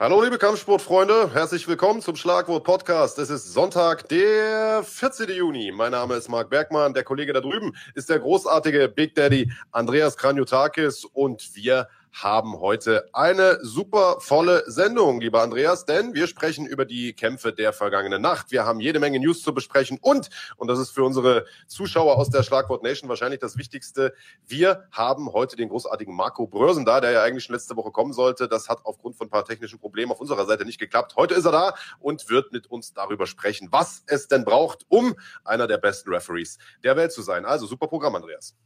Hallo liebe Kampfsportfreunde, herzlich willkommen zum Schlagwort Podcast. Es ist Sonntag, der 14. Juni. Mein Name ist Marc Bergmann, der Kollege da drüben ist der großartige Big Daddy Andreas Kranjotakis und wir haben heute eine super volle Sendung, lieber Andreas, denn wir sprechen über die Kämpfe der vergangenen Nacht. Wir haben jede Menge News zu besprechen und, und das ist für unsere Zuschauer aus der Schlagwort Nation wahrscheinlich das Wichtigste, wir haben heute den großartigen Marco Brösen da, der ja eigentlich schon letzte Woche kommen sollte. Das hat aufgrund von ein paar technischen Problemen auf unserer Seite nicht geklappt. Heute ist er da und wird mit uns darüber sprechen, was es denn braucht, um einer der besten Referees der Welt zu sein. Also super Programm, Andreas.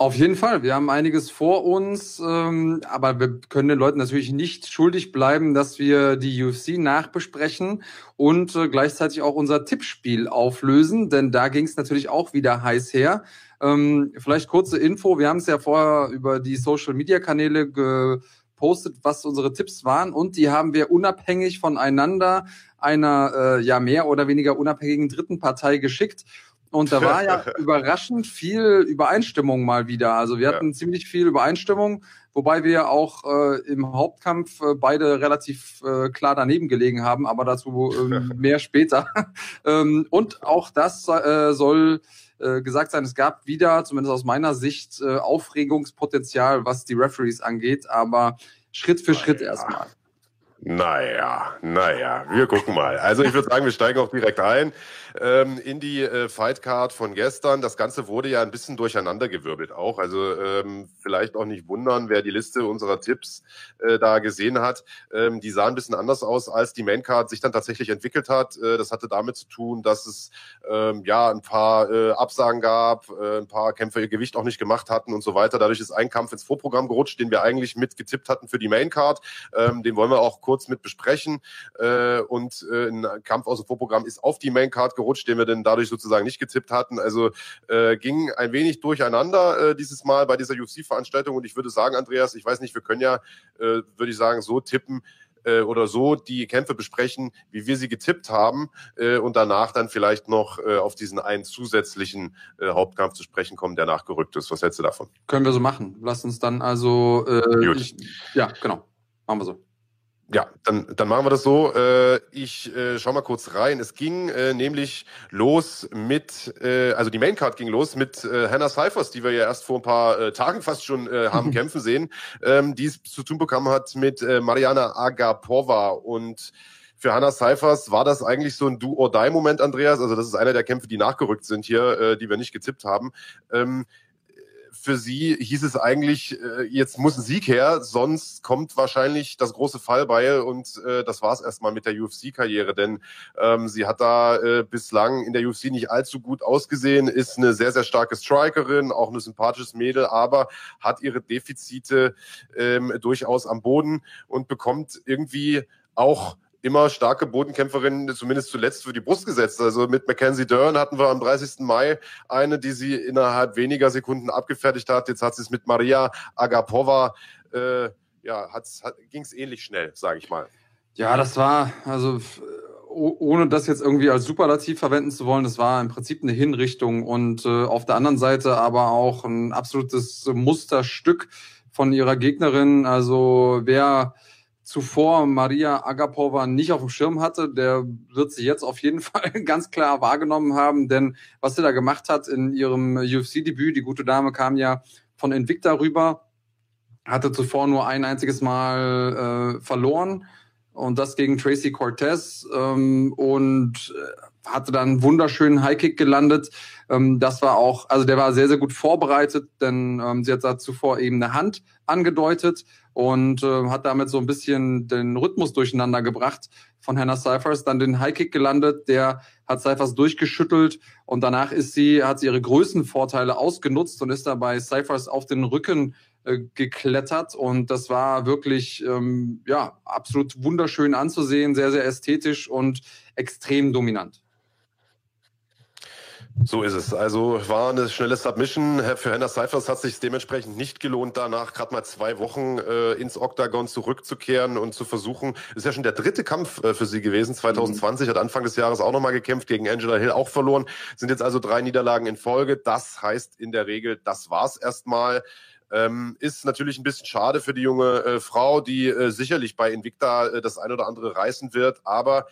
Auf jeden Fall. Wir haben einiges vor uns, ähm, aber wir können den Leuten natürlich nicht schuldig bleiben, dass wir die UFC nachbesprechen und äh, gleichzeitig auch unser Tippspiel auflösen, denn da ging es natürlich auch wieder heiß her. Ähm, vielleicht kurze Info. Wir haben es ja vorher über die Social-Media-Kanäle gepostet, was unsere Tipps waren und die haben wir unabhängig voneinander einer äh, ja mehr oder weniger unabhängigen dritten Partei geschickt. Und da war ja überraschend viel Übereinstimmung mal wieder. Also wir hatten ja. ziemlich viel Übereinstimmung, wobei wir auch äh, im Hauptkampf äh, beide relativ äh, klar daneben gelegen haben, aber dazu ähm, mehr später. ähm, und auch das äh, soll äh, gesagt sein, es gab wieder, zumindest aus meiner Sicht, äh, Aufregungspotenzial, was die Referees angeht, aber Schritt für Schritt erstmal. Naja, naja, wir gucken mal. Also ich würde sagen, wir steigen auch direkt ein ähm, in die äh, Fightcard von gestern. Das Ganze wurde ja ein bisschen durcheinandergewirbelt auch. Also ähm, vielleicht auch nicht wundern, wer die Liste unserer Tipps äh, da gesehen hat. Ähm, die sah ein bisschen anders aus, als die Maincard sich dann tatsächlich entwickelt hat. Äh, das hatte damit zu tun, dass es ähm, ja ein paar äh, Absagen gab, äh, ein paar Kämpfer ihr Gewicht auch nicht gemacht hatten und so weiter. Dadurch ist ein Kampf ins Vorprogramm gerutscht, den wir eigentlich mit getippt hatten für die Maincard. Ähm, den wollen wir auch kurz mit besprechen. Äh, und äh, ein Kampf aus dem Vorprogramm ist auf die Maincard gerutscht, den wir dann dadurch sozusagen nicht getippt hatten. Also äh, ging ein wenig durcheinander äh, dieses Mal bei dieser UFC-Veranstaltung. Und ich würde sagen, Andreas, ich weiß nicht, wir können ja, äh, würde ich sagen, so tippen, äh, oder so die Kämpfe besprechen, wie wir sie getippt haben äh, und danach dann vielleicht noch äh, auf diesen einen zusätzlichen Hauptkampf zu sprechen kommen, der nachgerückt ist. Was hältst du davon? Können wir so machen. Lass uns dann also äh, ich, ja, genau. Machen wir so. Ja, dann, dann machen wir das so. Äh, ich äh, schau mal kurz rein. Es ging äh, nämlich los mit, äh, also die Maincard ging los mit äh, Hannah Cyphers, die wir ja erst vor ein paar äh, Tagen fast schon äh, haben kämpfen sehen, ähm, die es zu tun bekommen hat mit äh, Mariana Agapova und für Hannah Cyphers war das eigentlich so ein Do-or-Die-Moment, Andreas. Also das ist einer der Kämpfe, die nachgerückt sind hier, äh, die wir nicht getippt haben. Ähm, für sie hieß es eigentlich, äh, jetzt muss ein Sieg her, sonst kommt wahrscheinlich das große Fallbeil und äh, das war's erstmal mit der UFC-Karriere, denn ähm, sie hat da äh, bislang in der UFC nicht allzu gut ausgesehen, ist eine sehr, sehr starke Strikerin, auch ein sympathisches Mädel, aber hat ihre Defizite ähm, durchaus am Boden und bekommt irgendwie auch immer starke Bodenkämpferin, zumindest zuletzt für die Brust gesetzt. Also mit Mackenzie Dern hatten wir am 30. Mai eine, die sie innerhalb weniger Sekunden abgefertigt hat. Jetzt hat sie es mit Maria Agapova, äh, ja, ging es ähnlich schnell, sage ich mal. Ja, das war, also ohne das jetzt irgendwie als Superlativ verwenden zu wollen, das war im Prinzip eine Hinrichtung und äh, auf der anderen Seite aber auch ein absolutes Musterstück von ihrer Gegnerin. Also wer zuvor Maria Agapova nicht auf dem Schirm hatte, der wird sie jetzt auf jeden Fall ganz klar wahrgenommen haben, denn was sie da gemacht hat in ihrem UFC-Debüt, die gute Dame kam ja von Invicta rüber, hatte zuvor nur ein einziges Mal äh, verloren. Und das gegen Tracy Cortez ähm, und äh, hatte dann einen wunderschönen Highkick gelandet. Ähm, das war auch, also der war sehr, sehr gut vorbereitet, denn ähm, sie hat da zuvor eben eine Hand angedeutet und äh, hat damit so ein bisschen den Rhythmus durcheinander gebracht von Hannah Cyphers, dann den Highkick gelandet, der hat Cyphers durchgeschüttelt und danach ist sie, hat sie ihre Größenvorteile ausgenutzt und ist dabei Cyphers auf den Rücken äh, geklettert und das war wirklich ähm, ja absolut wunderschön anzusehen, sehr sehr ästhetisch und extrem dominant. So ist es. Also war eine schnelle Submission. Für Hannah Cyphers hat sich dementsprechend nicht gelohnt, danach gerade mal zwei Wochen äh, ins Octagon zurückzukehren und zu versuchen. Ist ja schon der dritte Kampf äh, für sie gewesen. 2020 mhm. hat Anfang des Jahres auch nochmal gekämpft, gegen Angela Hill auch verloren. Sind jetzt also drei Niederlagen in Folge. Das heißt in der Regel, das war's erstmal. Ähm, ist natürlich ein bisschen schade für die junge äh, Frau, die äh, sicherlich bei Invicta äh, das ein oder andere reißen wird, aber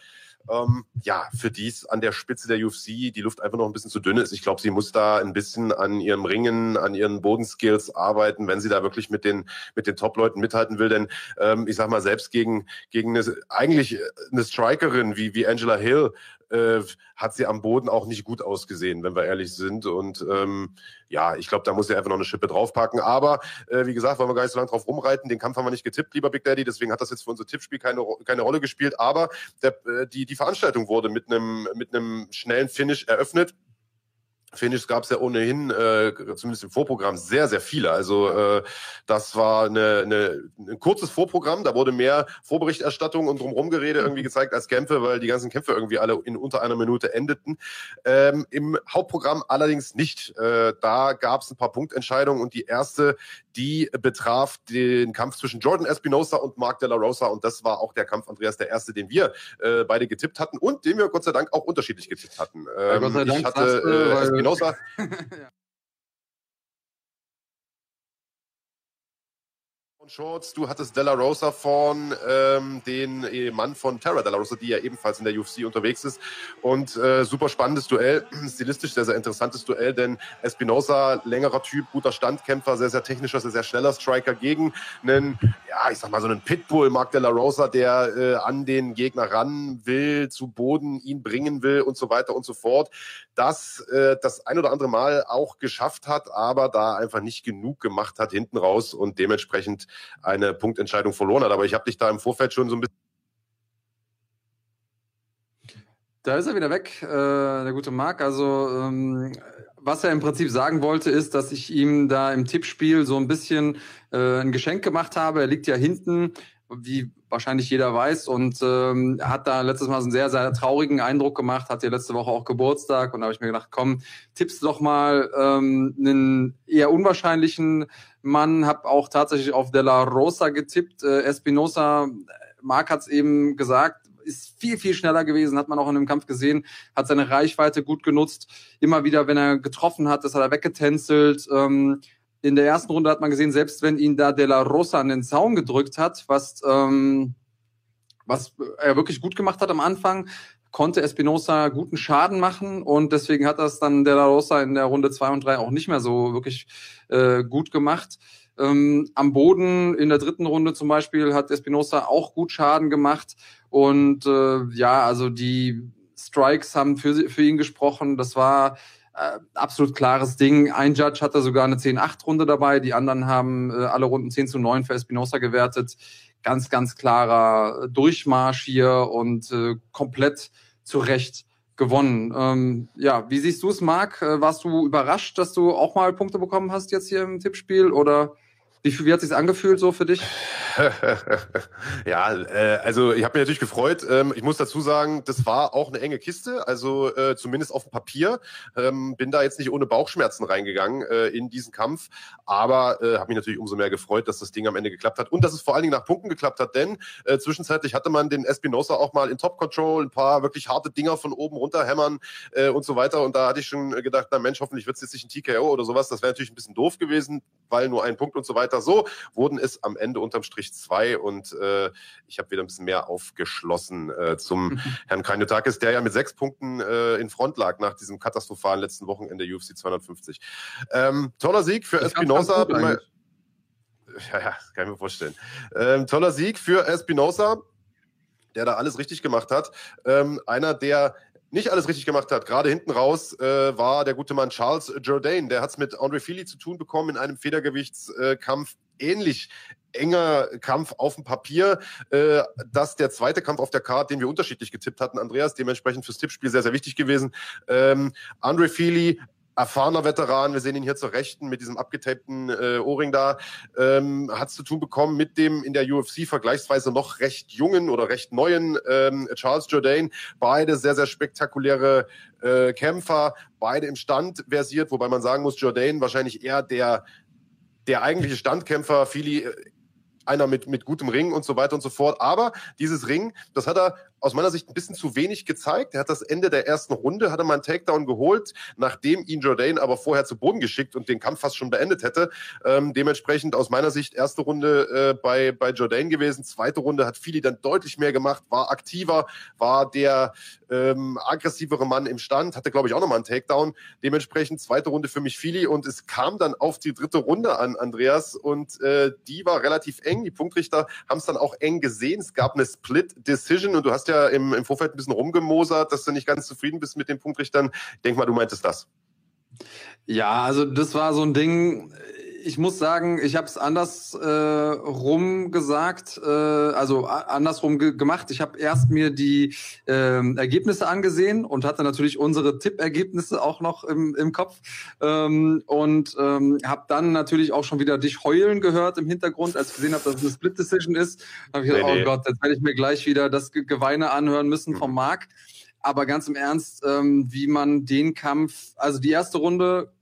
ähm, ja, für dies an der Spitze der UFC die Luft einfach noch ein bisschen zu dünn ist. Ich glaube, sie muss da ein bisschen an ihrem Ringen, an ihren Bodenskills arbeiten, wenn sie da wirklich mit den mit den Top-Leuten mithalten will. Denn ähm, ich sag mal, selbst gegen gegen eine, eigentlich eine Strikerin wie wie Angela Hill äh, hat sie am Boden auch nicht gut ausgesehen, wenn wir ehrlich sind. Und ähm, ja, ich glaube, da muss sie einfach noch eine Schippe draufpacken. Aber äh, wie gesagt, wollen wir gar nicht so lange drauf rumreiten. Den Kampf haben wir nicht getippt, lieber Big Daddy. Deswegen hat das jetzt für unser Tippspiel keine, keine Rolle gespielt. Aber der, äh, die, die Veranstaltung wurde mit einem mit einem schnellen Finish eröffnet. Finish gab es ja ohnehin, äh, zumindest im Vorprogramm, sehr, sehr viele. Also äh, das war eine, eine, ein kurzes Vorprogramm, da wurde mehr Vorberichterstattung und drumherum Gerede irgendwie gezeigt als Kämpfe, weil die ganzen Kämpfe irgendwie alle in unter einer Minute endeten. Ähm, Im Hauptprogramm allerdings nicht. Äh, da gab es ein paar Punktentscheidungen und die erste, die betraf den Kampf zwischen Jordan Espinosa und Mark De La Rosa und das war auch der Kampf, Andreas, der erste, den wir äh, beide getippt hatten und den wir Gott sei Dank auch unterschiedlich getippt hatten. Ähm, ich hatte, äh, Espinosa. ja. Shorts. Du hattest Della Rosa von ähm, den Mann von Terra Della Rosa, die ja ebenfalls in der UFC unterwegs ist. Und äh, super spannendes Duell, stilistisch sehr, sehr interessantes Duell, denn Espinosa, längerer Typ, guter Standkämpfer, sehr, sehr technischer, sehr, sehr schneller Striker gegen einen, ja, ich sag mal so einen Pitbull, Mark Della Rosa, der äh, an den Gegner ran will, zu Boden ihn bringen will und so weiter und so fort. Das äh, das ein oder andere Mal auch geschafft hat, aber da einfach nicht genug gemacht hat hinten raus und dementsprechend eine Punktentscheidung verloren hat. Aber ich habe dich da im Vorfeld schon so ein bisschen Da ist er wieder weg, äh, der gute Marc. Also ähm, was er im Prinzip sagen wollte, ist, dass ich ihm da im Tippspiel so ein bisschen äh, ein Geschenk gemacht habe. Er liegt ja hinten, wie wahrscheinlich jeder weiß, und ähm, hat da letztes Mal einen sehr, sehr traurigen Eindruck gemacht, hat ja letzte Woche auch Geburtstag und da habe ich mir gedacht, komm, tippst doch mal ähm, einen eher unwahrscheinlichen Mann, habe auch tatsächlich auf De La Rosa getippt. Äh, Espinosa, Marc hat es eben gesagt, ist viel, viel schneller gewesen, hat man auch in dem Kampf gesehen, hat seine Reichweite gut genutzt. Immer wieder, wenn er getroffen hat, ist er weggetänzelt. Ähm, in der ersten Runde hat man gesehen, selbst wenn ihn da De La Rosa an den Zaun gedrückt hat, was, ähm, was er wirklich gut gemacht hat am Anfang, konnte Espinosa guten Schaden machen und deswegen hat das dann De La Rosa in der Runde zwei und drei auch nicht mehr so wirklich äh, gut gemacht. Ähm, am Boden in der dritten Runde zum Beispiel hat Espinosa auch gut Schaden gemacht und äh, ja, also die Strikes haben für, für ihn gesprochen. Das war äh, absolut klares Ding. Ein Judge hatte sogar eine 10-8-Runde dabei, die anderen haben äh, alle Runden 10 zu 9 für Espinosa gewertet. Ganz, ganz klarer Durchmarsch hier und äh, komplett zu Recht gewonnen. Ähm, ja, wie siehst du es, Marc? Äh, warst du überrascht, dass du auch mal Punkte bekommen hast jetzt hier im Tippspiel oder wie, wie hat sich angefühlt so für dich? ja, äh, also ich habe mich natürlich gefreut. Ähm, ich muss dazu sagen, das war auch eine enge Kiste, also äh, zumindest auf dem Papier. Ähm, bin da jetzt nicht ohne Bauchschmerzen reingegangen äh, in diesen Kampf, aber äh, habe mich natürlich umso mehr gefreut, dass das Ding am Ende geklappt hat und dass es vor allen Dingen nach Punkten geklappt hat, denn äh, zwischenzeitlich hatte man den Espinosa auch mal in Top Control, ein paar wirklich harte Dinger von oben runter hämmern äh, und so weiter und da hatte ich schon gedacht, na Mensch, hoffentlich wird es jetzt nicht ein TKO oder sowas. Das wäre natürlich ein bisschen doof gewesen, weil nur ein Punkt und so weiter. So wurden es am Ende unterm Strich zwei und äh, ich habe wieder ein bisschen mehr aufgeschlossen äh, zum mhm. Herrn Kainotakis, der ja mit sechs Punkten äh, in Front lag nach diesem katastrophalen letzten Wochenende UFC 250. Ähm, toller Sieg für das Espinosa. Ja, ja, kann ich mir vorstellen. Ähm, toller Sieg für Espinosa, der da alles richtig gemacht hat. Ähm, einer, der nicht alles richtig gemacht hat. Gerade hinten raus äh, war der gute Mann Charles Jourdain. Der hat es mit Andre Feely zu tun bekommen in einem Federgewichtskampf. Ähnlich enger Kampf auf dem Papier. Äh, das der zweite Kampf auf der Karte, den wir unterschiedlich getippt hatten, Andreas. Dementsprechend fürs Tippspiel sehr, sehr wichtig gewesen. Ähm, Andre Feely erfahrener Veteran, wir sehen ihn hier zur Rechten mit diesem abgetapten äh, Ohrring da, ähm, hat zu tun bekommen mit dem in der UFC vergleichsweise noch recht jungen oder recht neuen ähm, Charles Jourdain. Beide sehr, sehr spektakuläre äh, Kämpfer, beide im Stand versiert, wobei man sagen muss, Jourdain wahrscheinlich eher der, der eigentliche Standkämpfer, Fili äh, einer mit, mit gutem Ring und so weiter und so fort. Aber dieses Ring, das hat er aus meiner Sicht ein bisschen zu wenig gezeigt. Er hat das Ende der ersten Runde, hatte mal einen Takedown geholt, nachdem ihn Jordan aber vorher zu Boden geschickt und den Kampf fast schon beendet hätte. Ähm, dementsprechend aus meiner Sicht erste Runde äh, bei, bei Jordan gewesen. Zweite Runde hat Fili dann deutlich mehr gemacht, war aktiver, war der ähm, aggressivere Mann im Stand, hatte glaube ich auch nochmal einen Takedown. Dementsprechend zweite Runde für mich Fili und es kam dann auf die dritte Runde an, Andreas, und äh, die war relativ eng. Die Punktrichter haben es dann auch eng gesehen. Es gab eine Split Decision und du hast ja im, im Vorfeld ein bisschen rumgemosert, dass du nicht ganz zufrieden bist mit den Punktrichtern. Ich denke mal, du meintest das. Ja, also das war so ein Ding ich muss sagen, ich habe es anders äh, rum gesagt, äh, also andersrum ge gemacht. Ich habe erst mir die äh, Ergebnisse angesehen und hatte natürlich unsere Tippergebnisse auch noch im, im Kopf ähm, und ähm, habe dann natürlich auch schon wieder dich heulen gehört im Hintergrund, als ich gesehen habe, dass es eine Split Decision ist. Habe ich gedacht, nee, oh nee. Gott, jetzt werde ich mir gleich wieder das Geweine anhören müssen vom mhm. Marc. Aber ganz im Ernst, ähm, wie man den Kampf, also die erste Runde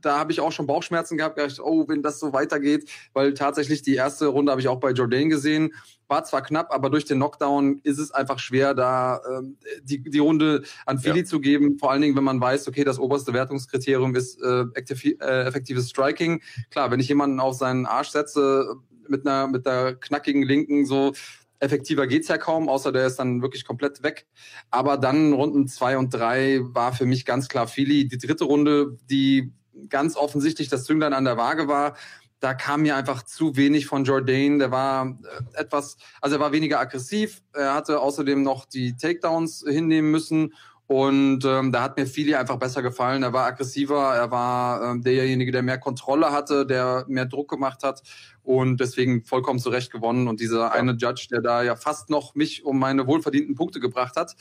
da habe ich auch schon Bauchschmerzen gehabt, gedacht, oh, wenn das so weitergeht, weil tatsächlich die erste Runde habe ich auch bei Jordan gesehen, war zwar knapp, aber durch den Knockdown ist es einfach schwer, da ähm, die, die Runde an Philly ja. zu geben, vor allen Dingen, wenn man weiß, okay, das oberste Wertungskriterium ist äh, äh, effektives Striking. Klar, wenn ich jemanden auf seinen Arsch setze mit einer mit der knackigen Linken so effektiver geht's ja kaum, außer der ist dann wirklich komplett weg. Aber dann Runden zwei und drei war für mich ganz klar Philly. Die dritte Runde, die ganz offensichtlich das Zünglein an der Waage war. Da kam mir einfach zu wenig von Jordan. Der war äh, etwas, also er war weniger aggressiv. Er hatte außerdem noch die Takedowns hinnehmen müssen. Und ähm, da hat mir Fili einfach besser gefallen. Er war aggressiver, er war ähm, derjenige, der mehr Kontrolle hatte, der mehr Druck gemacht hat und deswegen vollkommen zurecht gewonnen. Und dieser ja. eine Judge, der da ja fast noch mich um meine wohlverdienten Punkte gebracht hat,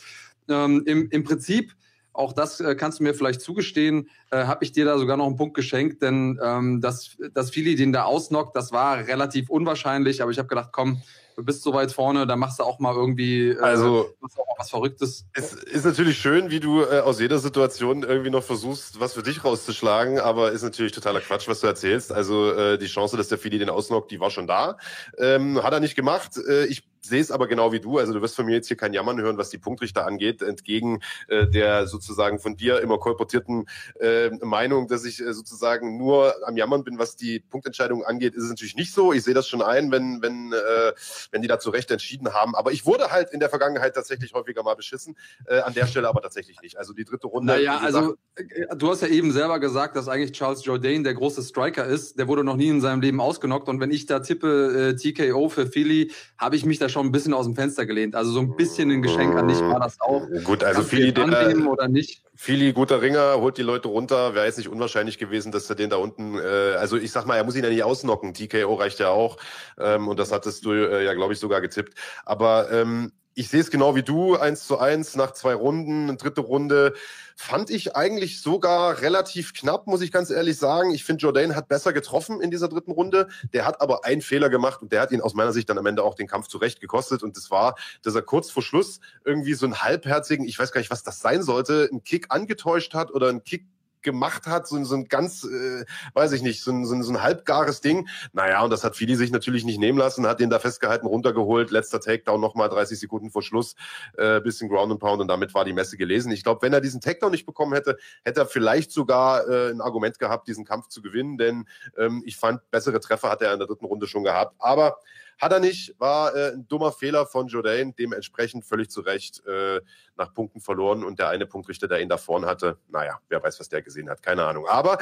ähm, im, im Prinzip auch das äh, kannst du mir vielleicht zugestehen, äh, habe ich dir da sogar noch einen Punkt geschenkt, denn ähm, dass, dass Philly den da ausnockt, das war relativ unwahrscheinlich, aber ich habe gedacht, komm, bist so weit vorne, da machst du auch mal irgendwie äh, also, was Verrücktes. Es ist natürlich schön, wie du äh, aus jeder Situation irgendwie noch versuchst, was für dich rauszuschlagen, aber ist natürlich totaler Quatsch, was du erzählst. Also äh, die Chance, dass der Philly den ausnockt, die war schon da. Ähm, hat er nicht gemacht. Äh, ich sehe es aber genau wie du. Also du wirst von mir jetzt hier kein Jammern hören, was die Punktrichter angeht, entgegen äh, der sozusagen von dir immer kolportierten äh, Meinung, dass ich äh, sozusagen nur am Jammern bin, was die Punktentscheidung angeht, ist es natürlich nicht so. Ich sehe das schon ein, wenn wenn äh, wenn die da zu Recht entschieden haben. Aber ich wurde halt in der Vergangenheit tatsächlich häufiger mal beschissen. Äh, an der Stelle aber tatsächlich nicht. Also die dritte Runde. Naja, also äh, du hast ja eben selber gesagt, dass eigentlich Charles Jourdain der große Striker ist. Der wurde noch nie in seinem Leben ausgenockt. Und wenn ich da tippe äh, TKO für Philly, habe ich mich da schon ein bisschen aus dem Fenster gelehnt. Also so ein bisschen ein Geschenk an dich war das auch. Gut, also Philly, den, oder nicht. Philly, guter Ringer, holt die Leute runter. Wäre jetzt nicht unwahrscheinlich gewesen, dass er den da unten, äh, also ich sag mal, er muss ihn ja nicht ausnocken. TKO reicht ja auch. Ähm, und das hattest du äh, ja, glaube ich, sogar getippt. Aber ähm, ich sehe es genau wie du, eins zu eins nach zwei Runden, eine dritte Runde. Fand ich eigentlich sogar relativ knapp, muss ich ganz ehrlich sagen. Ich finde, Jordan hat besser getroffen in dieser dritten Runde. Der hat aber einen Fehler gemacht und der hat ihn aus meiner Sicht dann am Ende auch den Kampf zurecht gekostet. Und das war, dass er kurz vor Schluss irgendwie so einen halbherzigen, ich weiß gar nicht, was das sein sollte, einen Kick angetäuscht hat oder einen Kick gemacht hat, so, so ein ganz, äh, weiß ich nicht, so ein, so, ein, so ein halbgares Ding. Naja, und das hat Fili sich natürlich nicht nehmen lassen, hat den da festgehalten, runtergeholt, letzter Takedown nochmal 30 Sekunden vor Schluss, äh, bisschen Ground and Pound und damit war die Messe gelesen. Ich glaube, wenn er diesen Takedown nicht bekommen hätte, hätte er vielleicht sogar äh, ein Argument gehabt, diesen Kampf zu gewinnen, denn ähm, ich fand, bessere Treffer hat er in der dritten Runde schon gehabt. Aber hat er nicht, war äh, ein dummer Fehler von Jourdain, dementsprechend völlig zu Recht äh, nach Punkten verloren und der eine Punktrichter, der ihn da vorne hatte, naja, wer weiß, was der gesehen hat, keine Ahnung. Aber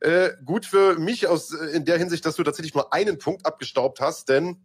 äh, gut für mich aus äh, in der Hinsicht, dass du tatsächlich nur einen Punkt abgestaubt hast, denn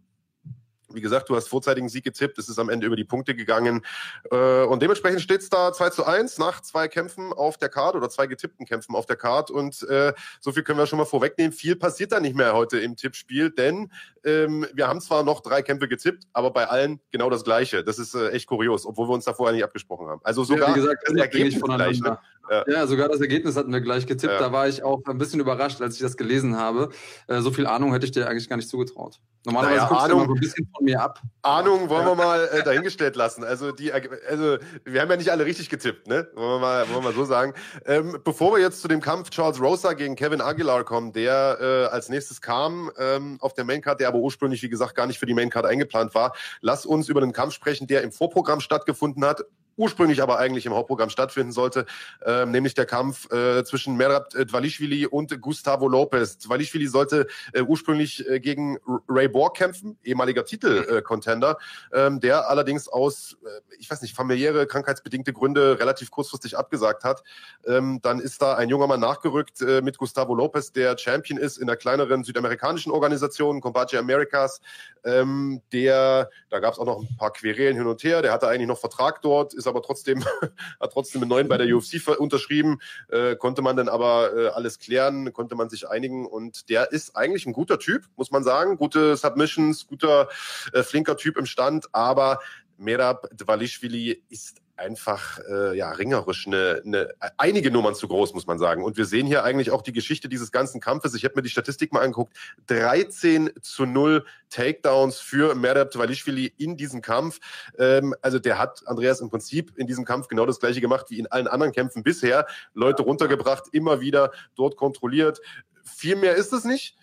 wie gesagt, du hast vorzeitigen Sieg getippt, es ist am Ende über die Punkte gegangen. Äh, und dementsprechend steht es da 2 zu 1 nach zwei Kämpfen auf der Card oder zwei getippten Kämpfen auf der Card. Und äh, so viel können wir schon mal vorwegnehmen. Viel passiert da nicht mehr heute im Tippspiel, denn ähm, wir haben zwar noch drei Kämpfe getippt, aber bei allen genau das Gleiche. Das ist äh, echt kurios, obwohl wir uns da vorher nicht abgesprochen haben. Also sogar ja, wie gesagt, das Ergebnis gleich. Ne? Ja. ja. sogar das Ergebnis hatten wir gleich getippt. Ja. Da war ich auch ein bisschen überrascht, als ich das gelesen habe. Äh, so viel Ahnung hätte ich dir eigentlich gar nicht zugetraut. Normalerweise naja, guckst Ahnung, du immer so ein bisschen von mir ab. Ahnung wollen wir mal äh, dahingestellt lassen. Also, die, also wir haben ja nicht alle richtig getippt, ne? Wollen wir mal, wollen wir mal so sagen. Ähm, bevor wir jetzt zu dem Kampf Charles Rosa gegen Kevin Aguilar kommen, der äh, als nächstes kam ähm, auf der Maincard, der aber ursprünglich, wie gesagt, gar nicht für die Maincard eingeplant war, lass uns über den Kampf sprechen, der im Vorprogramm stattgefunden hat ursprünglich aber eigentlich im Hauptprogramm stattfinden sollte, ähm, nämlich der Kampf äh, zwischen Merab Dvalishvili und Gustavo Lopez. Dvalishvili sollte äh, ursprünglich äh, gegen Ray Borg kämpfen, ehemaliger Titel-Contender, äh, ähm, der allerdings aus, äh, ich weiß nicht, familiäre, krankheitsbedingte Gründe relativ kurzfristig abgesagt hat. Ähm, dann ist da ein junger Mann nachgerückt äh, mit Gustavo Lopez, der Champion ist in einer kleineren südamerikanischen Organisation, Combatia Americas. Ähm, der, da gab es auch noch ein paar Querelen hin und her, der hatte eigentlich noch Vertrag dort, ist aber trotzdem, hat trotzdem einen neuen bei der UFC unterschrieben, äh, konnte man dann aber äh, alles klären, konnte man sich einigen und der ist eigentlich ein guter Typ, muss man sagen, gute Submissions, guter, äh, flinker Typ im Stand, aber Merab Dvalishvili ist einfach äh, ja ringerisch eine, eine einige Nummern zu groß, muss man sagen. Und wir sehen hier eigentlich auch die Geschichte dieses ganzen Kampfes. Ich habe mir die Statistik mal angeguckt. 13 zu 0 Takedowns für Merab Dvalishvili in diesem Kampf. Ähm, also der hat Andreas im Prinzip in diesem Kampf genau das gleiche gemacht wie in allen anderen Kämpfen bisher. Leute runtergebracht, immer wieder dort kontrolliert. Viel mehr ist es nicht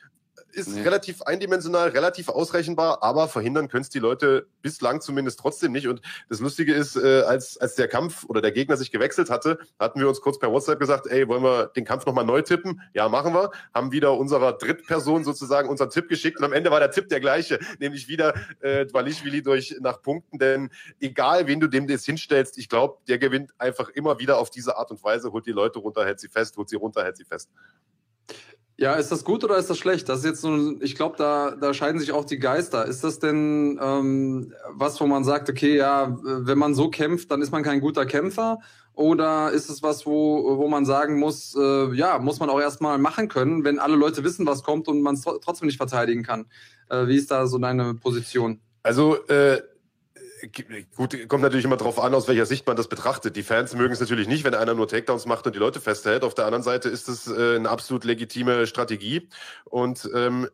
ist nee. relativ eindimensional, relativ ausrechenbar, aber verhindern können es die Leute bislang zumindest trotzdem nicht. Und das Lustige ist, äh, als, als der Kampf oder der Gegner sich gewechselt hatte, hatten wir uns kurz per WhatsApp gesagt, ey, wollen wir den Kampf nochmal neu tippen? Ja, machen wir. Haben wieder unserer Drittperson sozusagen unseren Tipp geschickt und am Ende war der Tipp der gleiche, nämlich wieder äh, Dvalishvili durch nach Punkten, denn egal, wen du dem jetzt hinstellst, ich glaube, der gewinnt einfach immer wieder auf diese Art und Weise, holt die Leute runter, hält sie fest, holt sie runter, hält sie fest. Ja, ist das gut oder ist das schlecht? Das ist jetzt so, ich glaube, da, da scheiden sich auch die Geister. Ist das denn ähm, was, wo man sagt, okay, ja, wenn man so kämpft, dann ist man kein guter Kämpfer? Oder ist es was, wo, wo man sagen muss, äh, ja, muss man auch erstmal machen können, wenn alle Leute wissen, was kommt und man es trotzdem nicht verteidigen kann? Äh, wie ist da so deine Position? Also äh, gut, kommt natürlich immer darauf an, aus welcher Sicht man das betrachtet. Die Fans mögen es natürlich nicht, wenn einer nur Takedowns macht und die Leute festhält. Auf der anderen Seite ist es äh, eine absolut legitime Strategie. Und ähm,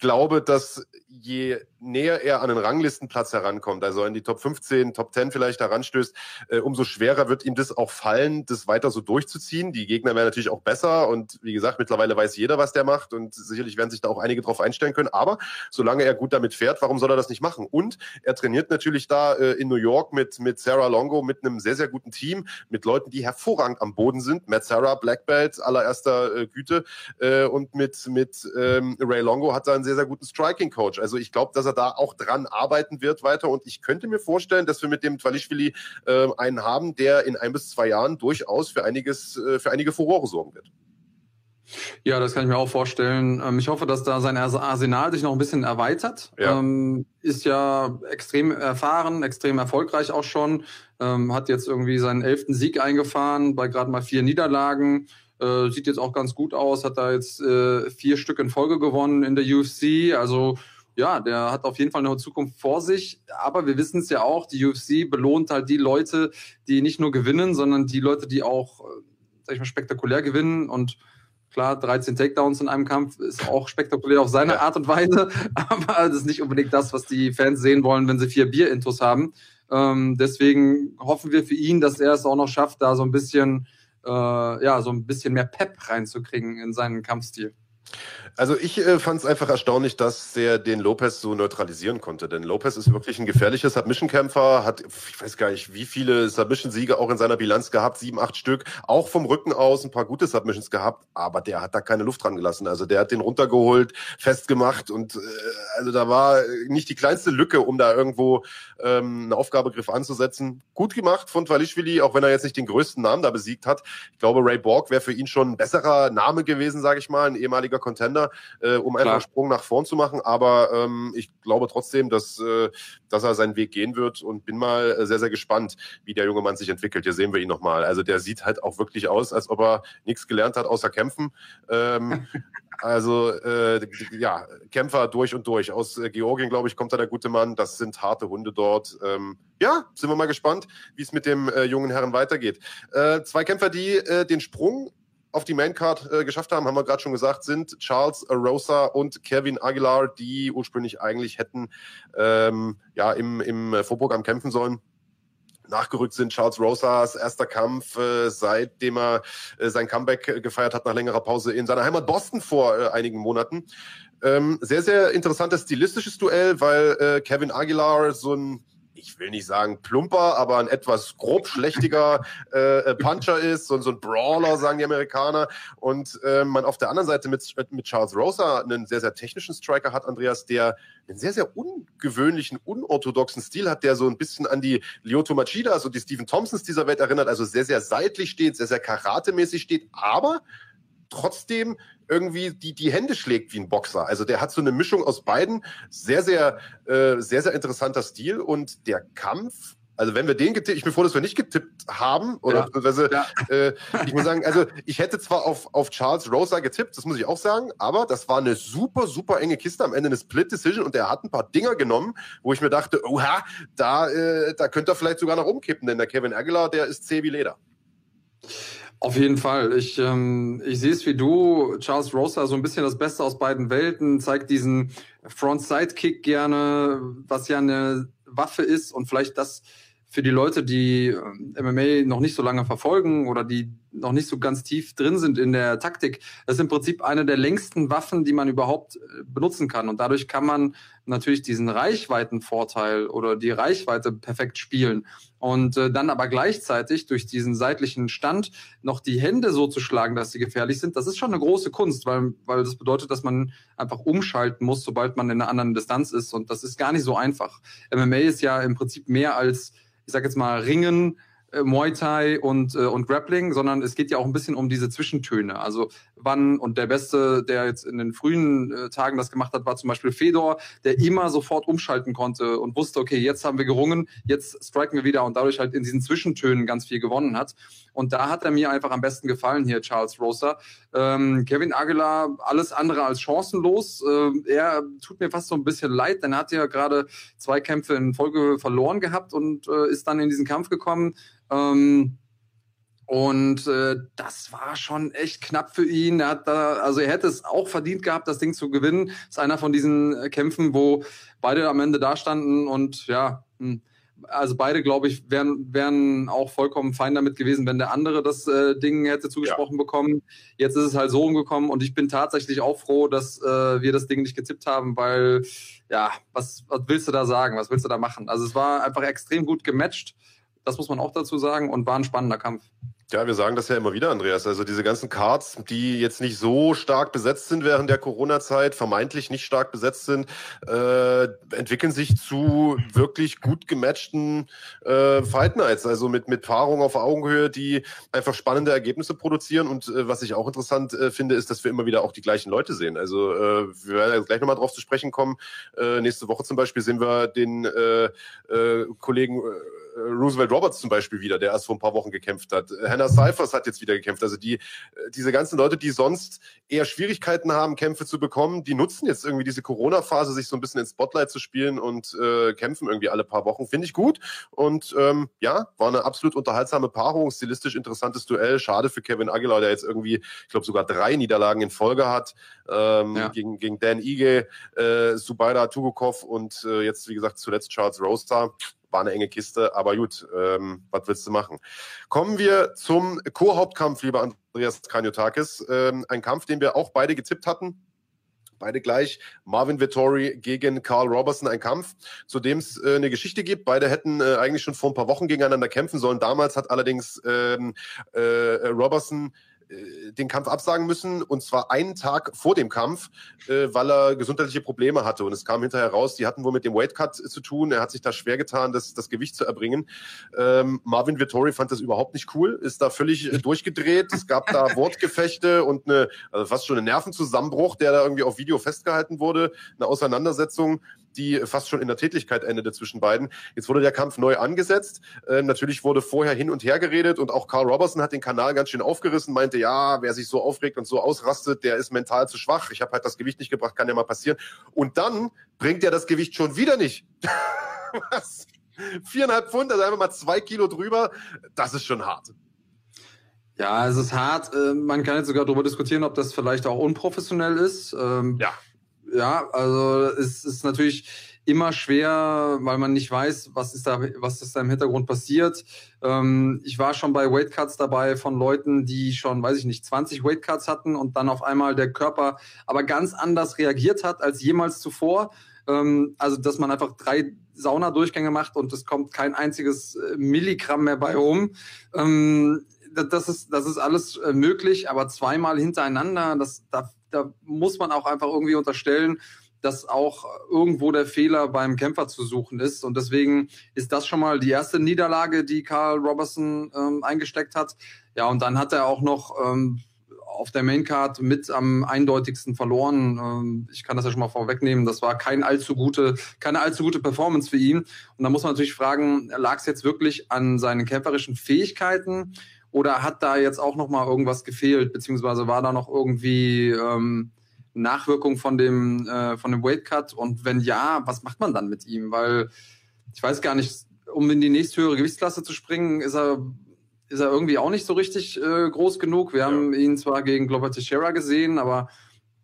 glaube, dass je näher er an den Ranglistenplatz herankommt, also in die Top 15, Top 10 vielleicht heranstößt, äh, umso schwerer wird ihm das auch fallen, das weiter so durchzuziehen. Die Gegner werden natürlich auch besser und wie gesagt, mittlerweile weiß jeder, was der macht und sicherlich werden sich da auch einige drauf einstellen können. Aber solange er gut damit fährt, warum soll er das nicht machen? Und er trainiert natürlich da äh, in New York mit, mit Sarah Longo, mit einem sehr, sehr guten Team, mit Leuten, die hervorragend am Boden sind. Matt Sarah, Black Belt, allererster äh, Güte äh, und mit, mit ähm, Ray Longo hat er einen sehr, sehr guten Striking Coach. Also ich glaube, dass er da auch dran arbeiten wird weiter. Und ich könnte mir vorstellen, dass wir mit dem Twalischwili äh, einen haben, der in ein bis zwei Jahren durchaus für einiges, äh, für einige Furore sorgen wird. Ja, das kann ich mir auch vorstellen. Ähm, ich hoffe, dass da sein Arsenal sich noch ein bisschen erweitert. Ja. Ähm, ist ja extrem erfahren, extrem erfolgreich auch schon. Ähm, hat jetzt irgendwie seinen elften Sieg eingefahren bei gerade mal vier Niederlagen. Äh, sieht jetzt auch ganz gut aus, hat da jetzt äh, vier Stück in Folge gewonnen in der UFC. Also ja, der hat auf jeden Fall eine Zukunft vor sich. Aber wir wissen es ja auch, die UFC belohnt halt die Leute, die nicht nur gewinnen, sondern die Leute, die auch, äh, sag ich mal, spektakulär gewinnen. Und klar, 13 Takedowns in einem Kampf ist auch spektakulär auf seine Art und Weise. Aber das ist nicht unbedingt das, was die Fans sehen wollen, wenn sie vier Bierintos haben. Ähm, deswegen hoffen wir für ihn, dass er es auch noch schafft, da so ein bisschen ja, so ein bisschen mehr Pep reinzukriegen in seinen Kampfstil. Also ich äh, fand es einfach erstaunlich, dass der den Lopez so neutralisieren konnte. Denn Lopez ist wirklich ein gefährlicher Submission-Kämpfer, hat, ich weiß gar nicht, wie viele Submission-Siege auch in seiner Bilanz gehabt, sieben, acht Stück, auch vom Rücken aus ein paar gute Submissions gehabt, aber der hat da keine Luft dran gelassen. Also der hat den runtergeholt, festgemacht und äh, also da war nicht die kleinste Lücke, um da irgendwo ähm, einen Aufgabegriff anzusetzen. Gut gemacht von Twalischvili, auch wenn er jetzt nicht den größten Namen da besiegt hat. Ich glaube, Ray Borg wäre für ihn schon ein besserer Name gewesen, sage ich mal, ein ehemaliger Contender. Äh, um einfach einen Sprung nach vorn zu machen. Aber ähm, ich glaube trotzdem, dass, äh, dass er seinen Weg gehen wird und bin mal äh, sehr, sehr gespannt, wie der junge Mann sich entwickelt. Hier sehen wir ihn nochmal. Also der sieht halt auch wirklich aus, als ob er nichts gelernt hat außer kämpfen. Ähm, also äh, ja, Kämpfer durch und durch. Aus äh, Georgien, glaube ich, kommt da der gute Mann. Das sind harte Hunde dort. Ähm, ja, sind wir mal gespannt, wie es mit dem äh, jungen Herren weitergeht. Äh, zwei Kämpfer, die äh, den Sprung auf die Maincard äh, geschafft haben, haben wir gerade schon gesagt, sind Charles Rosa und Kevin Aguilar, die ursprünglich eigentlich hätten ähm, ja im, im Vorprogramm kämpfen sollen nachgerückt sind. Charles Rosas erster Kampf, äh, seitdem er äh, sein Comeback äh, gefeiert hat nach längerer Pause in seiner Heimat Boston vor äh, einigen Monaten. Ähm, sehr, sehr interessantes stilistisches Duell, weil äh, Kevin Aguilar so ein ich will nicht sagen plumper, aber ein etwas grob schlechtiger äh, Puncher ist, so, so ein Brawler, sagen die Amerikaner. Und äh, man auf der anderen Seite mit, mit Charles Rosa einen sehr, sehr technischen Striker hat, Andreas, der einen sehr, sehr ungewöhnlichen, unorthodoxen Stil hat, der so ein bisschen an die Lyoto Machida, also die Stephen Thompsons dieser Welt erinnert, also sehr, sehr seitlich steht, sehr, sehr karatemäßig steht, aber trotzdem irgendwie die, die Hände schlägt wie ein Boxer. Also der hat so eine Mischung aus beiden. Sehr, sehr, äh, sehr, sehr interessanter Stil. Und der Kampf also wenn wir den getippt, ich bin froh, dass wir nicht getippt haben, oder ja. ja. Äh, ich muss sagen, also ich hätte zwar auf, auf Charles Rosa getippt, das muss ich auch sagen, aber das war eine super, super enge Kiste am Ende eine Split Decision und er hat ein paar Dinger genommen, wo ich mir dachte, oha, da, äh, da könnte er vielleicht sogar noch umkippen, denn der Kevin Aguilar, der ist zäh wie Leder. Auf jeden Fall. Ich, ähm, ich sehe es wie du. Charles Rosa so ein bisschen das Beste aus beiden Welten, zeigt diesen Front-Side-Kick gerne, was ja eine Waffe ist und vielleicht das für die Leute, die ähm, MMA noch nicht so lange verfolgen oder die noch nicht so ganz tief drin sind in der Taktik, das ist im Prinzip eine der längsten Waffen, die man überhaupt äh, benutzen kann. Und dadurch kann man natürlich diesen Reichweitenvorteil oder die Reichweite perfekt spielen. Und äh, dann aber gleichzeitig durch diesen seitlichen Stand noch die Hände so zu schlagen, dass sie gefährlich sind, das ist schon eine große Kunst, weil, weil das bedeutet, dass man einfach umschalten muss, sobald man in einer anderen Distanz ist. Und das ist gar nicht so einfach. MMA ist ja im Prinzip mehr als ich sag jetzt mal, Ringen, äh, Muay Thai und, äh, und Grappling, sondern es geht ja auch ein bisschen um diese Zwischentöne. Also wann, und der Beste, der jetzt in den frühen äh, Tagen das gemacht hat, war zum Beispiel Fedor, der immer sofort umschalten konnte und wusste, okay, jetzt haben wir gerungen, jetzt striken wir wieder und dadurch halt in diesen Zwischentönen ganz viel gewonnen hat. Und da hat er mir einfach am besten gefallen hier, Charles Rosa. Ähm, Kevin Aguilar, alles andere als chancenlos. Ähm, er tut mir fast so ein bisschen leid, denn er hat ja gerade zwei Kämpfe in Folge verloren gehabt und äh, ist dann in diesen Kampf gekommen ähm, und äh, das war schon echt knapp für ihn. Er hat da, also er hätte es auch verdient gehabt, das Ding zu gewinnen. Das ist einer von diesen äh, Kämpfen, wo beide am Ende da standen und ja, hm, also beide, glaube ich, wären, wären auch vollkommen fein damit gewesen, wenn der andere das äh, Ding hätte zugesprochen ja. bekommen. Jetzt ist es halt so umgekommen und ich bin tatsächlich auch froh, dass äh, wir das Ding nicht getippt haben, weil ja, was, was willst du da sagen? Was willst du da machen? Also es war einfach extrem gut gematcht. Das muss man auch dazu sagen und war ein spannender Kampf. Ja, wir sagen das ja immer wieder, Andreas. Also diese ganzen Cards, die jetzt nicht so stark besetzt sind während der Corona-Zeit, vermeintlich nicht stark besetzt sind, äh, entwickeln sich zu wirklich gut gematchten äh, Fight Nights. Also mit, mit Paarungen auf Augenhöhe, die einfach spannende Ergebnisse produzieren. Und äh, was ich auch interessant äh, finde, ist, dass wir immer wieder auch die gleichen Leute sehen. Also äh, wir werden gleich nochmal drauf zu sprechen kommen. Äh, nächste Woche zum Beispiel sehen wir den äh, äh, Kollegen äh, Roosevelt Roberts zum Beispiel wieder, der erst vor ein paar Wochen gekämpft hat. Hannah Cyphers hat jetzt wieder gekämpft. Also die, diese ganzen Leute, die sonst eher Schwierigkeiten haben, Kämpfe zu bekommen, die nutzen jetzt irgendwie diese Corona-Phase, sich so ein bisschen ins Spotlight zu spielen und äh, kämpfen irgendwie alle paar Wochen. Finde ich gut. Und ähm, ja, war eine absolut unterhaltsame Paarung, stilistisch interessantes Duell. Schade für Kevin Aguilar, der jetzt irgendwie, ich glaube, sogar drei Niederlagen in Folge hat. Ähm, ja. gegen, gegen Dan Ige, äh, Subaida Tugukov und äh, jetzt, wie gesagt, zuletzt Charles Roster war eine enge Kiste, aber gut, ähm, was willst du machen? Kommen wir zum Co-Hauptkampf, lieber Andreas Kanyotakis. Ähm, ein Kampf, den wir auch beide getippt hatten. Beide gleich. Marvin Vittori gegen Carl Robertson, ein Kampf, zu dem es äh, eine Geschichte gibt. Beide hätten äh, eigentlich schon vor ein paar Wochen gegeneinander kämpfen sollen. Damals hat allerdings ähm, äh, Robertson den Kampf absagen müssen und zwar einen Tag vor dem Kampf, äh, weil er gesundheitliche Probleme hatte. Und es kam hinterher raus, die hatten wohl mit dem Weightcut zu tun. Er hat sich da schwer getan, das, das Gewicht zu erbringen. Ähm, Marvin Vittori fand das überhaupt nicht cool, ist da völlig äh, durchgedreht. Es gab da Wortgefechte und eine, also fast schon einen Nervenzusammenbruch, der da irgendwie auf Video festgehalten wurde, eine Auseinandersetzung die fast schon in der Tätigkeit endete zwischen beiden. Jetzt wurde der Kampf neu angesetzt. Äh, natürlich wurde vorher hin und her geredet und auch Carl Robertson hat den Kanal ganz schön aufgerissen, meinte, ja, wer sich so aufregt und so ausrastet, der ist mental zu schwach. Ich habe halt das Gewicht nicht gebracht, kann ja mal passieren. Und dann bringt er das Gewicht schon wieder nicht. Was? Viereinhalb Pfund, also einfach mal zwei Kilo drüber. Das ist schon hart. Ja, es ist hart. Äh, man kann jetzt sogar darüber diskutieren, ob das vielleicht auch unprofessionell ist. Ähm, ja ja, also es ist natürlich immer schwer, weil man nicht weiß, was ist da, was ist da im Hintergrund passiert. Ähm, ich war schon bei Weightcuts dabei von Leuten, die schon, weiß ich nicht, 20 Weightcuts hatten und dann auf einmal der Körper aber ganz anders reagiert hat als jemals zuvor. Ähm, also, dass man einfach drei Saunadurchgänge macht und es kommt kein einziges äh, Milligramm mehr bei rum. Ähm, das ist, das ist alles äh, möglich, aber zweimal hintereinander, das, da da muss man auch einfach irgendwie unterstellen, dass auch irgendwo der Fehler beim Kämpfer zu suchen ist. Und deswegen ist das schon mal die erste Niederlage, die Carl Robertson ähm, eingesteckt hat. Ja, und dann hat er auch noch ähm, auf der Maincard mit am eindeutigsten verloren. Ähm, ich kann das ja schon mal vorwegnehmen. Das war kein allzu gute, keine allzu gute Performance für ihn. Und da muss man natürlich fragen, lag es jetzt wirklich an seinen kämpferischen Fähigkeiten oder hat da jetzt auch noch mal irgendwas gefehlt, beziehungsweise war da noch irgendwie ähm, Nachwirkung von dem äh, von dem Weight Cut? Und wenn ja, was macht man dann mit ihm? Weil ich weiß gar nicht, um in die nächsthöhere Gewichtsklasse zu springen, ist er ist er irgendwie auch nicht so richtig äh, groß genug. Wir ja. haben ihn zwar gegen Glover Teixeira gesehen, aber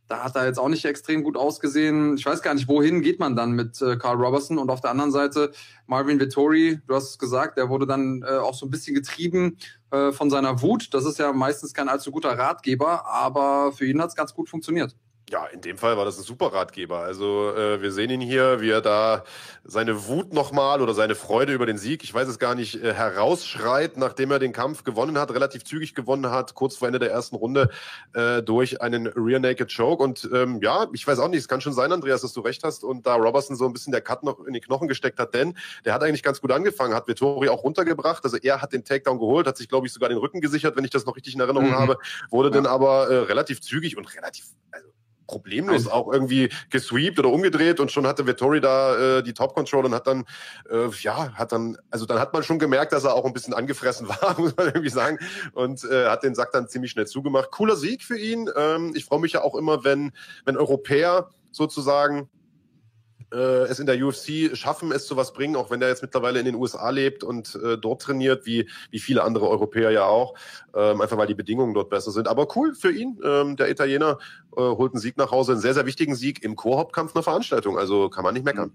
da hat er jetzt auch nicht extrem gut ausgesehen. Ich weiß gar nicht, wohin geht man dann mit äh, Carl Robertson und auf der anderen Seite Marvin Vittori, du hast es gesagt, der wurde dann äh, auch so ein bisschen getrieben äh, von seiner Wut. Das ist ja meistens kein allzu guter Ratgeber, aber für ihn hat es ganz gut funktioniert. Ja, in dem Fall war das ein super Ratgeber. Also äh, wir sehen ihn hier, wie er da seine Wut nochmal oder seine Freude über den Sieg, ich weiß es gar nicht, äh, herausschreit, nachdem er den Kampf gewonnen hat, relativ zügig gewonnen hat, kurz vor Ende der ersten Runde äh, durch einen Rear Naked Choke. Und ähm, ja, ich weiß auch nicht, es kann schon sein, Andreas, dass du recht hast und da Robertson so ein bisschen der Cut noch in die Knochen gesteckt hat, denn der hat eigentlich ganz gut angefangen, hat Vittori auch runtergebracht. Also er hat den Takedown geholt, hat sich, glaube ich, sogar den Rücken gesichert, wenn ich das noch richtig in Erinnerung mhm. habe, wurde ja. dann aber äh, relativ zügig und relativ, also problemlos auch irgendwie gesweept oder umgedreht und schon hatte Vittori da äh, die Top Control und hat dann äh, ja hat dann also dann hat man schon gemerkt, dass er auch ein bisschen angefressen war, muss man irgendwie sagen und äh, hat den Sack dann ziemlich schnell zugemacht. Cooler Sieg für ihn. Ähm, ich freue mich ja auch immer, wenn wenn Europäer sozusagen äh, es in der UFC schaffen, es zu was bringen, auch wenn der jetzt mittlerweile in den USA lebt und äh, dort trainiert, wie, wie viele andere Europäer ja auch, ähm, einfach weil die Bedingungen dort besser sind. Aber cool für ihn, ähm, der Italiener äh, holt einen Sieg nach Hause, einen sehr, sehr wichtigen Sieg im Chorhauptkampf einer Veranstaltung, also kann man nicht meckern.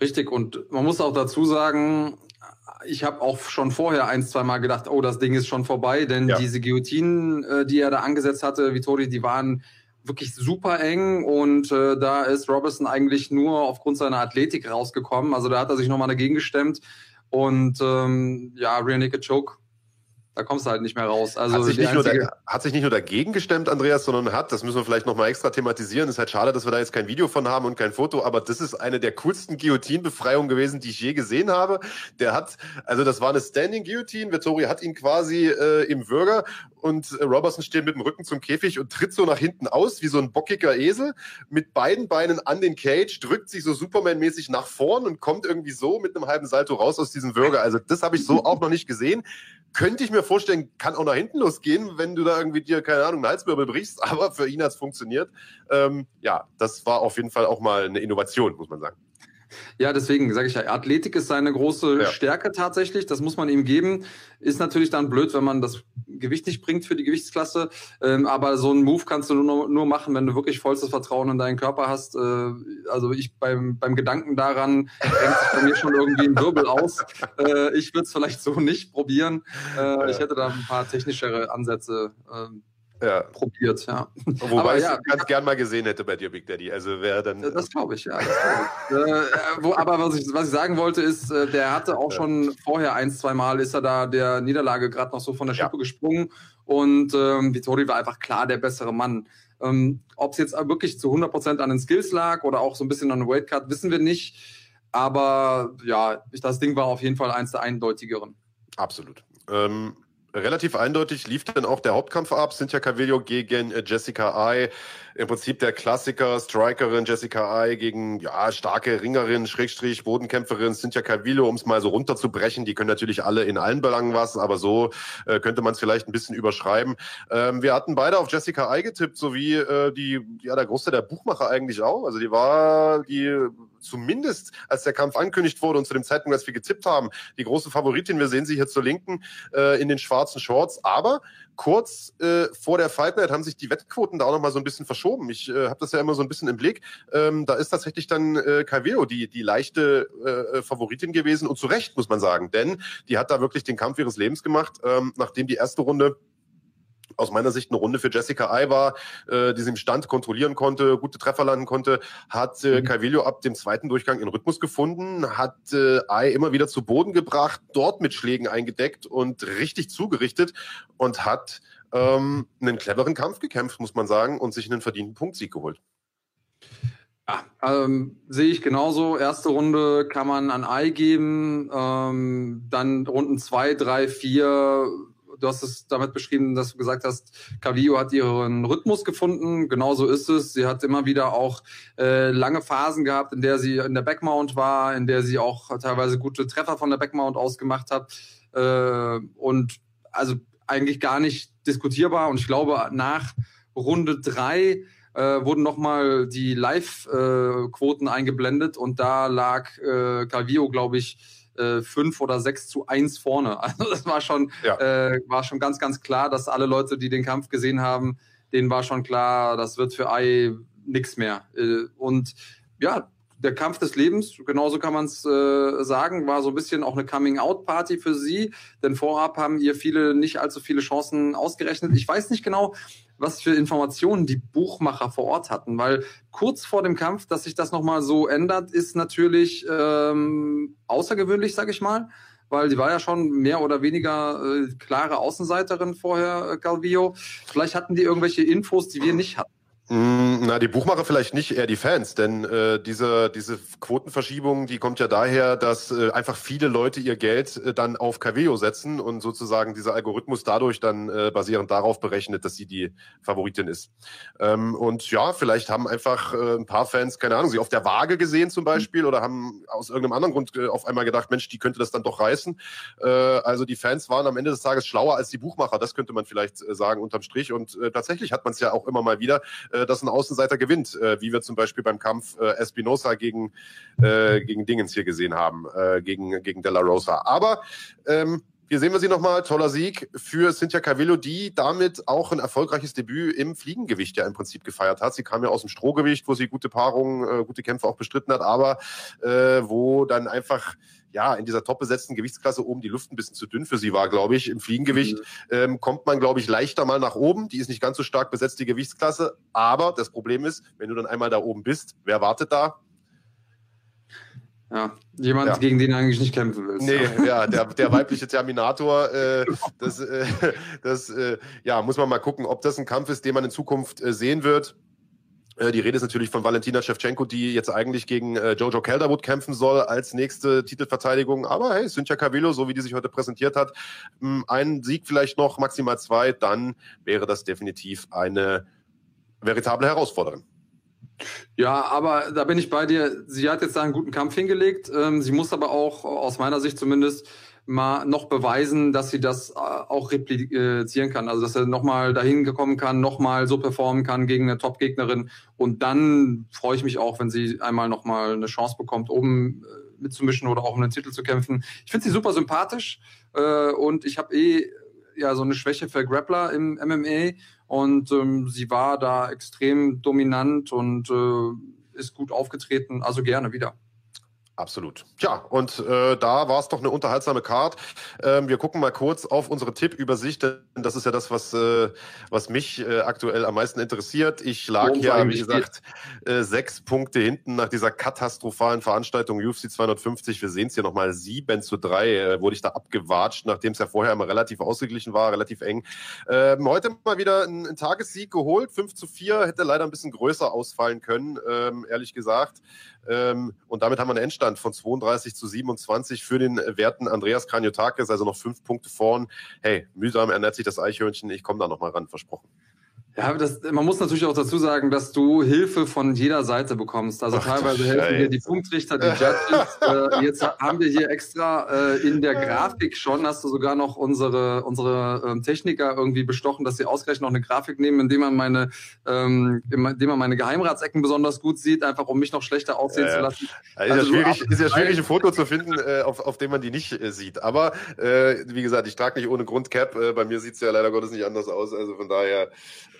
Richtig, und man muss auch dazu sagen, ich habe auch schon vorher ein, zwei Mal gedacht, oh, das Ding ist schon vorbei, denn ja. diese Guillotinen, äh, die er da angesetzt hatte, Vittori, die waren wirklich super eng und äh, da ist Robertson eigentlich nur aufgrund seiner Athletik rausgekommen. Also da hat er sich nochmal dagegen gestemmt und ähm, ja, Rear Naked Choke da kommst du halt nicht mehr raus. Also hat sich, nicht, nur da, hat sich nicht nur dagegen gestemmt, Andreas, sondern hat, das müssen wir vielleicht nochmal extra thematisieren, ist halt schade, dass wir da jetzt kein Video von haben und kein Foto, aber das ist eine der coolsten Guillotine-Befreiungen gewesen, die ich je gesehen habe. Der hat, also das war eine Standing Guillotine, Vittori hat ihn quasi äh, im Würger und äh, Robertson steht mit dem Rücken zum Käfig und tritt so nach hinten aus, wie so ein bockiger Esel, mit beiden Beinen an den Cage, drückt sich so Superman-mäßig nach vorn und kommt irgendwie so mit einem halben Salto raus aus diesem Würger. Also das habe ich so auch noch nicht gesehen könnte ich mir vorstellen, kann auch nach hinten losgehen, wenn du da irgendwie dir, keine Ahnung, einen Halswirbel brichst, aber für ihn hat es funktioniert. Ähm, ja, das war auf jeden Fall auch mal eine Innovation, muss man sagen. Ja, deswegen sage ich ja, Athletik ist seine große ja. Stärke tatsächlich. Das muss man ihm geben. Ist natürlich dann blöd, wenn man das Gewicht nicht bringt für die Gewichtsklasse. Ähm, aber so einen Move kannst du nur, nur machen, wenn du wirklich vollstes Vertrauen in deinen Körper hast. Äh, also ich beim, beim Gedanken daran hängt sich bei mir schon irgendwie ein Wirbel aus. Äh, ich würde es vielleicht so nicht probieren. Äh. Ich hätte da ein paar technischere Ansätze. Ähm, ja. probiert, ja. Wobei Aber, ich ja, ganz gern mal gesehen hätte bei dir, Big Daddy. Also wer dann. Das glaube ich, ja. Glaub ich. äh, wo, aber was ich, was ich sagen wollte, ist, äh, der hatte auch schon vorher ein, zwei Mal ist er da der Niederlage gerade noch so von der Schippe ja. gesprungen. Und ähm, Vittori war einfach klar der bessere Mann. Ähm, Ob es jetzt wirklich zu 100% an den Skills lag oder auch so ein bisschen an den Weightcut, wissen wir nicht. Aber ja, das Ding war auf jeden Fall eins der eindeutigeren. Absolut. Ähm, relativ eindeutig lief dann auch der Hauptkampf ab. Cynthia Cavillo gegen äh, Jessica Ai im Prinzip der Klassiker, Strikerin Jessica Ai gegen ja starke Ringerin, Schrägstrich, Bodenkämpferin Cynthia Calvillo, um es mal so runterzubrechen. Die können natürlich alle in allen Belangen was, aber so äh, könnte man es vielleicht ein bisschen überschreiben. Ähm, wir hatten beide auf Jessica Ai getippt, sowie äh, die, ja, der Großteil der Buchmacher eigentlich auch. Also die war die zumindest, als der Kampf ankündigt wurde und zu dem Zeitpunkt, als wir getippt haben, die große Favoritin. Wir sehen sie hier zur Linken äh, in den schwarzen Shorts. Aber kurz äh, vor der Fight Night haben sich die Wettquoten da auch noch mal so ein bisschen verschoben. Ich äh, habe das ja immer so ein bisschen im Blick. Ähm, da ist tatsächlich dann äh, Calveo die, die leichte äh, Favoritin gewesen und zu Recht, muss man sagen. Denn die hat da wirklich den Kampf ihres Lebens gemacht, ähm, nachdem die erste Runde aus meiner Sicht eine Runde für Jessica Ai war, äh, die sie im Stand kontrollieren konnte, gute Treffer landen konnte, hat äh, mhm. Calvillo ab dem zweiten Durchgang in Rhythmus gefunden, hat äh, Ai immer wieder zu Boden gebracht, dort mit Schlägen eingedeckt und richtig zugerichtet und hat ähm, einen cleveren Kampf gekämpft, muss man sagen, und sich einen verdienten Punktsieg geholt. Ja, ähm, sehe ich genauso. Erste Runde kann man an Ei geben, ähm, dann Runden zwei, drei, vier du hast es damit beschrieben, dass du gesagt hast, Cavillo hat ihren Rhythmus gefunden. Genauso ist es. Sie hat immer wieder auch äh, lange Phasen gehabt, in der sie in der Backmount war, in der sie auch teilweise gute Treffer von der Backmount ausgemacht hat. Äh, und also eigentlich gar nicht diskutierbar. Und ich glaube, nach Runde drei äh, wurden nochmal die Live-Quoten äh, eingeblendet und da lag äh, Calvillo, glaube ich, äh, fünf oder sechs zu eins vorne. Also das war schon, ja. äh, war schon ganz, ganz klar, dass alle Leute, die den Kampf gesehen haben, denen war schon klar, das wird für Ai nichts mehr. Äh, und ja, der Kampf des Lebens, genauso kann man es äh, sagen, war so ein bisschen auch eine Coming-out-Party für sie, denn vorab haben ihr viele nicht allzu viele Chancen ausgerechnet. Ich weiß nicht genau, was für Informationen die Buchmacher vor Ort hatten, weil kurz vor dem Kampf, dass sich das nochmal so ändert, ist natürlich ähm, außergewöhnlich, sag ich mal, weil die war ja schon mehr oder weniger äh, klare Außenseiterin vorher, äh, Calvillo. Vielleicht hatten die irgendwelche Infos, die wir nicht hatten. Mm, na, die Buchmacher vielleicht nicht, eher die Fans, denn äh, diese, diese Quotenverschiebung, die kommt ja daher, dass äh, einfach viele Leute ihr Geld äh, dann auf Caveo setzen und sozusagen dieser Algorithmus dadurch dann äh, basierend darauf berechnet, dass sie die Favoritin ist. Ähm, und ja, vielleicht haben einfach äh, ein paar Fans, keine Ahnung, sie auf der Waage gesehen zum Beispiel oder haben aus irgendeinem anderen Grund äh, auf einmal gedacht, Mensch, die könnte das dann doch reißen. Äh, also die Fans waren am Ende des Tages schlauer als die Buchmacher, das könnte man vielleicht äh, sagen unterm Strich. Und äh, tatsächlich hat man es ja auch immer mal wieder dass ein Außenseiter gewinnt, äh, wie wir zum Beispiel beim Kampf äh, Espinosa gegen, äh, gegen Dingens hier gesehen haben, äh, gegen, gegen De La Rosa. Aber ähm, hier sehen wir sie nochmal. Toller Sieg für Cynthia Cavillo, die damit auch ein erfolgreiches Debüt im Fliegengewicht ja im Prinzip gefeiert hat. Sie kam ja aus dem Strohgewicht, wo sie gute Paarungen, äh, gute Kämpfe auch bestritten hat, aber äh, wo dann einfach ja, in dieser top besetzten Gewichtsklasse oben die Luft ein bisschen zu dünn für sie war, glaube ich. Im Fliegengewicht mhm. ähm, kommt man, glaube ich, leichter mal nach oben. Die ist nicht ganz so stark besetzt, die Gewichtsklasse. Aber das Problem ist, wenn du dann einmal da oben bist, wer wartet da? Ja, jemand, ja. gegen den du eigentlich nicht kämpfen willst. Nee, ja, der, der weibliche Terminator, äh, das, äh, das äh, ja, muss man mal gucken, ob das ein Kampf ist, den man in Zukunft äh, sehen wird. Äh, die Rede ist natürlich von Valentina Shevchenko, die jetzt eigentlich gegen äh, Jojo Calderwood kämpfen soll als nächste Titelverteidigung. Aber hey, Cynthia Cavillo, so wie die sich heute präsentiert hat, hm, ein Sieg vielleicht noch, maximal zwei, dann wäre das definitiv eine veritable Herausforderung. Ja, aber da bin ich bei dir. Sie hat jetzt da einen guten Kampf hingelegt. Ähm, sie muss aber auch, aus meiner Sicht zumindest, mal noch beweisen, dass sie das äh, auch replizieren kann. Also dass er nochmal dahin gekommen kann, nochmal so performen kann gegen eine Top-Gegnerin. Und dann freue ich mich auch, wenn sie einmal nochmal eine Chance bekommt, oben äh, mitzumischen oder auch um den Titel zu kämpfen. Ich finde sie super sympathisch äh, und ich habe eh ja so eine Schwäche für Grappler im MMA und ähm, sie war da extrem dominant und äh, ist gut aufgetreten, also gerne wieder. Absolut. Tja, und äh, da war es doch eine unterhaltsame Card. Ähm, wir gucken mal kurz auf unsere Tippübersicht, denn das ist ja das, was, äh, was mich äh, aktuell am meisten interessiert. Ich lag ja, wie gesagt, äh, sechs Punkte hinten nach dieser katastrophalen Veranstaltung UFC 250. Wir sehen es hier nochmal, sieben zu drei äh, wurde ich da abgewatscht, nachdem es ja vorher immer relativ ausgeglichen war, relativ eng. Ähm, heute mal wieder einen, Tagessieg geholt, fünf zu vier hätte leider ein bisschen größer ausfallen können, ähm, ehrlich gesagt. Ähm, und damit haben wir einen Endstand von 32 zu 27 für den werten Andreas Kranjotakis, also noch fünf Punkte vorn. Hey, mühsam ernährt sich das Eichhörnchen. Ich komme da nochmal ran, versprochen. Ja, das, man muss natürlich auch dazu sagen, dass du Hilfe von jeder Seite bekommst. Also Ach, teilweise helfen dir die Punktrichter, die Judges. äh, jetzt haben wir hier extra äh, in der Grafik schon, hast du sogar noch unsere, unsere ähm, Techniker irgendwie bestochen, dass sie ausgerechnet noch eine Grafik nehmen, indem man meine, ähm, indem man meine Geheimratsecken besonders gut sieht, einfach um mich noch schlechter aussehen ja, zu lassen. Also ist, ja schwierig, ist ja schwierig, ein Foto zu finden, äh, auf, auf dem man die nicht äh, sieht. Aber äh, wie gesagt, ich trage nicht ohne Grund Cap. Äh, bei mir sieht's ja leider Gottes nicht anders aus. Also von daher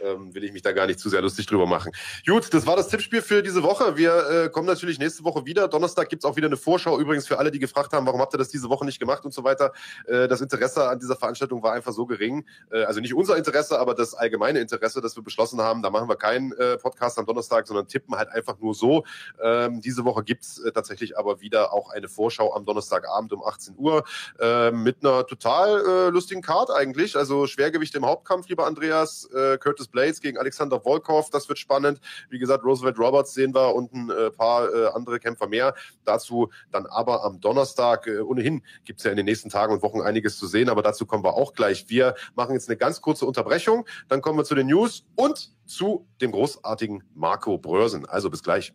ähm, will ich mich da gar nicht zu sehr lustig drüber machen. Gut, das war das Tippspiel für diese Woche. Wir äh, kommen natürlich nächste Woche wieder. Donnerstag gibt's auch wieder eine Vorschau. Übrigens für alle, die gefragt haben, warum habt ihr das diese Woche nicht gemacht und so weiter. Äh, das Interesse an dieser Veranstaltung war einfach so gering. Äh, also nicht unser Interesse, aber das allgemeine Interesse, dass wir beschlossen haben, da machen wir keinen äh, Podcast am Donnerstag, sondern tippen halt einfach nur so. Ähm, diese Woche gibt's äh, tatsächlich aber wieder auch eine Vorschau am Donnerstagabend um 18 Uhr äh, mit einer total lustigen Card eigentlich. Also Schwergewicht im Hauptkampf, lieber Andreas. Curtis Blades gegen Alexander Volkov, das wird spannend. Wie gesagt, Roosevelt Roberts sehen wir und ein äh, paar äh, andere Kämpfer mehr. Dazu dann aber am Donnerstag. Äh, ohnehin gibt es ja in den nächsten Tagen und Wochen einiges zu sehen, aber dazu kommen wir auch gleich. Wir machen jetzt eine ganz kurze Unterbrechung, dann kommen wir zu den News und zu dem großartigen Marco Brörsen. Also bis gleich.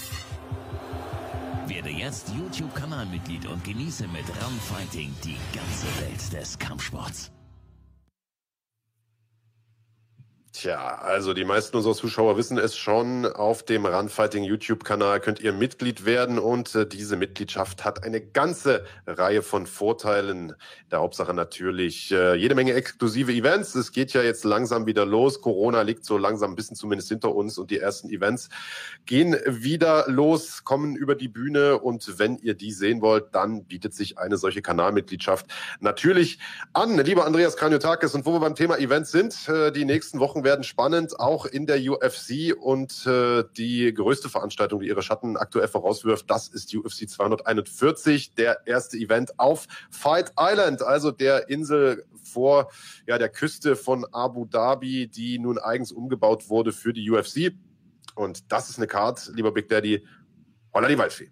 Werde jetzt YouTube-Kanalmitglied und genieße mit Runfighting die ganze Welt des Kampfsports. Tja, also die meisten unserer Zuschauer wissen es schon. Auf dem Runfighting YouTube-Kanal könnt ihr Mitglied werden und äh, diese Mitgliedschaft hat eine ganze Reihe von Vorteilen. Der Hauptsache natürlich äh, jede Menge exklusive Events. Es geht ja jetzt langsam wieder los. Corona liegt so langsam ein bisschen zumindest hinter uns und die ersten Events gehen wieder los, kommen über die Bühne und wenn ihr die sehen wollt, dann bietet sich eine solche Kanalmitgliedschaft natürlich an. Lieber Andreas Kranjotakis und wo wir beim Thema Events sind, äh, die nächsten Wochen werden werden spannend, auch in der UFC und äh, die größte Veranstaltung, die ihre Schatten aktuell vorauswirft, das ist UFC 241, der erste Event auf Fight Island, also der Insel vor ja, der Küste von Abu Dhabi, die nun eigens umgebaut wurde für die UFC. Und das ist eine Card, lieber Big Daddy, holla die Waldfee.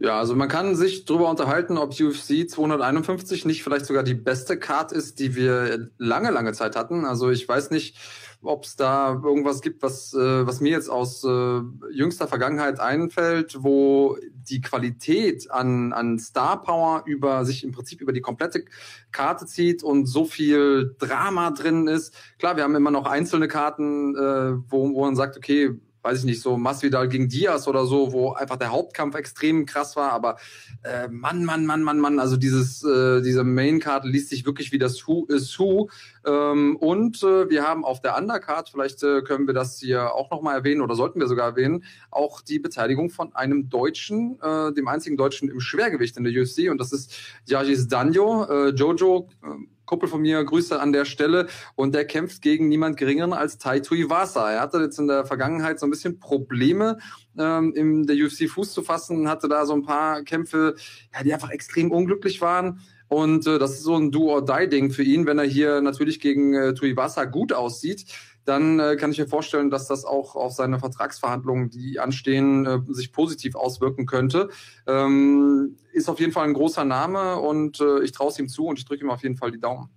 Ja, also man kann sich darüber unterhalten, ob UFC 251 nicht vielleicht sogar die beste Card ist, die wir lange, lange Zeit hatten. Also ich weiß nicht, ob es da irgendwas gibt, was, äh, was mir jetzt aus äh, jüngster Vergangenheit einfällt, wo die Qualität an, an Star Power über sich im Prinzip über die komplette Karte zieht und so viel Drama drin ist. Klar, wir haben immer noch einzelne Karten, äh, wo, wo man sagt, okay, weiß ich nicht, so Masvidal gegen Diaz oder so, wo einfach der Hauptkampf extrem krass war, aber äh, Mann, Mann, Mann, Mann, Mann, also dieses, äh, diese Main-Card liest sich wirklich wie das Who is Who. Ähm, und äh, wir haben auf der Undercard, vielleicht äh, können wir das hier auch nochmal erwähnen oder sollten wir sogar erwähnen, auch die Beteiligung von einem Deutschen, äh, dem einzigen Deutschen im Schwergewicht in der UFC und das ist Yajis Danjo, äh, Jojo, äh, Kumpel von mir, Grüße an der Stelle. Und der kämpft gegen niemand geringeren als Tai Tuivasa. Er hatte jetzt in der Vergangenheit so ein bisschen Probleme, ähm, in der UFC Fuß zu fassen, hatte da so ein paar Kämpfe, ja, die einfach extrem unglücklich waren. Und äh, das ist so ein Do-or-Die-Ding für ihn, wenn er hier natürlich gegen äh, Tuivasa gut aussieht dann äh, kann ich mir vorstellen, dass das auch auf seine Vertragsverhandlungen, die anstehen, äh, sich positiv auswirken könnte. Ähm, ist auf jeden Fall ein großer Name und äh, ich traue es ihm zu und ich drücke ihm auf jeden Fall die Daumen.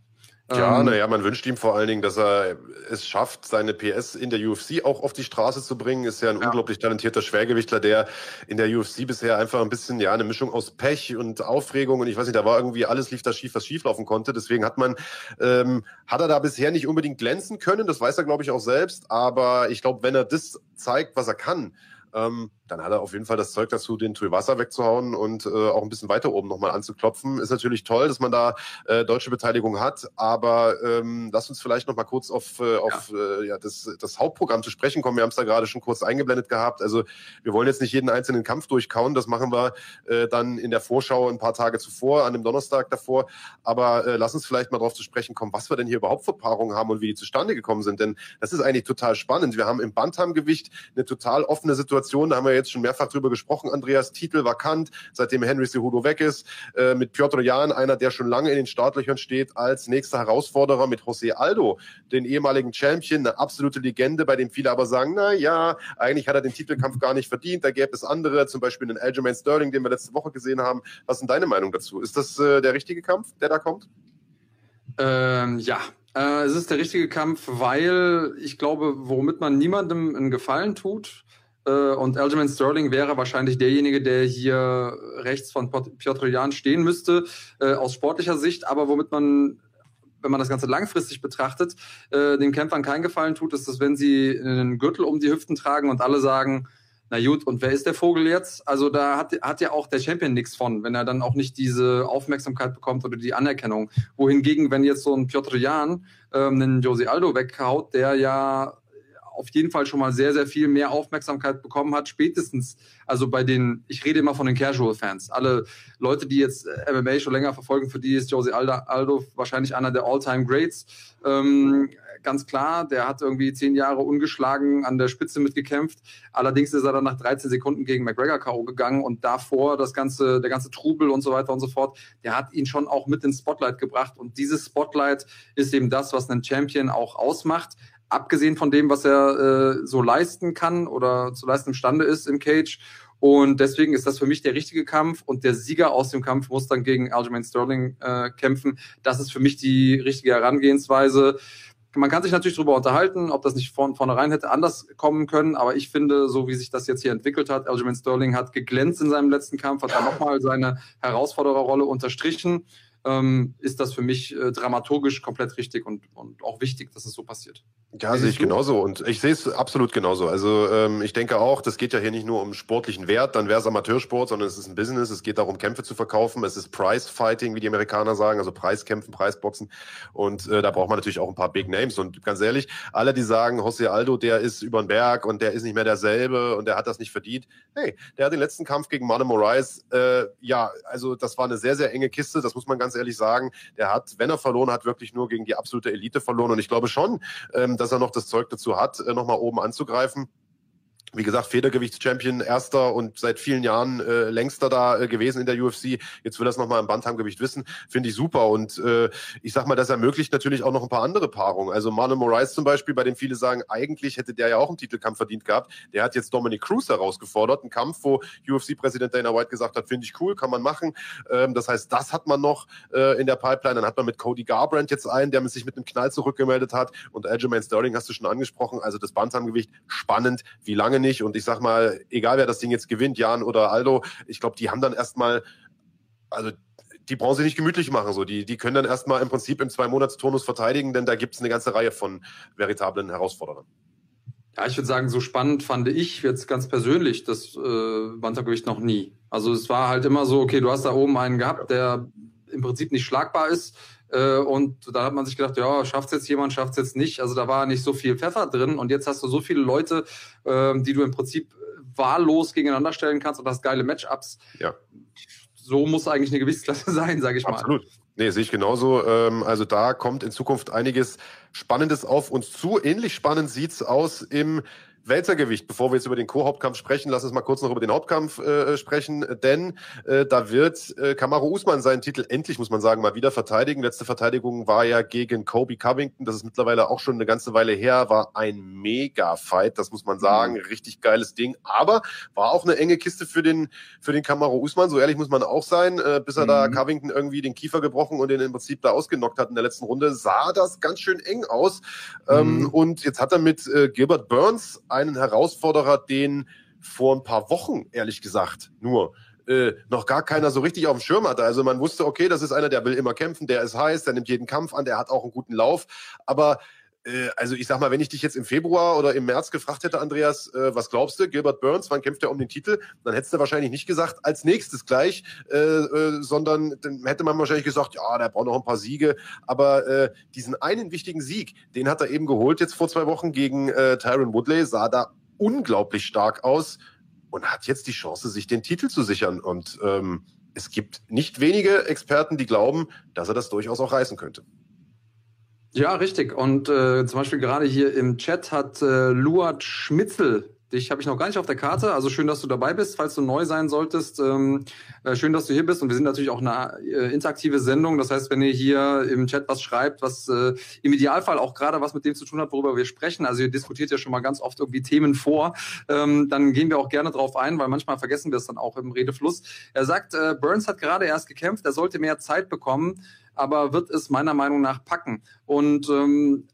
Ja, ähm, naja, man wünscht ihm vor allen Dingen, dass er es schafft, seine PS in der UFC auch auf die Straße zu bringen. Ist ja ein ja. unglaublich talentierter Schwergewichtler, der in der UFC bisher einfach ein bisschen, ja, eine Mischung aus Pech und Aufregung und ich weiß nicht, da war irgendwie alles lief da schief, was schieflaufen konnte. Deswegen hat man, ähm, hat er da bisher nicht unbedingt glänzen können. Das weiß er, glaube ich, auch selbst. Aber ich glaube, wenn er das zeigt, was er kann, ähm, dann hat er auf jeden Fall das Zeug dazu, den Tuivasa wegzuhauen und äh, auch ein bisschen weiter oben nochmal anzuklopfen. Ist natürlich toll, dass man da äh, deutsche Beteiligung hat, aber ähm, lass uns vielleicht nochmal kurz auf, äh, auf ja. Äh, ja, das, das Hauptprogramm zu sprechen kommen. Wir haben es da gerade schon kurz eingeblendet gehabt. Also wir wollen jetzt nicht jeden einzelnen Kampf durchkauen, das machen wir äh, dann in der Vorschau ein paar Tage zuvor, an dem Donnerstag davor. Aber äh, lass uns vielleicht mal darauf zu sprechen kommen, was wir denn hier überhaupt für Paarungen haben und wie die zustande gekommen sind. Denn das ist eigentlich total spannend. Wir haben im Bantamgewicht eine total offene Situation. Da haben wir jetzt schon mehrfach drüber gesprochen. Andreas Titel vakant, seitdem Henry Cejudo weg ist. Äh, mit Piotr Jan, einer, der schon lange in den Startlöchern steht, als nächster Herausforderer mit José Aldo, den ehemaligen Champion, eine absolute Legende, bei dem viele aber sagen, na ja, eigentlich hat er den Titelkampf gar nicht verdient. Da gäbe es andere, zum Beispiel den Aljamain Sterling, den wir letzte Woche gesehen haben. Was ist deine Meinung dazu? Ist das äh, der richtige Kampf, der da kommt? Ähm, ja, äh, es ist der richtige Kampf, weil ich glaube, womit man niemandem einen Gefallen tut, und Aljamain Sterling wäre wahrscheinlich derjenige, der hier rechts von Piotr Jan stehen müsste, äh, aus sportlicher Sicht, aber womit man wenn man das Ganze langfristig betrachtet, äh, den Kämpfern keinen Gefallen tut, ist, dass wenn sie einen Gürtel um die Hüften tragen und alle sagen, na gut, und wer ist der Vogel jetzt? Also da hat, hat ja auch der Champion nichts von, wenn er dann auch nicht diese Aufmerksamkeit bekommt oder die Anerkennung. Wohingegen, wenn jetzt so ein Piotr Jan ähm, einen Josi Aldo weghaut, der ja auf jeden Fall schon mal sehr, sehr viel mehr Aufmerksamkeit bekommen hat, spätestens, also bei den, ich rede immer von den Casual-Fans, alle Leute, die jetzt äh, MMA schon länger verfolgen, für die ist Jose Aldo wahrscheinlich einer der All-Time-Greats. Ähm, ganz klar, der hat irgendwie zehn Jahre ungeschlagen an der Spitze mitgekämpft. Allerdings ist er dann nach 13 Sekunden gegen McGregor K.O. gegangen und davor das ganze, der ganze Trubel und so weiter und so fort, der hat ihn schon auch mit ins Spotlight gebracht. Und dieses Spotlight ist eben das, was einen Champion auch ausmacht abgesehen von dem, was er äh, so leisten kann oder zu leisten imstande ist im Cage. Und deswegen ist das für mich der richtige Kampf und der Sieger aus dem Kampf muss dann gegen Aljamain Sterling äh, kämpfen. Das ist für mich die richtige Herangehensweise. Man kann sich natürlich darüber unterhalten, ob das nicht von vornherein hätte anders kommen können, aber ich finde, so wie sich das jetzt hier entwickelt hat, Aljamain Sterling hat geglänzt in seinem letzten Kampf, hat dann nochmal seine Herausfordererrolle unterstrichen ähm, ist das für mich äh, dramaturgisch komplett richtig und, und auch wichtig, dass es so passiert. Ja, sehe ich genauso und ich sehe es absolut genauso. Also ähm, ich denke auch, das geht ja hier nicht nur um sportlichen Wert, dann wäre es Amateursport, sondern es ist ein Business. Es geht darum, Kämpfe zu verkaufen. Es ist Price Fighting, wie die Amerikaner sagen, also Preiskämpfen, Preisboxen. Und äh, da braucht man natürlich auch ein paar Big Names. Und ganz ehrlich, alle, die sagen, José Aldo, der ist über den Berg und der ist nicht mehr derselbe und der hat das nicht verdient. Hey, der hat den letzten Kampf gegen Mane Moraes, äh, ja, also das war eine sehr, sehr enge Kiste. Das muss man ganz ganz ehrlich sagen, der hat, wenn er verloren hat, wirklich nur gegen die absolute Elite verloren. Und ich glaube schon, ähm, dass er noch das Zeug dazu hat, äh, nochmal oben anzugreifen wie gesagt, Federgewichtschampion, erster und seit vielen Jahren äh, längster da äh, gewesen in der UFC. Jetzt will er es nochmal im Bantamgewicht wissen. Finde ich super. Und äh, ich sag mal, das ermöglicht natürlich auch noch ein paar andere Paarungen. Also Marlon Moraes zum Beispiel, bei dem viele sagen, eigentlich hätte der ja auch einen Titelkampf verdient gehabt. Der hat jetzt Dominic Cruz herausgefordert. Ein Kampf, wo UFC-Präsident Dana White gesagt hat, finde ich cool, kann man machen. Ähm, das heißt, das hat man noch äh, in der Pipeline. Dann hat man mit Cody Garbrandt jetzt einen, der sich mit einem Knall zurückgemeldet hat. Und Aljamain Sterling hast du schon angesprochen. Also das Bantamgewicht, spannend. Wie lange nicht. Und ich sag mal, egal wer das Ding jetzt gewinnt, Jan oder Aldo, ich glaube, die haben dann erstmal, also die brauchen sie nicht gemütlich machen. So. Die, die können dann erstmal im Prinzip im Zwei-Monats-Turnus verteidigen, denn da gibt es eine ganze Reihe von veritablen Herausforderern. Ja, ich würde sagen, so spannend fand ich jetzt ganz persönlich das äh, Bantamgewicht noch nie. Also es war halt immer so, okay, du hast da oben einen gehabt, der im Prinzip nicht schlagbar ist. Äh, und da hat man sich gedacht, ja, schafft es jetzt jemand, schafft es jetzt nicht. Also da war nicht so viel Pfeffer drin. Und jetzt hast du so viele Leute, ähm, die du im Prinzip wahllos gegeneinander stellen kannst und hast geile Matchups. Ja. So muss eigentlich eine Gewichtsklasse sein, sage ich Absolut. mal. Absolut. Nee, sehe ich genauso. Ähm, also da kommt in Zukunft einiges Spannendes auf uns zu. Ähnlich spannend sieht's aus im Weltergewicht. Bevor wir jetzt über den Co-Hauptkampf sprechen, lass uns mal kurz noch über den Hauptkampf äh, sprechen, denn äh, da wird äh, Kamaru Usman seinen Titel endlich, muss man sagen, mal wieder verteidigen. Letzte Verteidigung war ja gegen Kobe Covington, das ist mittlerweile auch schon eine ganze Weile her, war ein Mega-Fight, das muss man mhm. sagen, richtig geiles Ding, aber war auch eine enge Kiste für den für den Kamaru Usman, so ehrlich muss man auch sein, äh, bis er mhm. da Covington irgendwie den Kiefer gebrochen und den im Prinzip da ausgenockt hat in der letzten Runde, sah das ganz schön eng aus. Ähm, mhm. und jetzt hat er mit äh, Gilbert Burns einen Herausforderer, den vor ein paar Wochen, ehrlich gesagt, nur äh, noch gar keiner so richtig auf dem Schirm hatte. Also man wusste, okay, das ist einer, der will immer kämpfen, der ist heiß, der nimmt jeden Kampf an, der hat auch einen guten Lauf. Aber äh, also ich sag mal, wenn ich dich jetzt im Februar oder im März gefragt hätte, Andreas, äh, was glaubst du, Gilbert Burns, wann kämpft er um den Titel? Dann hättest du wahrscheinlich nicht gesagt, als nächstes gleich, äh, äh, sondern dann hätte man wahrscheinlich gesagt, ja, der braucht noch ein paar Siege. Aber diesen einen wichtigen Sieg, den hat er eben geholt jetzt vor zwei Wochen gegen Tyron Woodley, sah da unglaublich stark aus und hat jetzt die Chance, sich den Titel zu sichern. Und ähm, es gibt nicht wenige Experten, die glauben, dass er das durchaus auch reißen könnte. Ja, richtig. Und äh, zum Beispiel gerade hier im Chat hat äh, Luat Schmitzel Dich habe ich noch gar nicht auf der Karte. Also schön, dass du dabei bist, falls du neu sein solltest. Ähm, äh, schön, dass du hier bist. Und wir sind natürlich auch eine äh, interaktive Sendung. Das heißt, wenn ihr hier im Chat was schreibt, was äh, im Idealfall auch gerade was mit dem zu tun hat, worüber wir sprechen, also ihr diskutiert ja schon mal ganz oft irgendwie Themen vor, ähm, dann gehen wir auch gerne drauf ein, weil manchmal vergessen wir es dann auch im Redefluss. Er sagt, äh, Burns hat gerade erst gekämpft, er sollte mehr Zeit bekommen aber wird es meiner Meinung nach packen. Und ähm,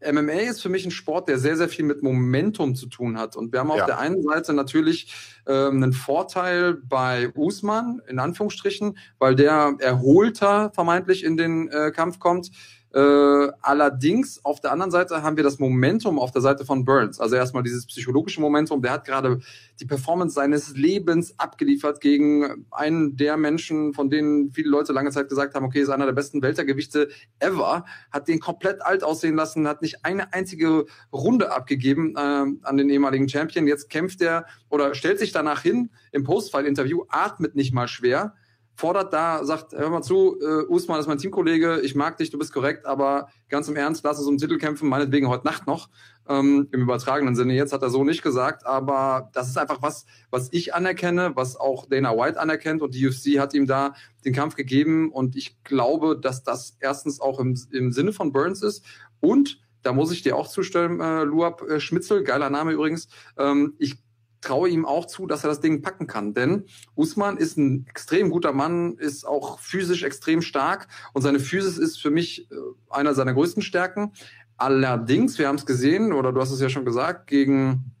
MMA ist für mich ein Sport, der sehr, sehr viel mit Momentum zu tun hat. Und wir haben auf ja. der einen Seite natürlich ähm, einen Vorteil bei Usman, in Anführungsstrichen, weil der erholter vermeintlich in den äh, Kampf kommt. Äh, allerdings auf der anderen Seite haben wir das Momentum auf der Seite von Burns. Also erstmal dieses psychologische Momentum. Der hat gerade die Performance seines Lebens abgeliefert gegen einen der Menschen, von denen viele Leute lange Zeit gesagt haben, okay, ist einer der besten Weltergewichte ever. Hat den komplett alt aussehen lassen, hat nicht eine einzige Runde abgegeben äh, an den ehemaligen Champion. Jetzt kämpft er oder stellt sich danach hin im Postfile-Interview, atmet nicht mal schwer fordert da, sagt, hör mal zu, äh, Usman ist mein Teamkollege, ich mag dich, du bist korrekt, aber ganz im Ernst, lass uns um Titel kämpfen, meinetwegen heute Nacht noch, ähm, im übertragenen Sinne. Jetzt hat er so nicht gesagt, aber das ist einfach was, was ich anerkenne, was auch Dana White anerkennt und die UFC hat ihm da den Kampf gegeben und ich glaube, dass das erstens auch im, im Sinne von Burns ist und da muss ich dir auch zustimmen, äh, Luab äh, Schmitzel, geiler Name übrigens. Ähm, ich traue ihm auch zu, dass er das Ding packen kann. Denn Usman ist ein extrem guter Mann, ist auch physisch extrem stark und seine Physis ist für mich äh, einer seiner größten Stärken. Allerdings, wir haben es gesehen, oder du hast es ja schon gesagt, gegen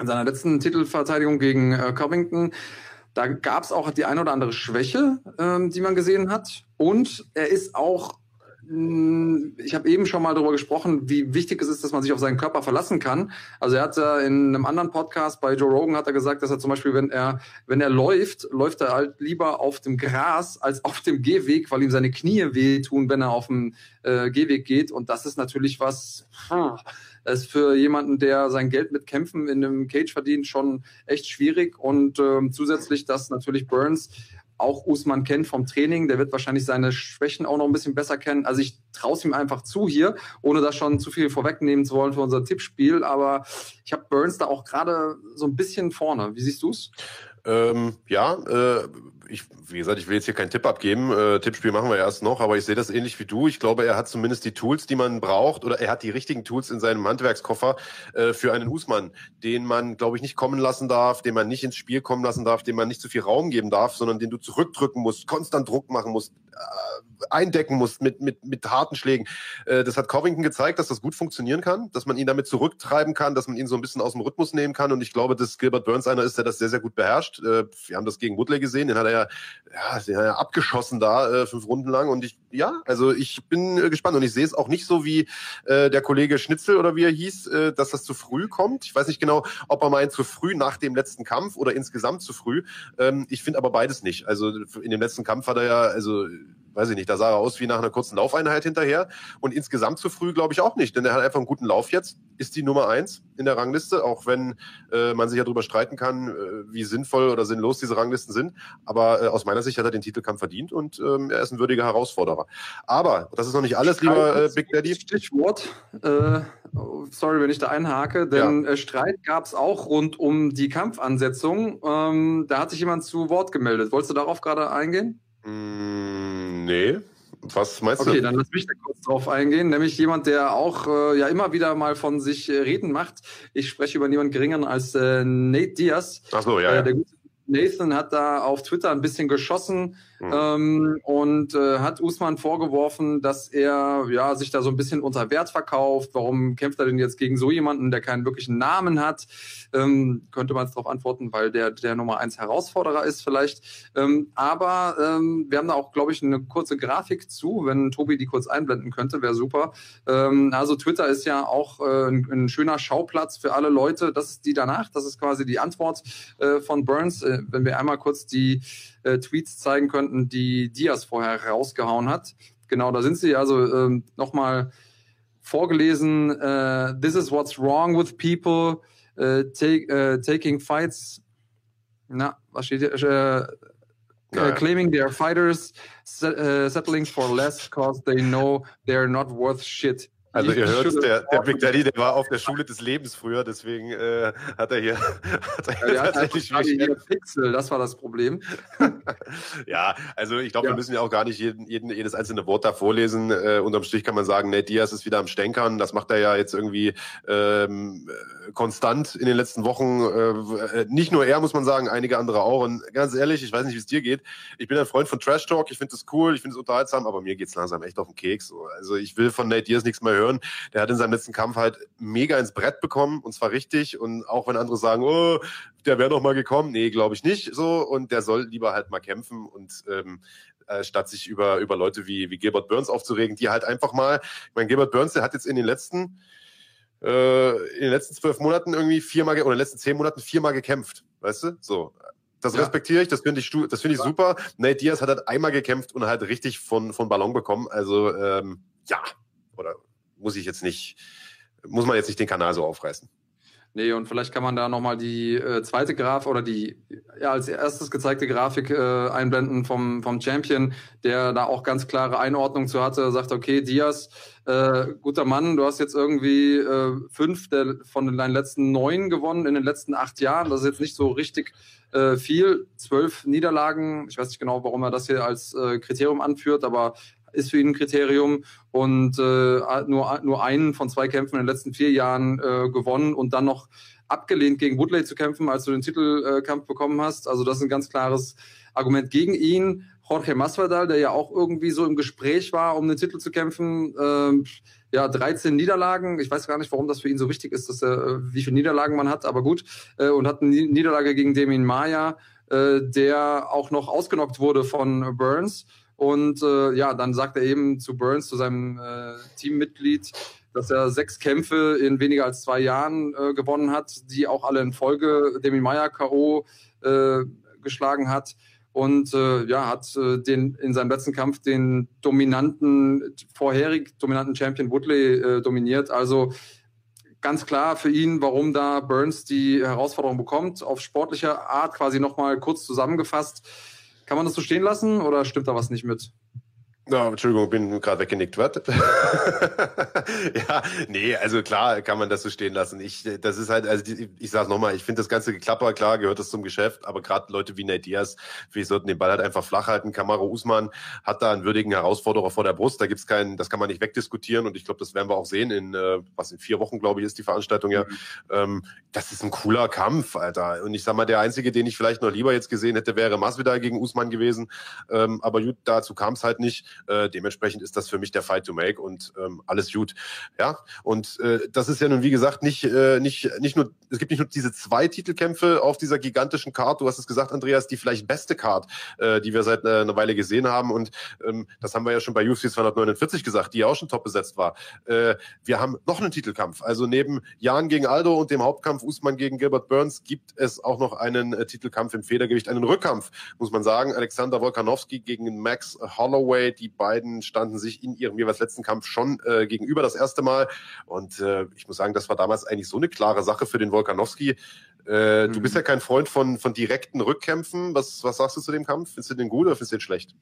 in seiner letzten Titelverteidigung gegen äh, Covington, da gab es auch die eine oder andere Schwäche, ähm, die man gesehen hat. Und er ist auch ich habe eben schon mal darüber gesprochen, wie wichtig es ist, dass man sich auf seinen Körper verlassen kann. Also er hat ja in einem anderen Podcast bei Joe Rogan hat er gesagt, dass er zum Beispiel, wenn er wenn er läuft, läuft er halt lieber auf dem Gras als auf dem Gehweg, weil ihm seine Knie wehtun, wenn er auf dem äh, Gehweg geht. Und das ist natürlich was. Das ist für jemanden, der sein Geld mit Kämpfen in einem Cage verdient, schon echt schwierig. Und ähm, zusätzlich, dass natürlich Burns auch Usman kennt vom Training. Der wird wahrscheinlich seine Schwächen auch noch ein bisschen besser kennen. Also ich traue es ihm einfach zu hier, ohne das schon zu viel vorwegnehmen zu wollen für unser Tippspiel. Aber ich habe Burns da auch gerade so ein bisschen vorne. Wie siehst du es? Ähm, ja, äh, ich, wie gesagt, ich will jetzt hier keinen Tipp abgeben. Äh, Tippspiel machen wir erst noch, aber ich sehe das ähnlich wie du. Ich glaube, er hat zumindest die Tools, die man braucht, oder er hat die richtigen Tools in seinem Handwerkskoffer äh, für einen Usmann, den man, glaube ich, nicht kommen lassen darf, den man nicht ins Spiel kommen lassen darf, dem man nicht zu viel Raum geben darf, sondern den du zurückdrücken musst, konstant Druck machen musst, äh, eindecken musst mit, mit, mit harten Schlägen. Äh, das hat Covington gezeigt, dass das gut funktionieren kann, dass man ihn damit zurücktreiben kann, dass man ihn so ein bisschen aus dem Rhythmus nehmen kann. Und ich glaube, dass Gilbert Burns einer ist, der das sehr, sehr gut beherrscht. Äh, wir haben das gegen Woodley gesehen, den hat er ja, ja, er abgeschossen da, äh, fünf Runden lang. Und ich, ja, also ich bin äh, gespannt. Und ich sehe es auch nicht so wie äh, der Kollege Schnitzel oder wie er hieß, äh, dass das zu früh kommt. Ich weiß nicht genau, ob er meint zu früh nach dem letzten Kampf oder insgesamt zu früh. Ähm, ich finde aber beides nicht. Also in dem letzten Kampf hat er ja, also weiß ich nicht, da sah er aus wie nach einer kurzen Laufeinheit hinterher. Und insgesamt zu früh glaube ich auch nicht, denn er hat einfach einen guten Lauf jetzt, ist die Nummer eins in der Rangliste, auch wenn äh, man sich ja darüber streiten kann, äh, wie sinnvoll oder sinnlos diese Ranglisten sind. Aber äh, aus meiner Sicht hat er den Titelkampf verdient und ähm, er ist ein würdiger Herausforderer. Aber das ist noch nicht alles, lieber äh, Big Daddy. Stichwort, äh, sorry, wenn ich da einhake, denn ja. Äh, Streit gab es auch rund um die Kampfansetzung. Ähm, da hat sich jemand zu Wort gemeldet. Wolltest du darauf gerade eingehen? Mm, nee. Was meinst okay, du? Okay, dann lass mich da kurz drauf eingehen. Nämlich jemand, der auch äh, ja immer wieder mal von sich äh, reden macht. Ich spreche über niemand geringeren als äh, Nate Diaz. Ach so, ja. Äh, der gute Nathan hat da auf Twitter ein bisschen geschossen mhm. ähm, und äh, hat Usman vorgeworfen, dass er ja sich da so ein bisschen unter Wert verkauft. Warum kämpft er denn jetzt gegen so jemanden, der keinen wirklichen Namen hat? Ähm, könnte man es darauf antworten, weil der der Nummer eins Herausforderer ist vielleicht. Ähm, aber ähm, wir haben da auch, glaube ich, eine kurze Grafik zu. Wenn Tobi die kurz einblenden könnte, wäre super. Ähm, also Twitter ist ja auch äh, ein, ein, schöner Schauplatz für alle Leute. Das ist die danach. Das ist quasi die Antwort äh, von Burns. Äh, wenn wir einmal kurz die äh, Tweets zeigen könnten, die Diaz vorher rausgehauen hat. Genau, da sind sie. Also ähm, nochmal vorgelesen. Uh, This is what's wrong with people uh, take, uh, taking fights. Na, was steht hier? Uh, uh, claiming they are fighters, settling for less because they know they're not worth shit. Also ihr hört, der, der Big Daddy, der war auf der Schule des Lebens früher, deswegen äh, hat er hier, hat er hier ja, tatsächlich hier Pixel, das war das Problem. ja, also ich glaube, ja. wir müssen ja auch gar nicht jeden, jeden, jedes einzelne Wort da vorlesen. Äh, unterm Strich kann man sagen, Nate Diaz ist wieder am Stänkern. Das macht er ja jetzt irgendwie ähm, konstant in den letzten Wochen. Äh, nicht nur er, muss man sagen, einige andere auch. Und ganz ehrlich, ich weiß nicht, wie es dir geht. Ich bin ein Freund von Trash Talk. Ich finde das cool, ich finde es unterhaltsam, aber mir geht's langsam echt auf den Keks. Also ich will von Nate Diaz nichts mehr hören hören. Der hat in seinem letzten Kampf halt mega ins Brett bekommen und zwar richtig. Und auch wenn andere sagen, oh, der wäre noch mal gekommen, nee, glaube ich nicht so. Und der soll lieber halt mal kämpfen und ähm, äh, statt sich über, über Leute wie, wie Gilbert Burns aufzuregen, die halt einfach mal, ich meine, Gilbert Burns, der hat jetzt in den letzten äh, in den letzten zwölf Monaten irgendwie viermal oder in den letzten zehn Monaten viermal gekämpft, weißt du? So. Das ja. respektiere ich, das finde ich, das finde ich super. Nate Diaz hat halt einmal gekämpft und halt richtig von, von Ballon bekommen. Also ähm, ja, muss ich jetzt nicht, muss man jetzt nicht den Kanal so aufreißen. Nee, und vielleicht kann man da nochmal die äh, zweite Graf oder die ja, als erstes gezeigte Grafik äh, einblenden vom, vom Champion, der da auch ganz klare Einordnung zu hatte. Sagt, okay, Diaz, äh, guter Mann, du hast jetzt irgendwie äh, fünf der, von deinen letzten neun gewonnen in den letzten acht Jahren. Das ist jetzt nicht so richtig äh, viel. Zwölf Niederlagen. Ich weiß nicht genau, warum er das hier als äh, Kriterium anführt, aber ist für ihn ein Kriterium und äh, nur, nur einen von zwei Kämpfen in den letzten vier Jahren äh, gewonnen und dann noch abgelehnt gegen Woodley zu kämpfen, als du den Titelkampf bekommen hast. Also das ist ein ganz klares Argument gegen ihn. Jorge Masvidal, der ja auch irgendwie so im Gespräch war, um den Titel zu kämpfen, äh, ja 13 Niederlagen. Ich weiß gar nicht, warum das für ihn so wichtig ist, dass er, äh, wie viele Niederlagen man hat, aber gut. Äh, und hat eine Niederlage gegen Demin Maya, äh, der auch noch ausgenockt wurde von Burns. Und äh, ja, dann sagt er eben zu Burns, zu seinem äh, Teammitglied, dass er sechs Kämpfe in weniger als zwei Jahren äh, gewonnen hat, die auch alle in Folge Demi Meyer K.O. Äh, geschlagen hat. Und äh, ja, hat äh, den in seinem letzten Kampf den dominanten, vorherig dominanten Champion Woodley dominiert. Also ganz klar für ihn, warum da Burns die Herausforderung bekommt. Auf sportlicher Art quasi nochmal kurz zusammengefasst kann man das so stehen lassen oder stimmt da was nicht mit? Ja, Entschuldigung, bin gerade weggenickt. Was? ja, nee, also klar kann man das so stehen lassen. Ich, das ist halt, also die, ich sage nochmal, ich finde das ganze Geklapper, klar gehört das zum Geschäft, aber gerade Leute wie Nate Diaz, wir sollten den Ball halt einfach flach halten. Kamaro Usman hat da einen würdigen Herausforderer vor der Brust. Da gibt's keinen, das kann man nicht wegdiskutieren und ich glaube, das werden wir auch sehen in, äh, was in vier Wochen, glaube ich, ist die Veranstaltung ja. Mhm. Ähm, das ist ein cooler Kampf, Alter. Und ich sag mal, der einzige, den ich vielleicht noch lieber jetzt gesehen hätte, wäre Masvidal gegen Usman gewesen. Ähm, aber gut, dazu kam es halt nicht. Äh, dementsprechend ist das für mich der Fight to make und ähm, alles gut. Ja, und äh, das ist ja nun, wie gesagt, nicht, äh, nicht, nicht nur, es gibt nicht nur diese zwei Titelkämpfe auf dieser gigantischen Card, du hast es gesagt, Andreas, die vielleicht beste Card, äh, die wir seit äh, einer Weile gesehen haben und ähm, das haben wir ja schon bei UFC 249 gesagt, die ja auch schon top besetzt war. Äh, wir haben noch einen Titelkampf, also neben Jan gegen Aldo und dem Hauptkampf Usman gegen Gilbert Burns gibt es auch noch einen äh, Titelkampf im Federgewicht, einen Rückkampf, muss man sagen. Alexander Volkanovski gegen Max Holloway, die beiden standen sich in ihrem jeweils letzten Kampf schon äh, gegenüber das erste Mal und äh, ich muss sagen, das war damals eigentlich so eine klare Sache für den Volkanovski. Äh, mhm. Du bist ja kein Freund von, von direkten Rückkämpfen. Was, was sagst du zu dem Kampf? Findest du den gut oder findest du den schlecht?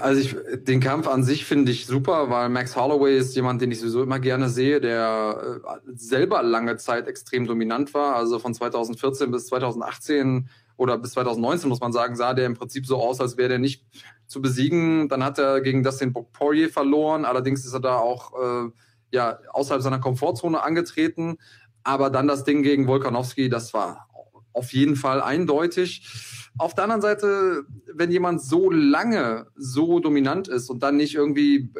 Also ich, den Kampf an sich finde ich super, weil Max Holloway ist jemand, den ich sowieso immer gerne sehe, der äh, selber lange Zeit extrem dominant war. Also von 2014 bis 2018 oder bis 2019 muss man sagen, sah der im Prinzip so aus, als wäre der nicht zu besiegen. Dann hat er gegen Dustin Poirier verloren. Allerdings ist er da auch äh, ja außerhalb seiner Komfortzone angetreten. Aber dann das Ding gegen Volkanovski, das war auf jeden Fall eindeutig. Auf der anderen Seite, wenn jemand so lange so dominant ist und dann nicht irgendwie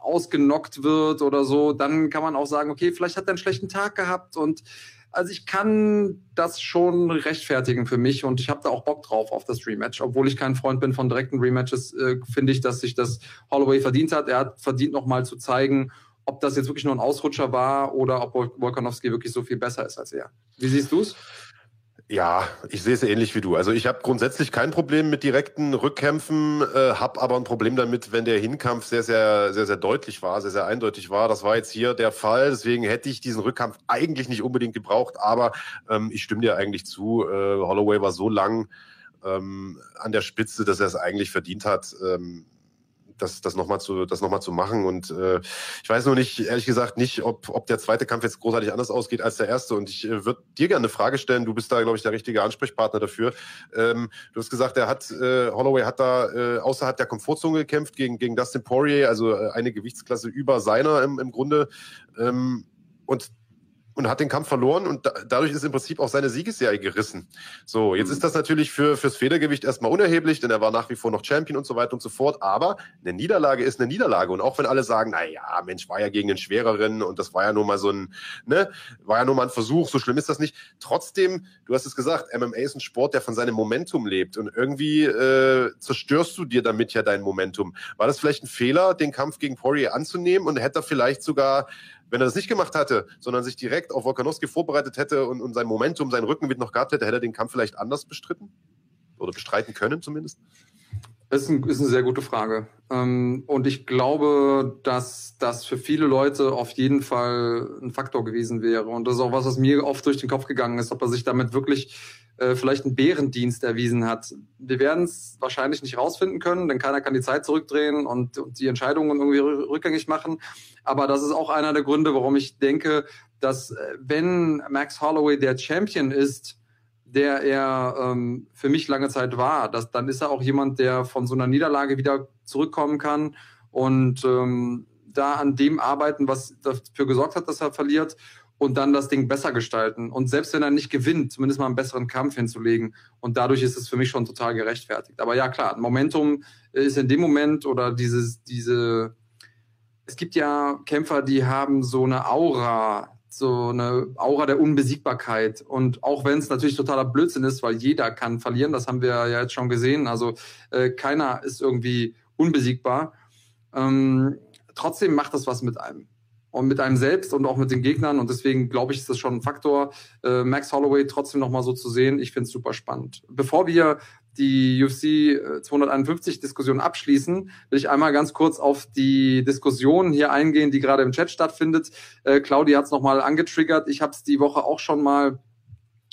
ausgenockt wird oder so, dann kann man auch sagen, okay, vielleicht hat er einen schlechten Tag gehabt und also ich kann das schon rechtfertigen für mich und ich habe da auch Bock drauf auf das Rematch. Obwohl ich kein Freund bin von direkten Rematches, äh, finde ich, dass sich das Holloway verdient hat. Er hat verdient nochmal zu zeigen, ob das jetzt wirklich nur ein Ausrutscher war oder ob Volkanovski wirklich so viel besser ist als er. Wie siehst du es? Ja, ich sehe es ähnlich wie du. Also ich habe grundsätzlich kein Problem mit direkten Rückkämpfen, äh, habe aber ein Problem damit, wenn der Hinkampf sehr, sehr, sehr, sehr deutlich war, sehr, sehr eindeutig war. Das war jetzt hier der Fall. Deswegen hätte ich diesen Rückkampf eigentlich nicht unbedingt gebraucht. Aber ähm, ich stimme dir eigentlich zu. Äh, Holloway war so lang ähm, an der Spitze, dass er es eigentlich verdient hat. Ähm, das, das nochmal zu, noch zu machen. Und äh, ich weiß nur nicht, ehrlich gesagt, nicht, ob, ob der zweite Kampf jetzt großartig anders ausgeht als der erste. Und ich äh, würde dir gerne eine Frage stellen. Du bist da, glaube ich, der richtige Ansprechpartner dafür. Ähm, du hast gesagt, er hat, äh, Holloway hat da äh, außerhalb der Komfortzone gekämpft gegen, gegen Dustin Poirier, also äh, eine Gewichtsklasse über seiner im, im Grunde. Ähm, und und hat den Kampf verloren und da, dadurch ist im Prinzip auch seine Siegesserie gerissen. So, jetzt mhm. ist das natürlich für fürs Federgewicht erstmal unerheblich, denn er war nach wie vor noch Champion und so weiter und so fort. Aber eine Niederlage ist eine Niederlage und auch wenn alle sagen, na ja, Mensch, war ja gegen den schwereren und das war ja nur mal so ein, ne, war ja nur mal ein Versuch, so schlimm ist das nicht. Trotzdem, du hast es gesagt, MMA ist ein Sport, der von seinem Momentum lebt und irgendwie äh, zerstörst du dir damit ja dein Momentum. War das vielleicht ein Fehler, den Kampf gegen Poirier anzunehmen und hätte er vielleicht sogar wenn er das nicht gemacht hatte, sondern sich direkt auf Volkanowski vorbereitet hätte und, und sein Momentum, seinen Rückenwind noch gehabt hätte, hätte er den Kampf vielleicht anders bestritten? Oder bestreiten können zumindest? Das ist, ein, ist eine sehr gute Frage. Ähm, und ich glaube, dass das für viele Leute auf jeden Fall ein Faktor gewesen wäre. Und das ist auch was, was mir oft durch den Kopf gegangen ist, ob er sich damit wirklich äh, vielleicht einen Bärendienst erwiesen hat. Wir werden es wahrscheinlich nicht rausfinden können, denn keiner kann die Zeit zurückdrehen und, und die Entscheidungen irgendwie rückgängig machen. Aber das ist auch einer der Gründe, warum ich denke, dass äh, wenn Max Holloway der Champion ist, der er ähm, für mich lange Zeit war, dass, dann ist er auch jemand, der von so einer Niederlage wieder zurückkommen kann und ähm, da an dem arbeiten, was dafür gesorgt hat, dass er verliert und dann das Ding besser gestalten. Und selbst wenn er nicht gewinnt, zumindest mal einen besseren Kampf hinzulegen. Und dadurch ist es für mich schon total gerechtfertigt. Aber ja, klar, Momentum ist in dem Moment oder dieses, diese, es gibt ja Kämpfer, die haben so eine Aura, so eine Aura der Unbesiegbarkeit. Und auch wenn es natürlich totaler Blödsinn ist, weil jeder kann verlieren, das haben wir ja jetzt schon gesehen. Also äh, keiner ist irgendwie unbesiegbar. Ähm, trotzdem macht das was mit einem und mit einem selbst und auch mit den Gegnern. Und deswegen glaube ich, ist das schon ein Faktor, äh, Max Holloway trotzdem nochmal so zu sehen. Ich finde es super spannend. Bevor wir die UFC 251 Diskussion abschließen, will ich einmal ganz kurz auf die Diskussion hier eingehen, die gerade im Chat stattfindet. Äh, Claudia hat es nochmal angetriggert. Ich habe es die Woche auch schon mal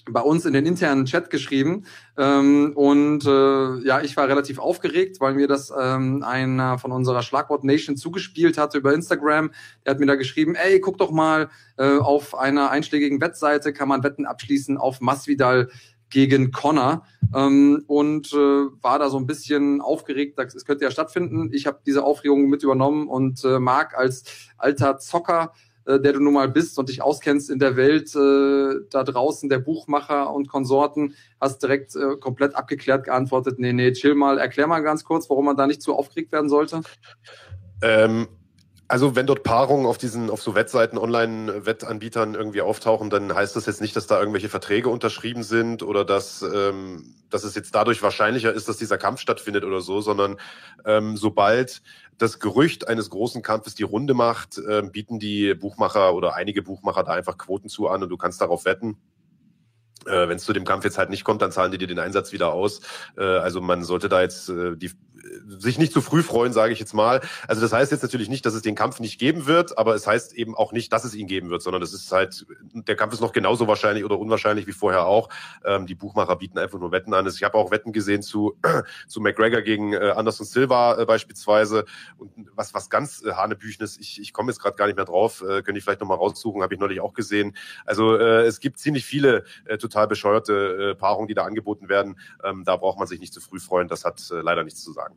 bei uns in den internen Chat geschrieben. Ähm, und äh, ja, ich war relativ aufgeregt, weil mir das ähm, einer von unserer Schlagwort Nation zugespielt hatte über Instagram. Er hat mir da geschrieben, ey, guck doch mal, äh, auf einer einschlägigen Wettseite kann man Wetten abschließen auf Masvidal gegen Connor ähm, und äh, war da so ein bisschen aufgeregt, es könnte ja stattfinden. Ich habe diese Aufregung mit übernommen und äh, mag als alter Zocker äh, der du nun mal bist und dich auskennst in der Welt äh, da draußen, der Buchmacher und Konsorten, hast direkt äh, komplett abgeklärt geantwortet, nee, nee, chill mal, erklär mal ganz kurz, warum man da nicht zu aufgeregt werden sollte. Ähm, also wenn dort Paarungen auf diesen, auf so Wettseiten, Online-Wettanbietern irgendwie auftauchen, dann heißt das jetzt nicht, dass da irgendwelche Verträge unterschrieben sind oder dass, ähm, dass es jetzt dadurch wahrscheinlicher ist, dass dieser Kampf stattfindet oder so, sondern ähm, sobald das Gerücht eines großen Kampfes die Runde macht, äh, bieten die Buchmacher oder einige Buchmacher da einfach Quoten zu an und du kannst darauf wetten. Äh, Wenn es zu dem Kampf jetzt halt nicht kommt, dann zahlen die dir den Einsatz wieder aus. Äh, also man sollte da jetzt äh, die sich nicht zu früh freuen, sage ich jetzt mal. Also das heißt jetzt natürlich nicht, dass es den Kampf nicht geben wird, aber es heißt eben auch nicht, dass es ihn geben wird, sondern es ist halt, der Kampf ist noch genauso wahrscheinlich oder unwahrscheinlich wie vorher auch. Ähm, die Buchmacher bieten einfach nur Wetten an. Ich habe auch Wetten gesehen zu, zu McGregor gegen äh, Anderson Silva äh, beispielsweise. Und was, was ganz äh, Hanebüchen ist, ich, ich komme jetzt gerade gar nicht mehr drauf, äh, könnte ich vielleicht nochmal raussuchen, habe ich neulich auch gesehen. Also äh, es gibt ziemlich viele äh, total bescheuerte äh, Paarungen, die da angeboten werden. Ähm, da braucht man sich nicht zu früh freuen, das hat äh, leider nichts zu sagen.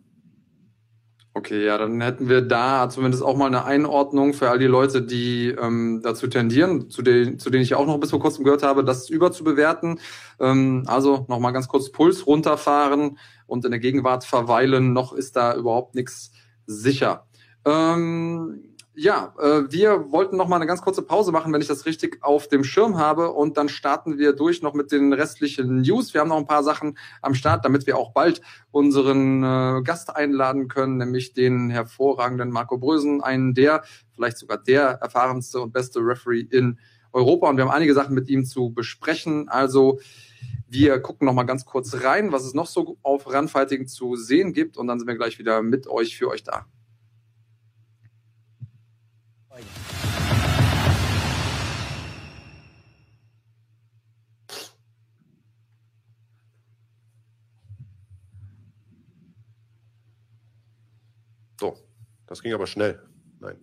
Okay, ja, dann hätten wir da zumindest auch mal eine Einordnung für all die Leute, die ähm, dazu tendieren, zu, den, zu denen ich auch noch bis vor kurzem gehört habe, das überzubewerten. Ähm, also nochmal ganz kurz Puls runterfahren und in der Gegenwart verweilen. Noch ist da überhaupt nichts sicher. Ähm, ja, äh, wir wollten noch mal eine ganz kurze Pause machen, wenn ich das richtig auf dem Schirm habe. Und dann starten wir durch noch mit den restlichen News. Wir haben noch ein paar Sachen am Start, damit wir auch bald unseren äh, Gast einladen können, nämlich den hervorragenden Marco Brösen, einen der, vielleicht sogar der erfahrenste und beste Referee in Europa. Und wir haben einige Sachen mit ihm zu besprechen. Also wir gucken noch mal ganz kurz rein, was es noch so auf Runfighting zu sehen gibt. Und dann sind wir gleich wieder mit euch für euch da. Das ging aber schnell. Nein.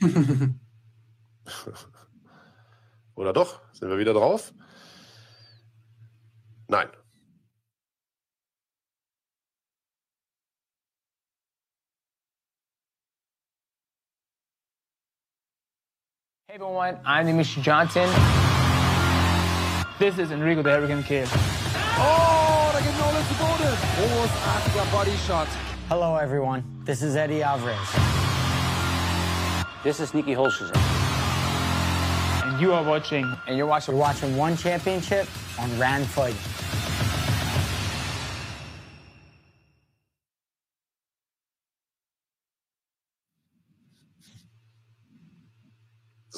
Oder doch? Sind wir wieder drauf? Nein. Hey everyone, I'm Nimish Johnson. This is Enrico the Hurricane Kid. Oh, da geht Nolan zu Boden. Großartiger Bodyshot. Hello, everyone. This is Eddie Alvarez. This is Nikki Holscher. And you are watching And you're watching, watching One Championship on Rand Fight.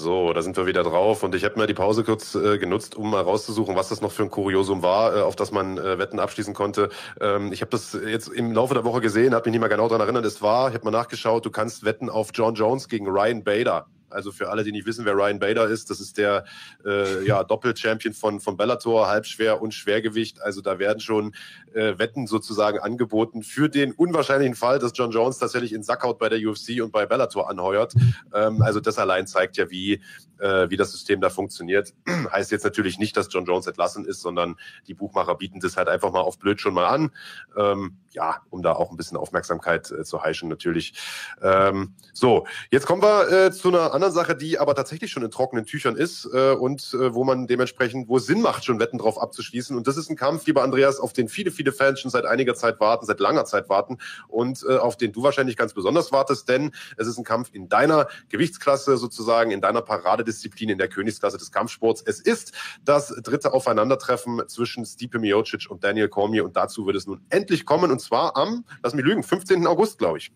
So, da sind wir wieder drauf und ich habe mal die Pause kurz äh, genutzt, um mal rauszusuchen, was das noch für ein Kuriosum war, äh, auf das man äh, Wetten abschließen konnte. Ähm, ich habe das jetzt im Laufe der Woche gesehen, habe mich nicht mehr genau daran erinnert, es war, ich habe mal nachgeschaut, du kannst wetten auf John Jones gegen Ryan Bader. Also für alle, die nicht wissen, wer Ryan Bader ist, das ist der äh, ja, Doppel-Champion von, von Bellator, Halbschwer und Schwergewicht. Also da werden schon äh, Wetten sozusagen angeboten für den unwahrscheinlichen Fall, dass John Jones tatsächlich in Sackhaut bei der UFC und bei Bellator anheuert. Ähm, also das allein zeigt ja, wie, äh, wie das System da funktioniert. heißt jetzt natürlich nicht, dass John Jones entlassen ist, sondern die Buchmacher bieten das halt einfach mal auf blöd schon mal an. Ähm, ja, um da auch ein bisschen Aufmerksamkeit äh, zu heischen natürlich. Ähm, so, jetzt kommen wir äh, zu einer anderen Sache, die aber tatsächlich schon in trockenen Tüchern ist äh, und äh, wo man dementsprechend, wo es Sinn macht, schon Wetten drauf abzuschließen. Und das ist ein Kampf, lieber Andreas, auf den viele, viele Fans schon seit einiger Zeit warten, seit langer Zeit warten und äh, auf den du wahrscheinlich ganz besonders wartest, denn es ist ein Kampf in deiner Gewichtsklasse sozusagen, in deiner Paradedisziplin, in der Königsklasse des Kampfsports. Es ist das dritte Aufeinandertreffen zwischen Stipe Miocic und Daniel Cormier und dazu wird es nun endlich kommen und zwar am, lass mich lügen, 15. August, glaube ich.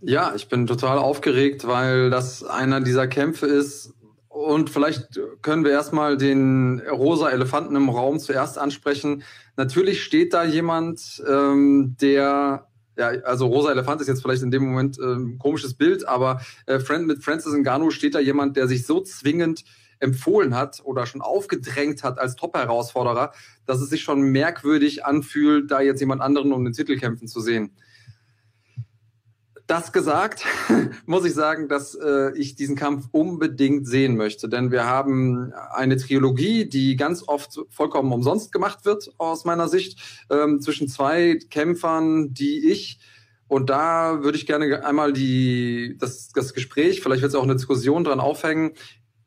Ja, ich bin total aufgeregt, weil das einer dieser Kämpfe ist. Und vielleicht können wir erstmal den rosa Elefanten im Raum zuerst ansprechen. Natürlich steht da jemand, ähm, der ja, also rosa Elefant ist jetzt vielleicht in dem Moment äh, ein komisches Bild, aber äh, Friend, mit Francis Ngannou steht da jemand, der sich so zwingend empfohlen hat oder schon aufgedrängt hat als Top-Herausforderer, dass es sich schon merkwürdig anfühlt, da jetzt jemand anderen um den Titel kämpfen zu sehen. Das gesagt, muss ich sagen, dass äh, ich diesen Kampf unbedingt sehen möchte, denn wir haben eine Trilogie, die ganz oft vollkommen umsonst gemacht wird, aus meiner Sicht, ähm, zwischen zwei Kämpfern, die ich Und da würde ich gerne einmal die, das, das Gespräch, vielleicht wird es auch eine Diskussion dran aufhängen,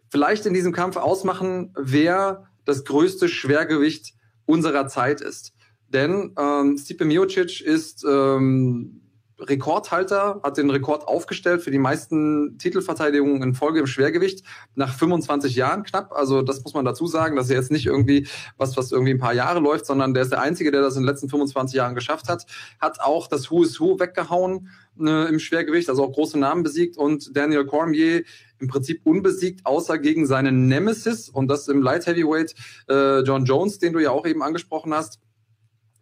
vielleicht in diesem Kampf ausmachen, wer das größte Schwergewicht unserer Zeit ist. Denn ähm, Stipe Miocic ist ähm, Rekordhalter, hat den Rekord aufgestellt für die meisten Titelverteidigungen in Folge im Schwergewicht nach 25 Jahren knapp. Also das muss man dazu sagen, das ist jetzt nicht irgendwie was, was irgendwie ein paar Jahre läuft, sondern der ist der Einzige, der das in den letzten 25 Jahren geschafft hat. Hat auch das Who is Who weggehauen äh, im Schwergewicht, also auch große Namen besiegt und Daniel Cormier im Prinzip unbesiegt, außer gegen seinen Nemesis und das im Light Heavyweight äh, John Jones, den du ja auch eben angesprochen hast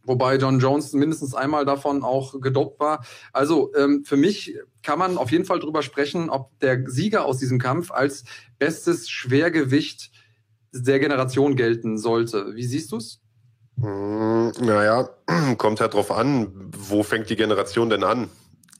wobei John Jones mindestens einmal davon auch gedopt war. Also ähm, für mich kann man auf jeden Fall drüber sprechen, ob der Sieger aus diesem Kampf als bestes Schwergewicht der Generation gelten sollte. Wie siehst du es? Hm, naja, kommt halt drauf an, wo fängt die Generation denn an?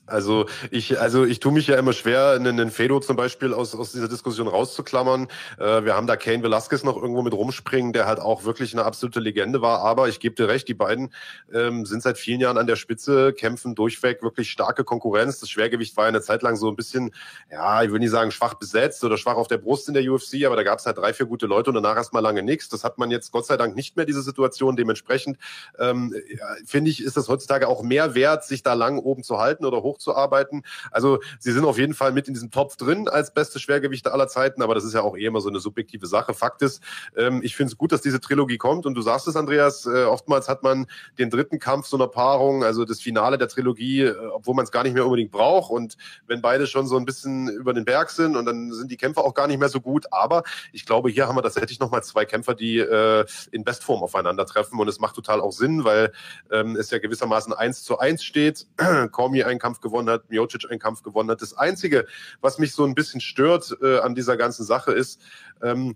Also ich, also ich tue mich ja immer schwer, einen, Fedo zum Beispiel aus, aus dieser Diskussion rauszuklammern. Äh, wir haben da Kane Velasquez noch irgendwo mit rumspringen, der halt auch wirklich eine absolute Legende war. Aber ich gebe dir recht, die beiden ähm, sind seit vielen Jahren an der Spitze, kämpfen durchweg wirklich starke Konkurrenz. Das Schwergewicht war eine Zeit lang so ein bisschen, ja, ich würde nicht sagen schwach besetzt oder schwach auf der Brust in der UFC, aber da gab es halt drei, vier gute Leute und danach erstmal lange nichts. Das hat man jetzt Gott sei Dank nicht mehr, diese Situation. Dementsprechend ähm, ja, finde ich, ist das heutzutage auch mehr wert, sich da lang oben zu halten oder hoch hochzuarbeiten. Also sie sind auf jeden Fall mit in diesem Topf drin als beste Schwergewichte aller Zeiten, aber das ist ja auch eh immer so eine subjektive Sache. Fakt ist, ähm, ich finde es gut, dass diese Trilogie kommt und du sagst es, Andreas, äh, oftmals hat man den dritten Kampf so einer Paarung, also das Finale der Trilogie, äh, obwohl man es gar nicht mehr unbedingt braucht und wenn beide schon so ein bisschen über den Berg sind und dann sind die Kämpfer auch gar nicht mehr so gut, aber ich glaube, hier haben wir tatsächlich nochmal zwei Kämpfer, die äh, in Bestform aufeinandertreffen und es macht total auch Sinn, weil ähm, es ja gewissermaßen eins zu eins steht. Cormier einen Kampf gewonnen hat, Miocic einen Kampf gewonnen hat. Das Einzige, was mich so ein bisschen stört äh, an dieser ganzen Sache ist, ähm,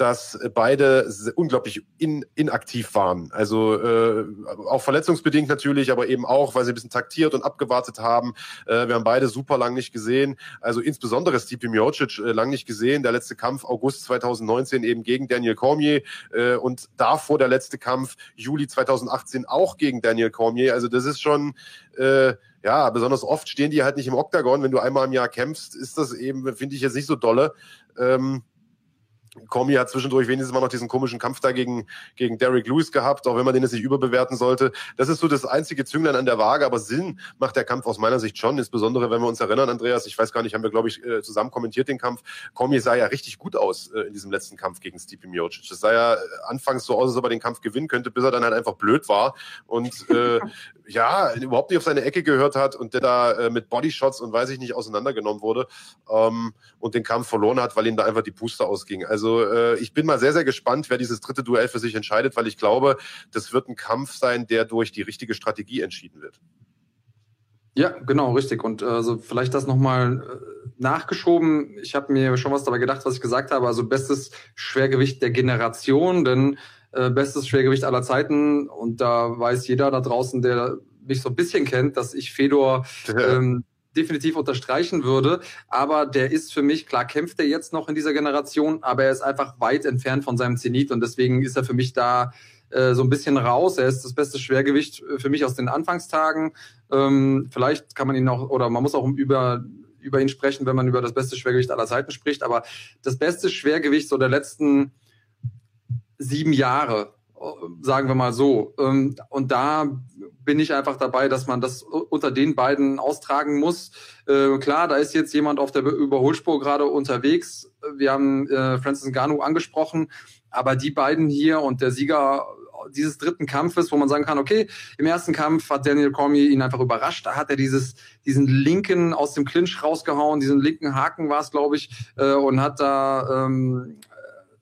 dass beide unglaublich in, inaktiv waren. Also äh, auch verletzungsbedingt natürlich, aber eben auch, weil sie ein bisschen taktiert und abgewartet haben. Äh, wir haben beide super lang nicht gesehen. Also insbesondere Stipe Miocic äh, lang nicht gesehen. Der letzte Kampf August 2019 eben gegen Daniel Cormier äh, und davor der letzte Kampf Juli 2018 auch gegen Daniel Cormier. Also das ist schon äh, ja, besonders oft stehen die halt nicht im Oktagon. Wenn du einmal im Jahr kämpfst, ist das eben, finde ich jetzt nicht so dolle. Ähm, Komi hat zwischendurch wenigstens mal noch diesen komischen Kampf da gegen, gegen Derek Lewis gehabt, auch wenn man den jetzt nicht überbewerten sollte. Das ist so das einzige Zünglein an der Waage, aber Sinn macht der Kampf aus meiner Sicht schon, insbesondere wenn wir uns erinnern, Andreas, ich weiß gar nicht, haben wir, glaube ich, äh, zusammen kommentiert den Kampf. Komi sah ja richtig gut aus äh, in diesem letzten Kampf gegen Stipe Miocic. Das sah ja äh, anfangs so aus, als ob er den Kampf gewinnen könnte, bis er dann halt einfach blöd war und äh, ja, überhaupt nicht auf seine Ecke gehört hat und der da äh, mit Bodyshots und weiß ich nicht auseinandergenommen wurde ähm, und den Kampf verloren hat, weil ihm da einfach die Puste ausging. Also äh, ich bin mal sehr, sehr gespannt, wer dieses dritte Duell für sich entscheidet, weil ich glaube, das wird ein Kampf sein, der durch die richtige Strategie entschieden wird. Ja, genau, richtig. Und also vielleicht das nochmal äh, nachgeschoben. Ich habe mir schon was dabei gedacht, was ich gesagt habe. Also bestes Schwergewicht der Generation, denn äh, bestes Schwergewicht aller Zeiten. Und da weiß jeder da draußen, der mich so ein bisschen kennt, dass ich Fedor ähm, definitiv unterstreichen würde. Aber der ist für mich, klar kämpft er jetzt noch in dieser Generation, aber er ist einfach weit entfernt von seinem Zenit und deswegen ist er für mich da äh, so ein bisschen raus. Er ist das beste Schwergewicht äh, für mich aus den Anfangstagen. Ähm, vielleicht kann man ihn auch, oder man muss auch über über ihn sprechen, wenn man über das beste Schwergewicht aller Zeiten spricht. Aber das beste Schwergewicht so der letzten sieben Jahre, äh, sagen wir mal so. Ähm, und da bin ich einfach dabei, dass man das unter den beiden austragen muss. Äh, klar, da ist jetzt jemand auf der Überholspur gerade unterwegs. Wir haben äh, Francis Ngannou angesprochen, aber die beiden hier und der Sieger dieses dritten Kampfes, wo man sagen kann, okay, im ersten Kampf hat Daniel Cormier ihn einfach überrascht. Da hat er dieses, diesen linken aus dem Clinch rausgehauen, diesen linken Haken war es, glaube ich, äh, und hat da ähm,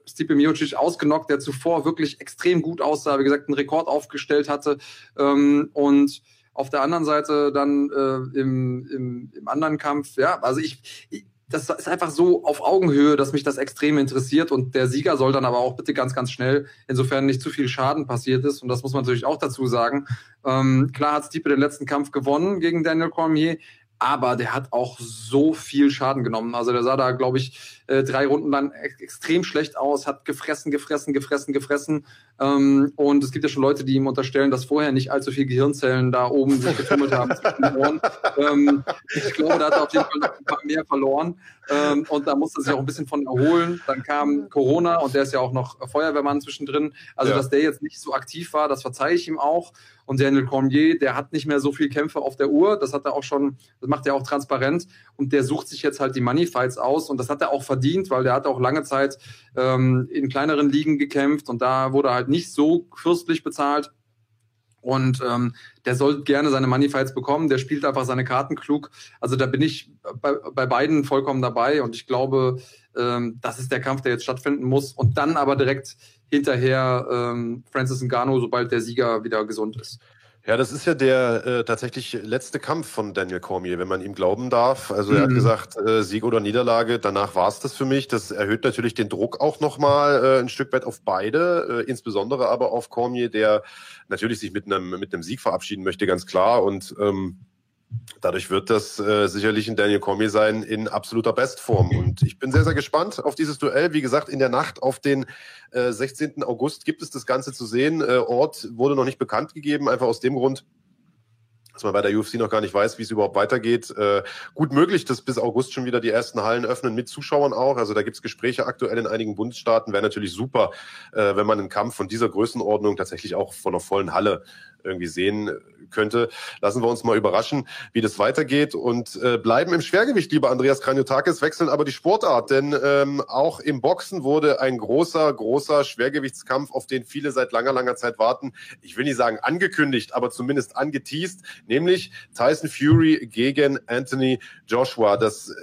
Stipe Miocic ausgenockt, der zuvor wirklich extrem gut aussah, wie gesagt, einen Rekord aufgestellt hatte. Ähm, und auf der anderen Seite dann äh, im, im, im anderen Kampf, ja, also ich, ich das ist einfach so auf Augenhöhe, dass mich das extrem interessiert und der Sieger soll dann aber auch bitte ganz, ganz schnell, insofern nicht zu viel Schaden passiert ist und das muss man natürlich auch dazu sagen. Ähm, klar hat Stipe den letzten Kampf gewonnen gegen Daniel Cormier, aber der hat auch so viel Schaden genommen. Also der sah da, glaube ich, äh, drei Runden lang extrem schlecht aus, hat gefressen, gefressen, gefressen, gefressen. Ähm, und es gibt ja schon Leute, die ihm unterstellen, dass vorher nicht allzu viel Gehirnzellen da oben sich getummelt haben. Ähm, ich glaube, da hat er auf jeden Fall noch ein paar mehr verloren. Ähm, und da musste er sich auch ein bisschen von erholen. Dann kam Corona und der ist ja auch noch Feuerwehrmann zwischendrin. Also, ja. dass der jetzt nicht so aktiv war, das verzeihe ich ihm auch. Und Daniel Cormier, der hat nicht mehr so viel Kämpfe auf der Uhr. Das hat er auch schon, das macht er auch transparent. Und der sucht sich jetzt halt die Money Fights aus. Und das hat er auch verdient, weil der hat auch lange Zeit ähm, in kleineren Ligen gekämpft. Und da wurde er halt nicht so fürstlich bezahlt. Und ähm, der soll gerne seine Money Fights bekommen. Der spielt einfach seine Karten klug. Also da bin ich bei, bei beiden vollkommen dabei. Und ich glaube, ähm, das ist der Kampf, der jetzt stattfinden muss. Und dann aber direkt hinterher ähm, Francis Ngannou, sobald der Sieger wieder gesund ist. Ja, das ist ja der äh, tatsächlich letzte Kampf von Daniel Cormier, wenn man ihm glauben darf. Also er hat mhm. gesagt, äh, Sieg oder Niederlage, danach war es das für mich. Das erhöht natürlich den Druck auch nochmal äh, ein Stück weit auf beide, äh, insbesondere aber auf Cormier, der natürlich sich mit einem mit einem Sieg verabschieden möchte, ganz klar. Und ähm, Dadurch wird das äh, sicherlich ein Daniel Cormier sein in absoluter Bestform. Und ich bin sehr, sehr gespannt auf dieses Duell. Wie gesagt, in der Nacht auf den äh, 16. August gibt es das Ganze zu sehen. Äh, Ort wurde noch nicht bekannt gegeben, einfach aus dem Grund, dass man bei der UFC noch gar nicht weiß, wie es überhaupt weitergeht. Äh, gut möglich, dass bis August schon wieder die ersten Hallen öffnen mit Zuschauern auch. Also da gibt es Gespräche aktuell in einigen Bundesstaaten. Wäre natürlich super, äh, wenn man einen Kampf von dieser Größenordnung tatsächlich auch von einer vollen Halle irgendwie sehen könnte. Lassen wir uns mal überraschen, wie das weitergeht und äh, bleiben im Schwergewicht, lieber Andreas Kranjotakis, wechseln aber die Sportart, denn ähm, auch im Boxen wurde ein großer, großer Schwergewichtskampf, auf den viele seit langer, langer Zeit warten. Ich will nicht sagen angekündigt, aber zumindest angeteased, nämlich Tyson Fury gegen Anthony Joshua. Das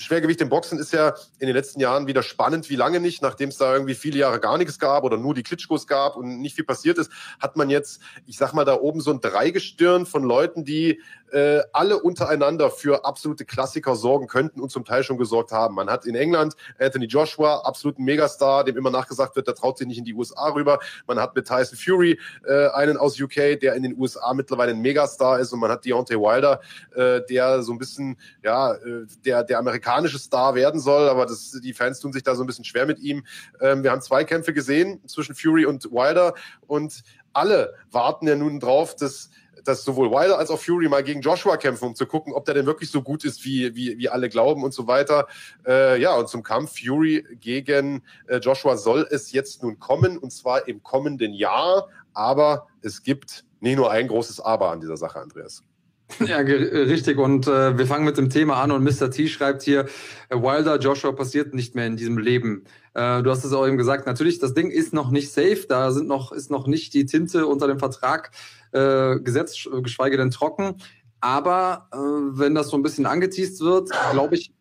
Schwergewicht im Boxen ist ja in den letzten Jahren wieder spannend, wie lange nicht, nachdem es da irgendwie viele Jahre gar nichts gab oder nur die Klitschkos gab und nicht viel passiert ist, hat man jetzt, ich sag mal, da oben so ein Dreigestirn von Leuten, die äh, alle untereinander für absolute Klassiker sorgen könnten und zum Teil schon gesorgt haben. Man hat in England Anthony Joshua, absoluten Megastar, dem immer nachgesagt wird, der traut sich nicht in die USA rüber. Man hat mit Tyson Fury äh, einen aus UK, der in den USA mittlerweile ein Megastar ist und man hat Deontay Wilder, äh, der so ein bisschen, ja, äh, der, der amerikanische Star werden soll, aber das, die Fans tun sich da so ein bisschen schwer mit ihm. Ähm, wir haben zwei Kämpfe gesehen zwischen Fury und Wilder und alle warten ja nun drauf, dass dass sowohl Wilder als auch Fury mal gegen Joshua kämpfen, um zu gucken, ob der denn wirklich so gut ist, wie, wie, wie alle glauben und so weiter. Äh, ja, und zum Kampf Fury gegen äh, Joshua soll es jetzt nun kommen, und zwar im kommenden Jahr. Aber es gibt nicht nur ein großes Aber an dieser Sache, Andreas. Ja, richtig. Und äh, wir fangen mit dem Thema an und Mr. T schreibt hier, äh, Wilder, Joshua passiert nicht mehr in diesem Leben. Äh, du hast es auch eben gesagt, natürlich, das Ding ist noch nicht safe, da sind noch, ist noch nicht die Tinte unter dem Vertrag äh, gesetzt, geschweige denn trocken. Aber äh, wenn das so ein bisschen angeteased wird, glaube ich,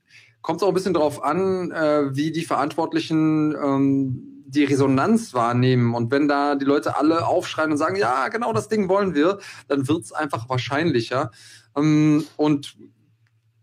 kommt es auch ein bisschen darauf an, äh, wie die Verantwortlichen ähm, die Resonanz wahrnehmen. Und wenn da die Leute alle aufschreien und sagen, ja, genau das Ding wollen wir, dann wird es einfach wahrscheinlicher. Ähm, und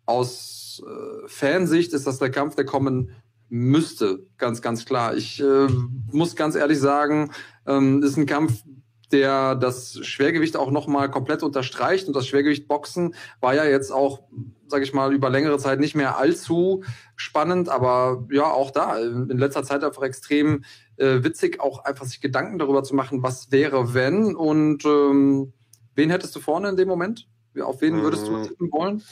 aus äh, Fansicht ist das der Kampf, der kommen müsste, ganz, ganz klar. Ich äh, muss ganz ehrlich sagen, ähm, ist ein Kampf, der das Schwergewicht auch nochmal komplett unterstreicht. Und das Schwergewicht Boxen war ja jetzt auch, sage ich mal, über längere Zeit nicht mehr allzu spannend, aber ja, auch da in letzter Zeit einfach extrem äh, witzig, auch einfach sich Gedanken darüber zu machen, was wäre, wenn. Und ähm, wen hättest du vorne in dem Moment? Auf wen würdest du mhm. tippen wollen?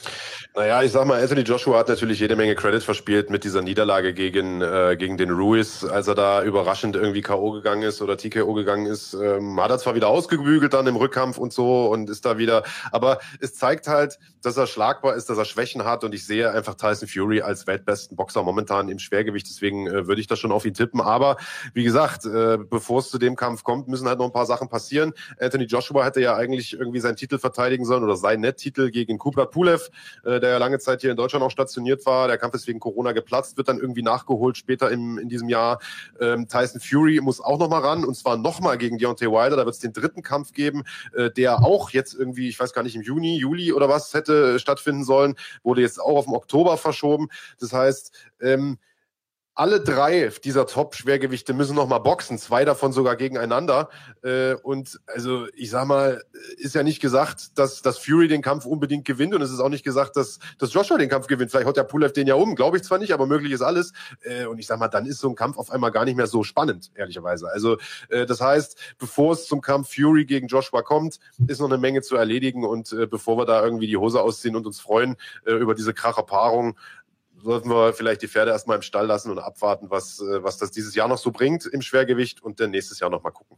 Naja, ich sag mal, Anthony Joshua hat natürlich jede Menge Credit verspielt mit dieser Niederlage gegen, äh, gegen den Ruiz, als er da überraschend irgendwie K.O. gegangen ist oder TKO gegangen ist. Ähm, hat er zwar wieder ausgebügelt dann im Rückkampf und so und ist da wieder, aber es zeigt halt, dass er schlagbar ist, dass er Schwächen hat und ich sehe einfach Tyson Fury als weltbesten Boxer momentan im Schwergewicht, deswegen äh, würde ich da schon auf ihn tippen. Aber wie gesagt, äh, bevor es zu dem Kampf kommt, müssen halt noch ein paar Sachen passieren. Anthony Joshua hätte ja eigentlich irgendwie seinen Titel verteidigen sollen oder sein Net-Titel gegen Kubrat Pulev, äh, der ja lange Zeit hier in Deutschland auch stationiert war. Der Kampf ist wegen Corona geplatzt, wird dann irgendwie nachgeholt später im, in diesem Jahr. Ähm, Tyson Fury muss auch nochmal ran und zwar nochmal gegen Deontay Wilder. Da wird es den dritten Kampf geben, äh, der auch jetzt irgendwie, ich weiß gar nicht, im Juni, Juli oder was hätte stattfinden sollen, wurde jetzt auch auf den Oktober verschoben. Das heißt, ähm, alle drei dieser Top-Schwergewichte müssen noch mal boxen, zwei davon sogar gegeneinander. Äh, und also ich sag mal, ist ja nicht gesagt, dass, dass Fury den Kampf unbedingt gewinnt und es ist auch nicht gesagt, dass, dass Joshua den Kampf gewinnt. Vielleicht haut der Pulev den ja um, glaube ich zwar nicht, aber möglich ist alles. Äh, und ich sag mal, dann ist so ein Kampf auf einmal gar nicht mehr so spannend, ehrlicherweise. Also äh, das heißt, bevor es zum Kampf Fury gegen Joshua kommt, ist noch eine Menge zu erledigen und äh, bevor wir da irgendwie die Hose ausziehen und uns freuen äh, über diese Kracherpaarung, sollten wir vielleicht die Pferde erstmal im Stall lassen und abwarten, was, äh, was das dieses Jahr noch so bringt im Schwergewicht und dann nächstes Jahr nochmal gucken.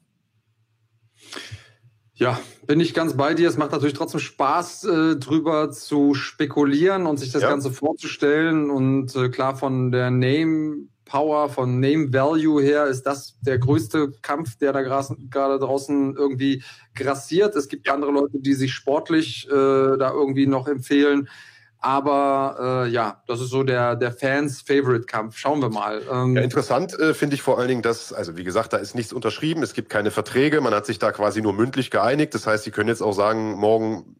Ja, bin ich ganz bei dir. Es macht natürlich trotzdem Spaß, äh, drüber zu spekulieren und sich das ja. Ganze vorzustellen. Und äh, klar, von der Name Power, von Name Value her ist das der größte Kampf, der da gerade draußen irgendwie grassiert. Es gibt ja. andere Leute, die sich sportlich äh, da irgendwie noch empfehlen. Aber äh, ja, das ist so der, der Fans-Favorite-Kampf. Schauen wir mal. Ähm, ja, interessant äh, finde ich vor allen Dingen, dass, also wie gesagt, da ist nichts unterschrieben, es gibt keine Verträge, man hat sich da quasi nur mündlich geeinigt. Das heißt, Sie können jetzt auch sagen, morgen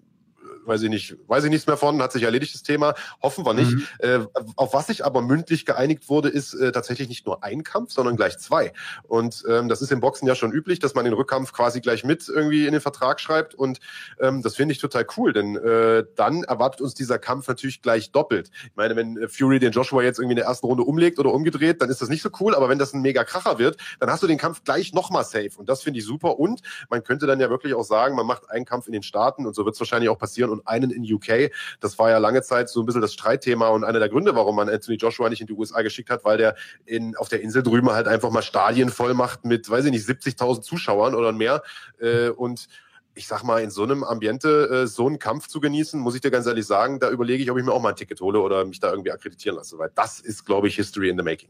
weiß ich nicht, weiß ich nichts mehr von, hat sich erledigt das Thema, hoffen wir nicht. Mhm. Äh, auf was sich aber mündlich geeinigt wurde, ist äh, tatsächlich nicht nur ein Kampf, sondern gleich zwei. Und ähm, das ist im Boxen ja schon üblich, dass man den Rückkampf quasi gleich mit irgendwie in den Vertrag schreibt. Und ähm, das finde ich total cool, denn äh, dann erwartet uns dieser Kampf natürlich gleich doppelt. Ich meine, wenn äh, Fury den Joshua jetzt irgendwie in der ersten Runde umlegt oder umgedreht, dann ist das nicht so cool, aber wenn das ein mega Kracher wird, dann hast du den Kampf gleich nochmal safe. Und das finde ich super. Und man könnte dann ja wirklich auch sagen, man macht einen Kampf in den Staaten und so wird es wahrscheinlich auch passieren und einen in UK. Das war ja lange Zeit so ein bisschen das Streitthema und einer der Gründe, warum man Anthony Joshua nicht in die USA geschickt hat, weil der in, auf der Insel drüben halt einfach mal Stadien voll macht mit, weiß ich nicht, 70.000 Zuschauern oder mehr. Äh, und ich sag mal, in so einem Ambiente äh, so einen Kampf zu genießen, muss ich dir ganz ehrlich sagen, da überlege ich, ob ich mir auch mal ein Ticket hole oder mich da irgendwie akkreditieren lasse, weil das ist, glaube ich, History in the Making.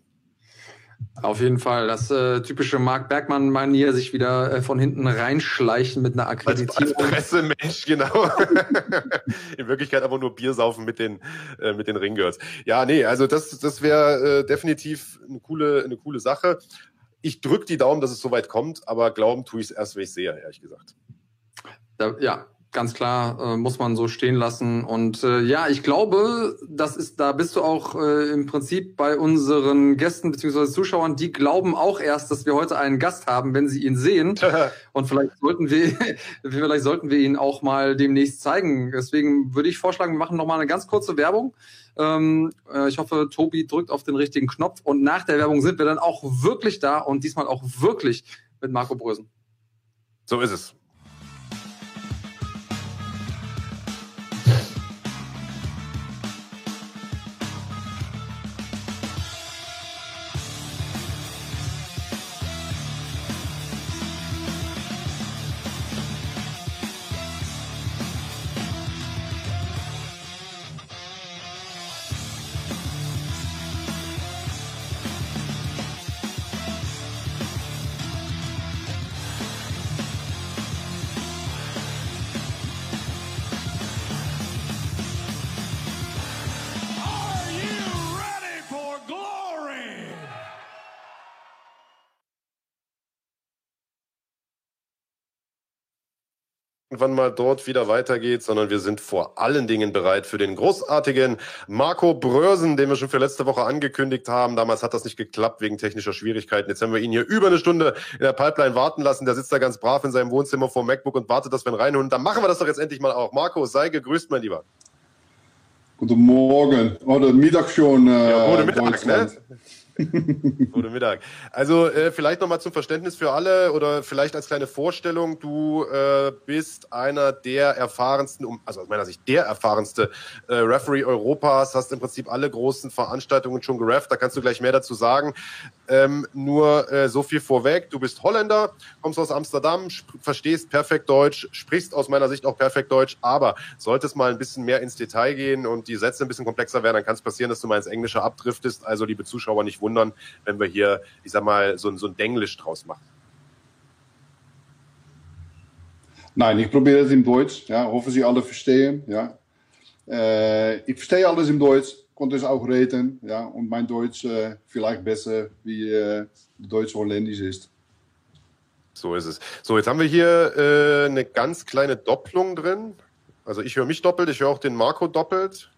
Auf jeden Fall. Das äh, typische Mark Bergmann-Manier, sich wieder äh, von hinten reinschleichen mit einer Akkreditierung. Als, als Pressemensch, genau. In Wirklichkeit aber nur Bier saufen mit den, äh, mit den Ringgirls. Ja, nee, also das, das wäre äh, definitiv eine coole, eine coole Sache. Ich drücke die Daumen, dass es soweit kommt, aber glauben tue ich es erst, wenn ich sehe, ehrlich gesagt. Ja, ganz klar, äh, muss man so stehen lassen. Und äh, ja, ich glaube, das ist, da bist du auch äh, im Prinzip bei unseren Gästen bzw. Zuschauern, die glauben auch erst, dass wir heute einen Gast haben, wenn sie ihn sehen. Und vielleicht sollten wir, vielleicht sollten wir ihn auch mal demnächst zeigen. Deswegen würde ich vorschlagen, wir machen nochmal eine ganz kurze Werbung. Ähm, äh, ich hoffe, Tobi drückt auf den richtigen Knopf und nach der Werbung sind wir dann auch wirklich da und diesmal auch wirklich mit Marco Brösen. So ist es. Irgendwann mal dort wieder weitergeht, sondern wir sind vor allen Dingen bereit für den großartigen Marco Brösen, den wir schon für letzte Woche angekündigt haben. Damals hat das nicht geklappt wegen technischer Schwierigkeiten. Jetzt haben wir ihn hier über eine Stunde in der Pipeline warten lassen. Der sitzt da ganz brav in seinem Wohnzimmer vor MacBook und wartet, dass wir ihn reinholen. Dann machen wir das doch jetzt endlich mal auch. Marco, sei gegrüßt, mein Lieber. Guten Morgen oder Mittag schon. Äh, ja, guten Mittag, ne? Guten Mittag. Also äh, vielleicht nochmal zum Verständnis für alle oder vielleicht als kleine Vorstellung. Du äh, bist einer der erfahrensten, also aus meiner Sicht der erfahrenste äh, Referee Europas, hast im Prinzip alle großen Veranstaltungen schon gerefft. Da kannst du gleich mehr dazu sagen. Ähm, nur äh, so viel vorweg. Du bist Holländer, kommst aus Amsterdam, verstehst perfekt Deutsch, sprichst aus meiner Sicht auch perfekt Deutsch, aber sollte es mal ein bisschen mehr ins Detail gehen und die Sätze ein bisschen komplexer werden, dann kann es passieren, dass du mal ins Englische abdriftest. Also liebe Zuschauer nicht wundern, wenn wir hier, ich sag mal, so, so ein Denglisch draus machen. Nein, ich probiere es in Deutsch. Ja, hoffe Sie alle verstehen. Ja. Äh, ich verstehe alles in Deutsch, konnte es auch reden. Ja, und mein Deutsch äh, vielleicht besser wie äh, Deutsch-Holländisch ist. So ist es. So, jetzt haben wir hier äh, eine ganz kleine Doppelung drin. Also ich höre mich doppelt, ich höre auch den Marco doppelt.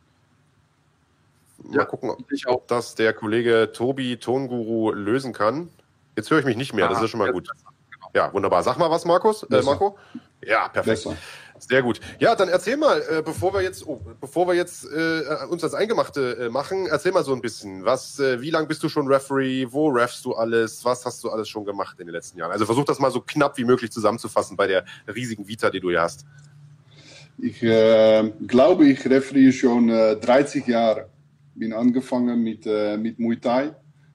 Mal ja, gucken, ob das der Kollege Tobi Tonguru lösen kann. Jetzt höre ich mich nicht mehr, Aha, das ist schon mal gut. Genau. Ja, wunderbar. Sag mal was, Markus. Äh, Marco? Ja, perfekt. Besser. Sehr gut. Ja, dann erzähl mal, äh, bevor wir jetzt, oh, bevor wir jetzt äh, uns das Eingemachte äh, machen, erzähl mal so ein bisschen. Was, äh, wie lange bist du schon Referee? Wo refst du alles? Was hast du alles schon gemacht in den letzten Jahren? Also versuch das mal so knapp wie möglich zusammenzufassen bei der riesigen Vita, die du hier hast. Ich äh, glaube, ich referee schon äh, 30 Jahre. Bin angefangen mit, äh, mit Muay Thai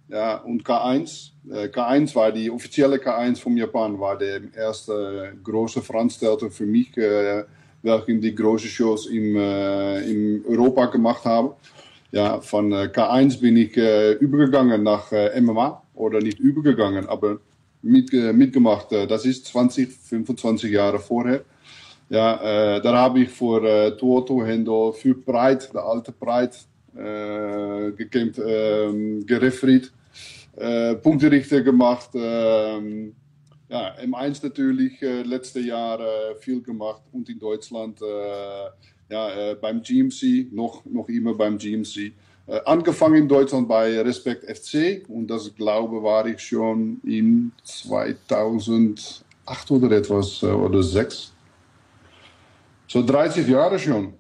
ja, und K1. Äh, K1 war die offizielle K1 von Japan, war die erste große Veranstaltung für mich, äh, welche die große Shows im, äh, in Europa gemacht haben. Ja, von äh, K1 bin ich äh, übergegangen nach äh, MMA oder nicht übergegangen, aber mit, mitgemacht. das ist 20, 25 Jahre vorher. Ja, da habe ich vor Toto Hendo für Breit, der alte Breit, äh, gekämpft, äh, gereferiert äh, Punkterichter gemacht. Ähm, ja, M1 natürlich äh, letzte Jahre viel gemacht und in Deutschland äh, ja, äh, beim GMC, noch, noch immer beim GMC. Äh, angefangen in Deutschland bei Respekt FC und das glaube war ich schon in 2008 oder etwas äh, oder 6. So 30 Jahre schon.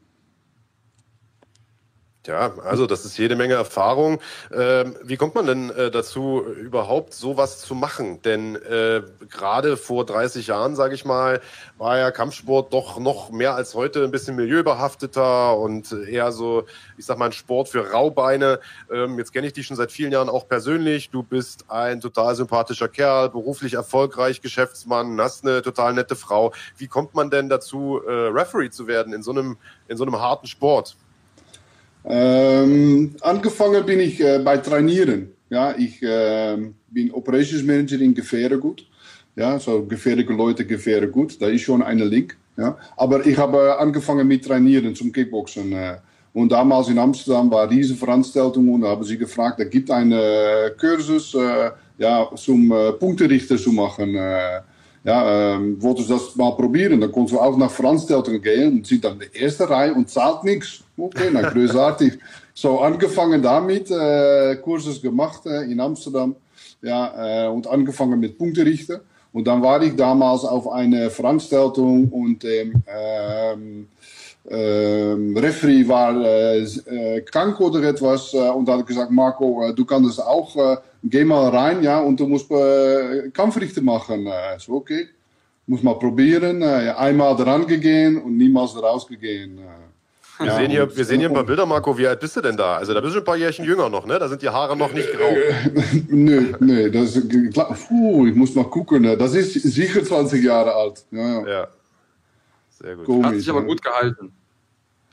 Ja, also das ist jede Menge Erfahrung. Ähm, wie kommt man denn äh, dazu, überhaupt sowas zu machen? Denn äh, gerade vor 30 Jahren, sage ich mal, war ja Kampfsport doch noch mehr als heute ein bisschen milieubehafteter und eher so, ich sag mal, ein Sport für Raubeine. Ähm, jetzt kenne ich dich schon seit vielen Jahren auch persönlich. Du bist ein total sympathischer Kerl, beruflich erfolgreich, Geschäftsmann, hast eine total nette Frau. Wie kommt man denn dazu, äh, Referee zu werden in so einem in so einem harten Sport? Ähm, angefangen bin ich äh, bei Trainieren. Ja, ich äh, bin Operations Manager in Gefähregut. Ja, so gefährliche Leute gefährden gut. Da ist schon eine Link. Ja, aber ich habe angefangen mit Trainieren zum Kickboxen. Äh, und damals in Amsterdam war diese Veranstaltung und da haben sie gefragt, da gibt einen äh, Kursus äh, ja, zum äh, Punkterichter zu machen. Ja, ähm, wollten sie das mal probieren. Dann konnten wir auch nach Veranstaltungen gehen und sind dann in der ersten Reihe und zahlt nichts. Okay, na großartig. so angefangen damit, äh, Kurses gemacht äh, in Amsterdam. Ja, äh, und angefangen mit Punkterichter. Und dann war ich damals auf einer Veranstaltung und ähm, ähm, ähm, Referee war äh, krank oder etwas und da hat gesagt, Marco, du kannst es auch, äh, geh mal rein, ja, und du musst äh, Kampfrichter machen. Äh, so, okay, muss mal probieren. Äh, einmal dran gegangen und niemals rausgegangen. Äh. Wir, ja, sehen hier, wir sehen hier ein paar Bilder, Marco. Wie alt bist du denn da? Also da bist du ein paar Jährchen jünger noch, ne? Da sind die Haare noch nicht grau. nö, nö, das ist, puh, ich muss mal gucken. Ne? Das ist sicher 20 Jahre alt. Ja, ja. ja. Sehr gut. Komisch, Hat sich aber gut gehalten.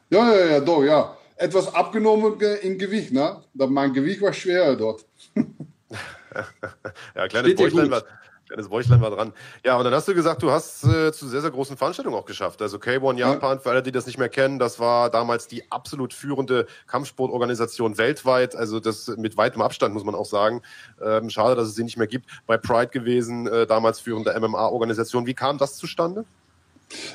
Ja, ja, ja, doch, ja. Etwas abgenommen im Gewicht, ne? Mein Gewicht war schwerer dort. ja, kleines Bäuchlein, war, kleines Bäuchlein war dran. Ja, und dann hast du gesagt, du hast äh, zu sehr, sehr großen Veranstaltungen auch geschafft. Also K1 Japan, ja. für alle, die das nicht mehr kennen, das war damals die absolut führende Kampfsportorganisation weltweit. Also das mit weitem Abstand, muss man auch sagen. Ähm, schade, dass es sie nicht mehr gibt. Bei Pride gewesen, äh, damals führende MMA-Organisation. Wie kam das zustande?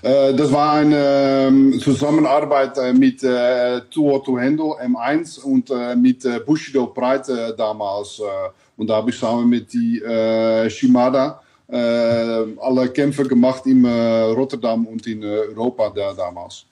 Äh, das war eine ähm, Zusammenarbeit äh, mit äh, Tuo Tuhendo M1 und mit Bushido Pride damals. Und da habe ich zusammen mit die Shimada alle Kämpfe gemacht in Rotterdam und in Europa damals.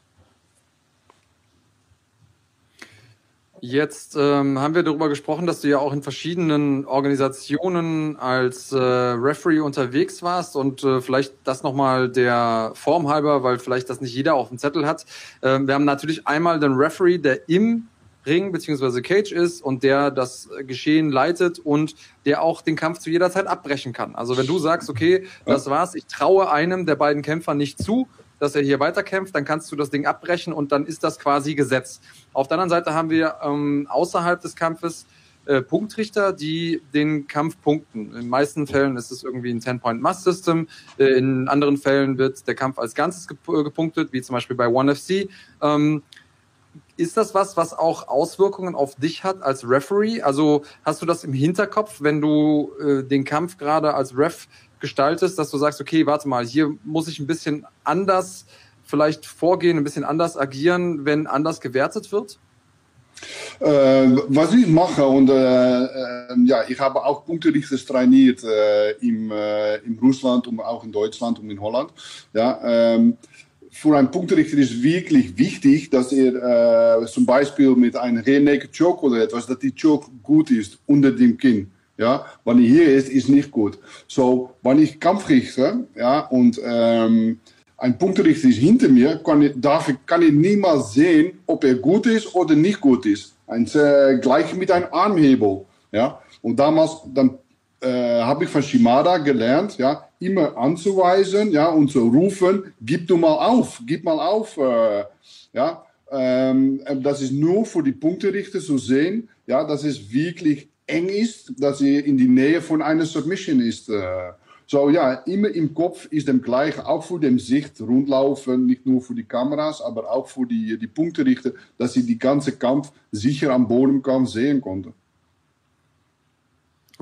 Jetzt ähm, haben wir darüber gesprochen, dass du ja auch in verschiedenen Organisationen als äh, Referee unterwegs warst und äh, vielleicht das nochmal der Form halber, weil vielleicht das nicht jeder auf dem Zettel hat. Ähm, wir haben natürlich einmal den Referee, der im Ring beziehungsweise Cage ist und der das Geschehen leitet und der auch den Kampf zu jeder Zeit abbrechen kann. Also wenn du sagst, okay, das war's, ich traue einem der beiden Kämpfer nicht zu, dass er hier weiterkämpft, dann kannst du das Ding abbrechen und dann ist das quasi Gesetz. Auf der anderen Seite haben wir ähm, außerhalb des Kampfes äh, Punktrichter, die den Kampf punkten. In den meisten Fällen ist es irgendwie ein 10-Point-Must-System. Äh, in anderen Fällen wird der Kampf als Ganzes gep äh, gepunktet, wie zum Beispiel bei ONE FC. Ähm, ist das was, was auch Auswirkungen auf dich hat als Referee? Also hast du das im Hinterkopf, wenn du äh, den Kampf gerade als Ref gestaltest, dass du sagst, okay, warte mal, hier muss ich ein bisschen anders vielleicht vorgehen, ein bisschen anders agieren, wenn anders gewertet wird? Äh, was ich mache, und äh, äh, ja, ich habe auch Punkterichter trainiert äh, im, äh, in Russland und auch in Deutschland und in Holland. Ja, ähm, für einen Punkterichter ist wirklich wichtig, dass er äh, zum Beispiel mit einem Rear Choke oder etwas, dass die Choke gut ist unter dem Kinn. Ja, wenn er hier ist, ist nicht gut. So, wenn ich Kampf richte, ja, und ähm, ein Punkterichter ist hinter mir, kann ich, darf kann ich niemals sehen, ob er gut ist oder nicht gut ist. Ein, äh, gleich mit einem Armhebel. Ja? Und damals dann, äh, habe ich von Shimada gelernt, ja, immer anzuweisen ja, und zu rufen, gib du mal auf, gib mal auf. Äh, ja? Ähm, das ist nur für die Punkterichter zu sehen, ja, dass es wirklich eng ist, dass er in die Nähe von einer Submission ist. Äh. So ja, immer im Kopf ist dem gleich, auch für den Sicht rundlaufen, nicht nur für die Kameras, aber auch für die, die Punkterichter, dass sie die ganze Kampf sicher am Bodenkampf sehen konnten.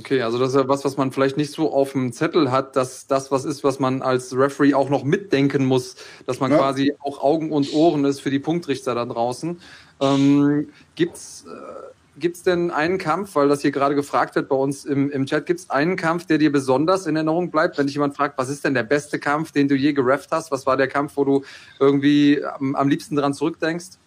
Okay, also das ist ja was, was man vielleicht nicht so auf dem Zettel hat, dass das was ist, was man als Referee auch noch mitdenken muss, dass man ja. quasi auch Augen und Ohren ist für die Punktrichter da draußen. Ähm, gibt's äh, Gibt es denn einen Kampf, weil das hier gerade gefragt wird bei uns im, im Chat, gibt es einen Kampf, der dir besonders in Erinnerung bleibt, wenn dich jemand fragt, was ist denn der beste Kampf, den du je gerefft hast? Was war der Kampf, wo du irgendwie am, am liebsten dran zurückdenkst?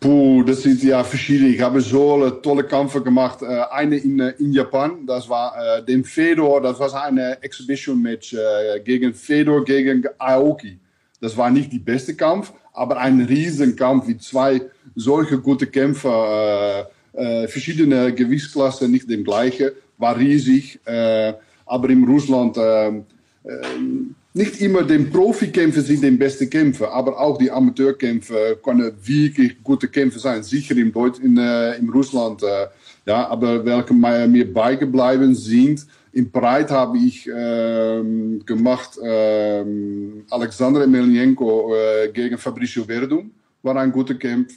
Puh, das sind ja verschiedene. Ich habe so tolle Kämpfe gemacht. Äh, eine in, äh, in Japan, das war äh, dem Fedor, das war eine Exhibition-Match äh, gegen Fedor gegen Aoki. Das war nicht die beste Kampf, aber ein Riesenkampf wie zwei solche gute Kämpfer, äh, äh, verschiedene Gewichtsklassen, nicht dem gleichen, war riesig. Äh, aber in Russland äh, äh, nicht immer die Profikämpfer sind die besten Kämpfer, aber auch die Amateurkämpfer können wirklich gute Kämpfer sein. Sicher in, Deutsch, in, äh, in Russland. Äh, ja, aber welche mir beigeblieben sind, in Breit habe ich ähm, gemacht ähm, Alexander Emelianenko äh, gegen Fabricio Verdum. War ein guter Kampf.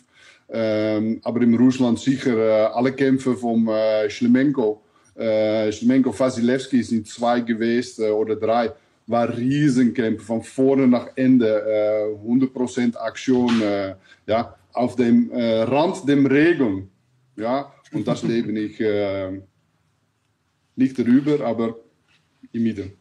Ähm, aber in Russland sicher äh, alle Kämpfe von äh, Schlemenko. Äh, Schlemenko Vasilevski sind zwei gewesen äh, oder drei. War Riesenkämpfe von vorne nach Ende. 100% äh, Aktion. Äh, ja, auf dem Rand der Regeln. Ja, und das lebe ich nicht darüber, aber im Mitte.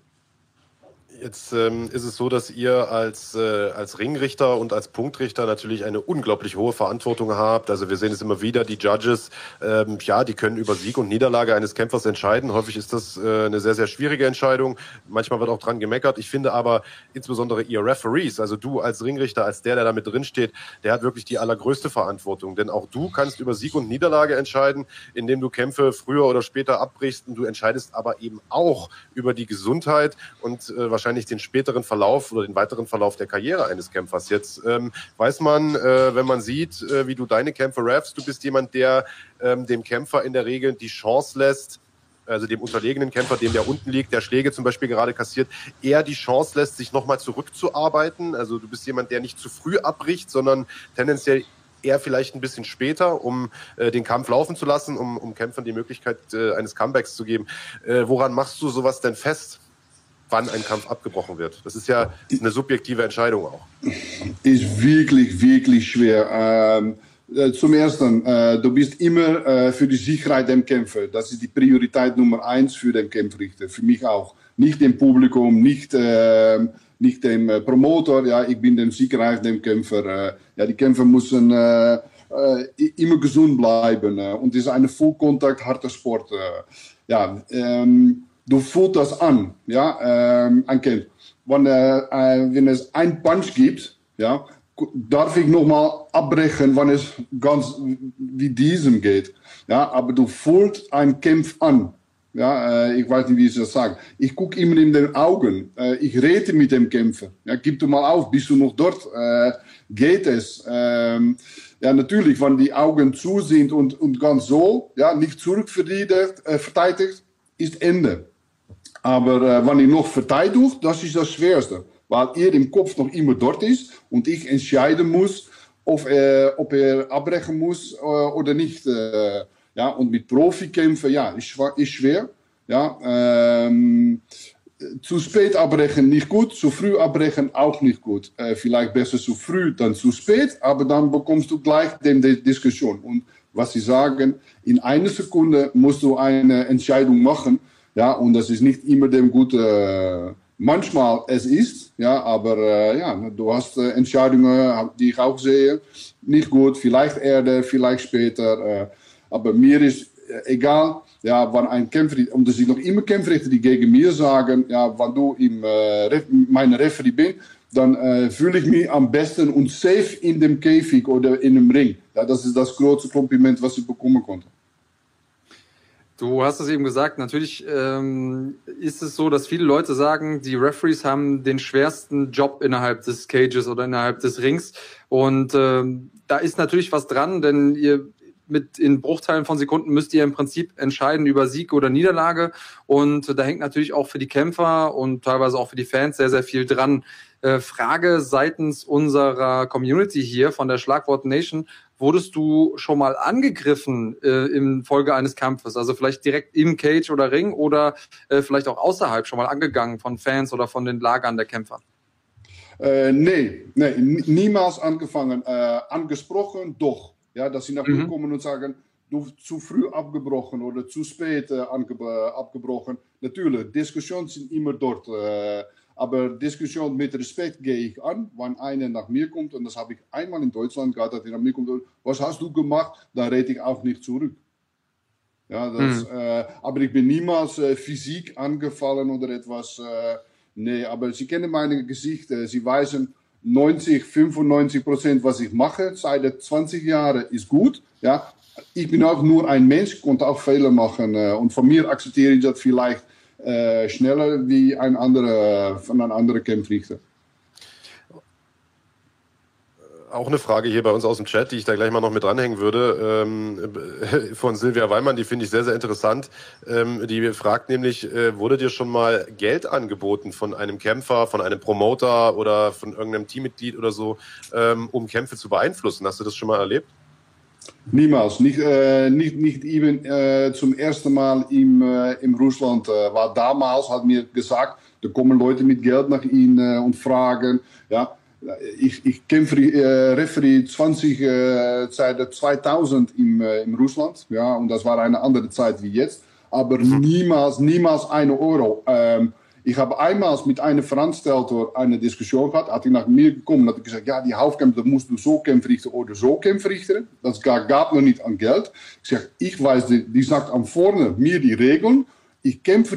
Jetzt ähm, ist es so, dass ihr als, äh, als Ringrichter und als Punktrichter natürlich eine unglaublich hohe Verantwortung habt. Also wir sehen es immer wieder, die Judges, ähm, ja, die können über Sieg und Niederlage eines Kämpfers entscheiden. Häufig ist das äh, eine sehr, sehr schwierige Entscheidung. Manchmal wird auch dran gemeckert. Ich finde aber insbesondere ihr Referees, also du als Ringrichter, als der, der da mit drin steht, der hat wirklich die allergrößte Verantwortung. Denn auch du kannst über Sieg und Niederlage entscheiden, indem du Kämpfe früher oder später abbrichst. Und du entscheidest aber eben auch über die Gesundheit und äh, wahrscheinlich wahrscheinlich den späteren Verlauf oder den weiteren Verlauf der Karriere eines Kämpfers. Jetzt ähm, weiß man, äh, wenn man sieht, äh, wie du deine Kämpfe raffst, du bist jemand, der ähm, dem Kämpfer in der Regel die Chance lässt, also dem unterlegenen Kämpfer, dem der unten liegt, der Schläge zum Beispiel gerade kassiert, eher die Chance lässt, sich nochmal zurückzuarbeiten. Also du bist jemand, der nicht zu früh abbricht, sondern tendenziell eher vielleicht ein bisschen später, um äh, den Kampf laufen zu lassen, um, um Kämpfern die Möglichkeit äh, eines Comebacks zu geben. Äh, woran machst du sowas denn fest? Wann ein Kampf abgebrochen wird. Das ist ja eine subjektive Entscheidung auch. Ist wirklich, wirklich schwer. Ähm, äh, zum Ersten, äh, du bist immer äh, für die Sicherheit dem Kämpfer. Das ist die Priorität Nummer eins für den Kämpfrichter, für mich auch. Nicht dem Publikum, nicht, ähm, nicht dem äh, Promoter, ja, ich bin dem Sicherheit dem Kämpfer. Äh, ja, die Kämpfer müssen äh, immer gesund bleiben. und es ist ein Fullkontakt, harter Sport. ja, ähm, du fühlst das an, ja, ähm, Kind. Wenn, äh, wenn es ein Punch gibt, ja, darf ich nochmal abbrechen, wenn es ganz wie diesem geht. Ja, aber du fühlst einen Kampf an. Ja, äh, ich weiß nicht, wie ich das sage. Ich gucke immer in den Augen. Äh, ich rede mit dem Kämpfer. Ja, gib du mal auf, bist du noch dort? Äh, geht es? Ähm, ja, natürlich, wenn die Augen zu sind und, und ganz so, ja, nicht zurückverteidigt, äh, ist Ende. Aber äh, wenn ich noch verteidige, das ist das Schwerste. Weil er im Kopf noch immer dort ist und ich entscheiden muss, ob er, ob er abbrechen muss äh, oder nicht. Äh, ja, und mit Profikämpfen, ja, ist, ist schwer. Ja, ähm, zu spät abbrechen nicht gut, zu früh abbrechen auch nicht gut. Äh, vielleicht besser zu früh dann zu spät, aber dann bekommst du gleich die Diskussion. Und was sie sagen, in einer Sekunde musst du eine Entscheidung machen, ja, und das ist nicht immer dem gute. Äh, manchmal es ist, ja, aber äh, ja, du hast äh, Entscheidungen, die ich auch sehe, nicht gut, vielleicht eher, vielleicht später, äh, aber mir ist egal, ja, wann ein Kämpfer, und er sind noch immer Kämpfrichter, die gegen mir sagen, ja, wann du im, meine Referee bin, dann fühle ich mich am besten und safe in dem Käfig oder in dem Ring. Ja, das ist das größte Kompliment, was ich bekommen konnte. Du hast es eben gesagt, natürlich ähm, ist es so, dass viele Leute sagen, die Referees haben den schwersten Job innerhalb des Cages oder innerhalb des Rings. Und ähm, da ist natürlich was dran, denn ihr mit in Bruchteilen von Sekunden müsst ihr im Prinzip entscheiden über Sieg oder Niederlage. Und da hängt natürlich auch für die Kämpfer und teilweise auch für die Fans sehr, sehr viel dran. Äh, Frage seitens unserer Community hier von der Schlagwort Nation. Wurdest du schon mal angegriffen äh, im Folge eines Kampfes? Also vielleicht direkt im Cage oder Ring oder äh, vielleicht auch außerhalb schon mal angegangen von Fans oder von den Lagern der Kämpfer? Äh, nee, nee, niemals angefangen. Äh, angesprochen, doch. Ja, dass sie nach mhm. mir kommen und sagen, du zu früh abgebrochen oder zu spät äh, abgebrochen. Natürlich, Diskussionen sind immer dort. Aber Diskussion mit Respekt gehe ich an, wenn einer nach mir kommt, und das habe ich einmal in Deutschland gehabt, dass er nach mir kommt, was hast du gemacht? Da rede ich auch nicht zurück. Ja, das, mhm. äh, aber ich bin niemals äh, Physik angefallen oder etwas. Äh, nee, aber sie kennen meine Gesichter. Sie weisen, 90, 95 Prozent, was ich mache seit 20 Jahren, ist gut. Ja, ich bin auch nur ein Mensch, konnte auch Fehler machen. Äh, und von mir akzeptiere ich das vielleicht äh, schneller wie ein anderer, von einem anderen Kämpfrichter. Auch eine Frage hier bei uns aus dem Chat, die ich da gleich mal noch mit dranhängen würde, ähm, von Silvia Weimann, die finde ich sehr, sehr interessant. Ähm, die fragt nämlich, äh, wurde dir schon mal Geld angeboten von einem Kämpfer, von einem Promoter oder von irgendeinem Teammitglied oder so, ähm, um Kämpfe zu beeinflussen? Hast du das schon mal erlebt? Niemals. Nicht, äh, nicht, nicht even äh, zum ersten Mal im, äh, im Russland äh, war. Damals hat mir gesagt, da kommen Leute mit Geld nach ihnen äh, und fragen, ja, ich, ich kämpfe äh, Referee 20 äh, seit 2000 im, äh, im Russland, ja, und das war eine andere Zeit wie jetzt, aber mhm. niemals, niemals eine Euro. Ähm, ich habe einmal mit einem Veranstalter eine Diskussion gehabt, hat hij nach mir gekommen hat gesagt, ja, die Hauptkämpfe, da musst du so Kämpfe richten oder so Kämpfe richten. Das gab noch nicht an Geld. Ich sage, ich weiß, die, die sagt am vorne mir die Regeln. Ich kämpfe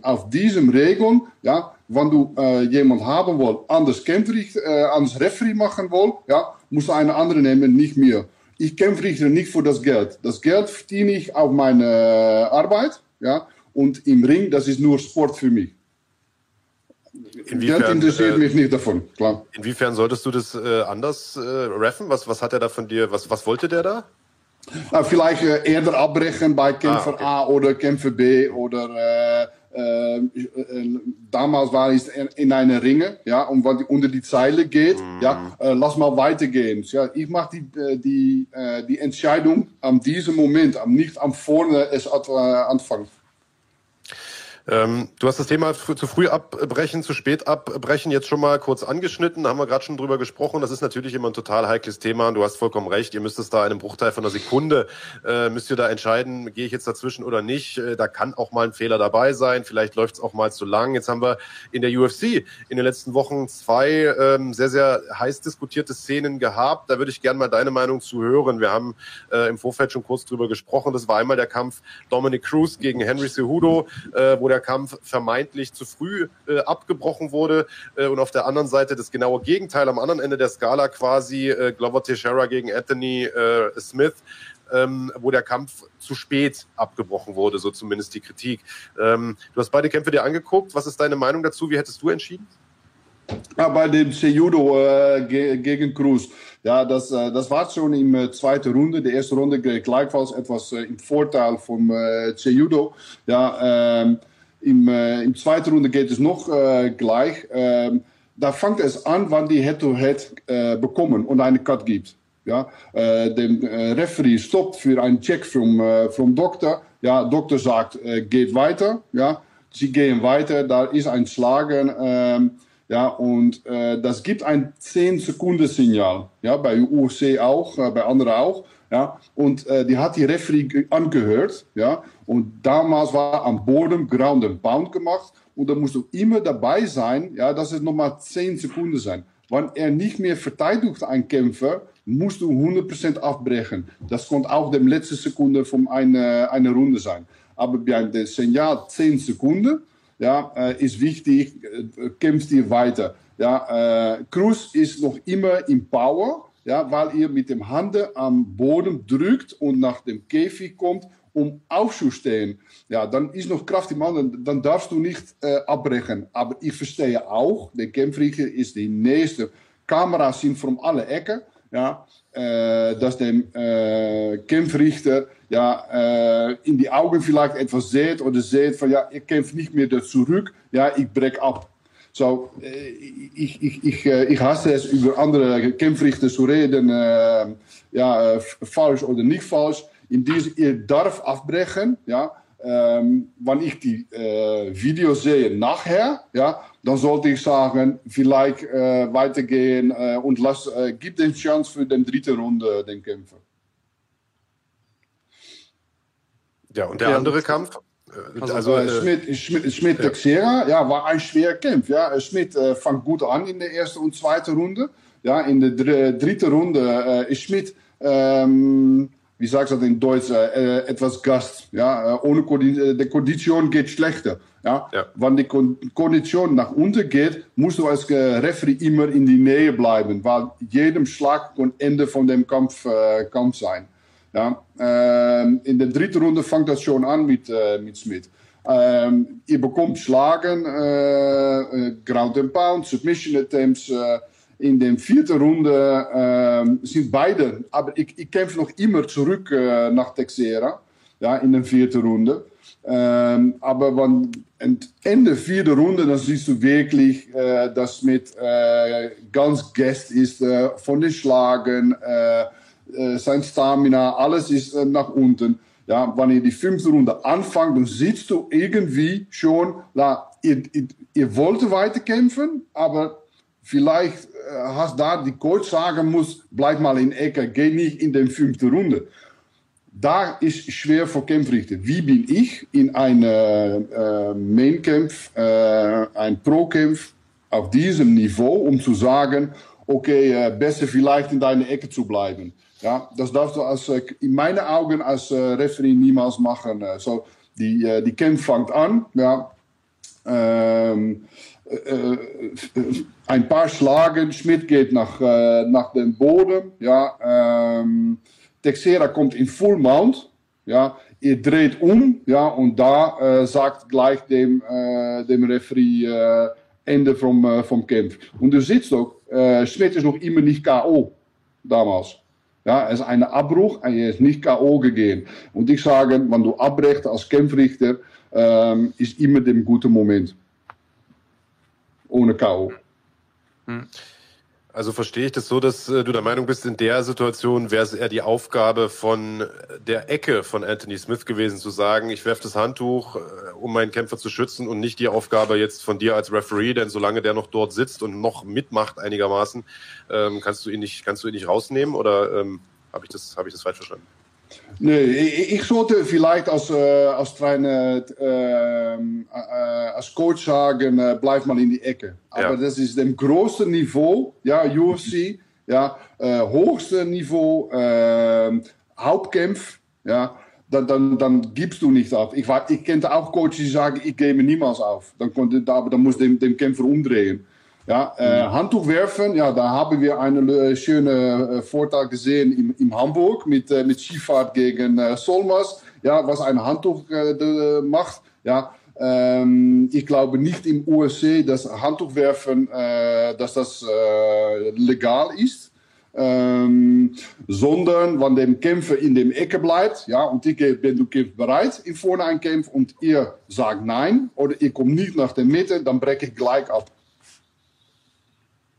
auf diesem Regeln, ja, wenn du äh, jemand haben willst, anders Kämpfrichter, äh, anders Referee machen willst, ja, musst du eine andere nehmen, nicht mir. Ich kämpfe nicht für das Geld. Das Geld verdiene ich auf meine Arbeit, ja, und im Ring, das ist nur Sport für mich. Inwiefern, Geld interessiert äh, mich nicht davon, klar. Inwiefern solltest du das äh, anders äh, reffen? Was, was hat er da von dir, was, was wollte der da? Uh, vielleicht äh, eerder abbrechen bei Kämpfer ah, okay. A oder Kämpfer B oder äh, äh, damals war ich in einer Ringe, ja, und die unter die Zeile geht, mm. ja, lass mal weitergehen. Ja, ich mache die, die, die Entscheidung an diesem Moment, am nicht am vorne es anfangen. Ähm, du hast das Thema zu früh abbrechen, zu spät abbrechen jetzt schon mal kurz angeschnitten, da haben wir gerade schon drüber gesprochen. Das ist natürlich immer ein total heikles Thema du hast vollkommen recht. Ihr müsst es da in einem Bruchteil von einer Sekunde, äh, müsst ihr da entscheiden, gehe ich jetzt dazwischen oder nicht. Äh, da kann auch mal ein Fehler dabei sein, vielleicht läuft es auch mal zu lang. Jetzt haben wir in der UFC in den letzten Wochen zwei ähm, sehr, sehr heiß diskutierte Szenen gehabt. Da würde ich gerne mal deine Meinung zu hören. Wir haben äh, im Vorfeld schon kurz drüber gesprochen. Das war einmal der Kampf Dominic Cruz gegen Henry Cejudo, äh, wo der der Kampf vermeintlich zu früh äh, abgebrochen wurde. Äh, und auf der anderen Seite das genaue Gegenteil, am anderen Ende der Skala quasi äh, Glover Teixeira gegen Anthony äh, Smith, ähm, wo der Kampf zu spät abgebrochen wurde, so zumindest die Kritik. Ähm, du hast beide Kämpfe dir angeguckt. Was ist deine Meinung dazu? Wie hättest du entschieden? Ja, bei dem Cejudo äh, gegen Cruz. Ja, das, äh, das war schon in der zweiten Runde. Die erste Runde gleichfalls etwas äh, im Vorteil vom äh, Cejudo. Ja, ähm, im, äh, Im zweiten Runde geht es noch äh, gleich. Ähm, da fängt es an, wann die Head-to-Head -head, äh, bekommen und eine Cut gibt. Ja, äh, der äh, Referee stoppt für einen Check vom, äh, vom Doktor. Ja, Doktor sagt, geht weiter. Ja, sie gehen weiter, da ist ein Schlagen, ähm, ja, und äh, das gibt ein 10-Sekunden-Signal, ja, bei UFC auch, äh, bei anderen auch, ja, und äh, die hat die Referee angehört, ja, und damals war am Boden Ground and Pound gemacht und da musst du immer dabei sein, ja, dass es nochmal 10 Sekunden sein. Wenn er nicht mehr verteidigt, ein Kämpfer, musst du 100% abbrechen. Das konnte auch die letzte Sekunde von einer, einer Runde sein. Aber bei dem Signal 10 Sekunden, ja, äh, ist wichtig, äh, kämpft ihr weiter. Ja, äh, Cruz ist noch immer im Power, ja, weil ihr mit dem Hand am Boden drückt und nach dem Käfig kommt, um aufzustehen. Ja, dann ist noch Kraft im Mann, dann darfst du nicht äh, abbrechen. Aber ich verstehe auch, der Kämpfrichter ist die nächste. Kameras sind von alle Ecken, ja, äh, dass der äh, Kämpfrichter ja, äh, in die Augen vielleicht etwas sieht oder sieht von, ja, ich kämpfe nicht mehr zurück, ja, ich breche ab. So, ich, ich, ich, äh, ich hasse es, über andere Kämpfrichter zu reden, äh, ja, äh, falsch oder nicht falsch. In diese, ihr darf abbrechen, ja. Ähm, wenn ich die äh, Videos sehe nachher, ja, dann sollte ich sagen, vielleicht äh, weitergehen äh, und lass, äh, gib den Chance für die dritte Runde den Kämpfer. Ja, und der Ja, andere Kampf? Also, Also, äh, äh, Schmidt, Schmidt, Schmidt Texera, ja, war ein schwerer Kampf. Ja. Schmidt äh, fängt gut an in der ersten und zweiten Runde. Ja, in der dr dritten Runde äh, ist Schmidt, ähm, wie sagt das in Deutsch, äh, etwas Gast. Ja, ohne Kondi die Kondition geht schlechter. Ja. Ja. Wenn die Kon Kondition nach unten geht, musst du als Referee immer in die Nähe bleiben, weil jedem Schlag kann Ende von dem Kampf, Kampf sein. Ja, ähm, in der dritten Runde fängt das schon an mit, äh, mit Smith. Ähm, ihr bekommt Schlagen, äh, äh, Ground and Pound, Submission Attempts. In der vierten Runde ähm, sind beide, aber ich, ich kämpfe noch immer zurück nach Texera, ja, in der vierten Runde. Ähm, aber wenn Ende der vierten Runde, dann siehst du wirklich, äh, dass mit äh, ganz Gast ist äh, von Schlagen, äh, äh, sein Stamina, alles ist äh, nach unten. Ja, wenn ihr die fünfte Runde anfangt, dann siehst du irgendwie schon, na, ihr, ihr, ihr wollt weiterkämpfen, aber vielleicht äh, hast da die Coach sagen muss, bleib mal in Ecke, geh nicht in den fünften Runde. Da ist schwer für Kämpfrichter. Wie bin ich in einem äh, Mainkampf, äh, ein Pro-Kampf auf diesem Niveau, um zu sagen, okay, äh, besser vielleicht in deiner Ecke zu bleiben. Ja, das darfst du als, äh, in meinen Augen als äh, Referee niemals machen. So, die, äh, die Kampf fängt an, ja. Ähm, äh, ein paar Schlagen, Schmidt geht nach, äh, nach dem Boden, ja. Ähm, Texera kommt in Full Mount, ja. Ihr dreht um, ja, und da äh, sagt gleich dem, dem Referee Ende vom, vom Kampf. Und du siehst äh, Schmidt ist noch immer nicht K.O. damals. Ja, es ist ein Abbruch, er ist nicht K.O. gegangen. Und ich sage, wenn du abbrichst als Kämpfrichter, ähm, ist immer der gute Moment. Ohne K.O. also verstehe ich das so, dass äh, du der Meinung bist, in der Situation wäre es eher die Aufgabe von der Ecke von Anthony Smith gewesen, zu sagen, ich werfe das Handtuch, äh, um meinen Kämpfer zu schützen und nicht die Aufgabe jetzt von dir als Referee, denn solange der noch dort sitzt und noch mitmacht einigermaßen, ähm, kannst du ihn nicht, kannst du ihn nicht rausnehmen oder ähm, habe ich das, habe ich das falsch verstanden? Nee, ich, ich sollte vielleicht als, äh, als Trainer, äh, äh, als Coach sagen, bleib mal in die Ecke. Aber Ja. das ist dem großen Niveau, ja, UFC, ja, hoogste Niveau, Hauptkampf, ja, dann, dann, dann gibst du nicht auf. Ich, war- ich kenne auch Coaches, die sagen, ich gebe niemals auf. Dann, konnte, aber dann muss dem, dem Kämpfer umdrehen. Ja, äh, Handtuch werfen, ja, da haben wir einen äh, schönen äh, Vortrag gesehen in, in Hamburg mit, äh, mit Skifahrt gegen äh, Solmas, ja, was ein Handtuch äh, macht. Ja, ähm, ich glaube nicht im UFC, dass Handtuch werfen, äh, dass das äh, legal ist. Ähm, sondern wenn der Kämpfer in dem Ecke bleibt, ja, und ich bin du bereit in vorne ein Kampf und ihr sagt nein oder ihr kommt nicht nach der Mitte, dann breche ich gleich ab.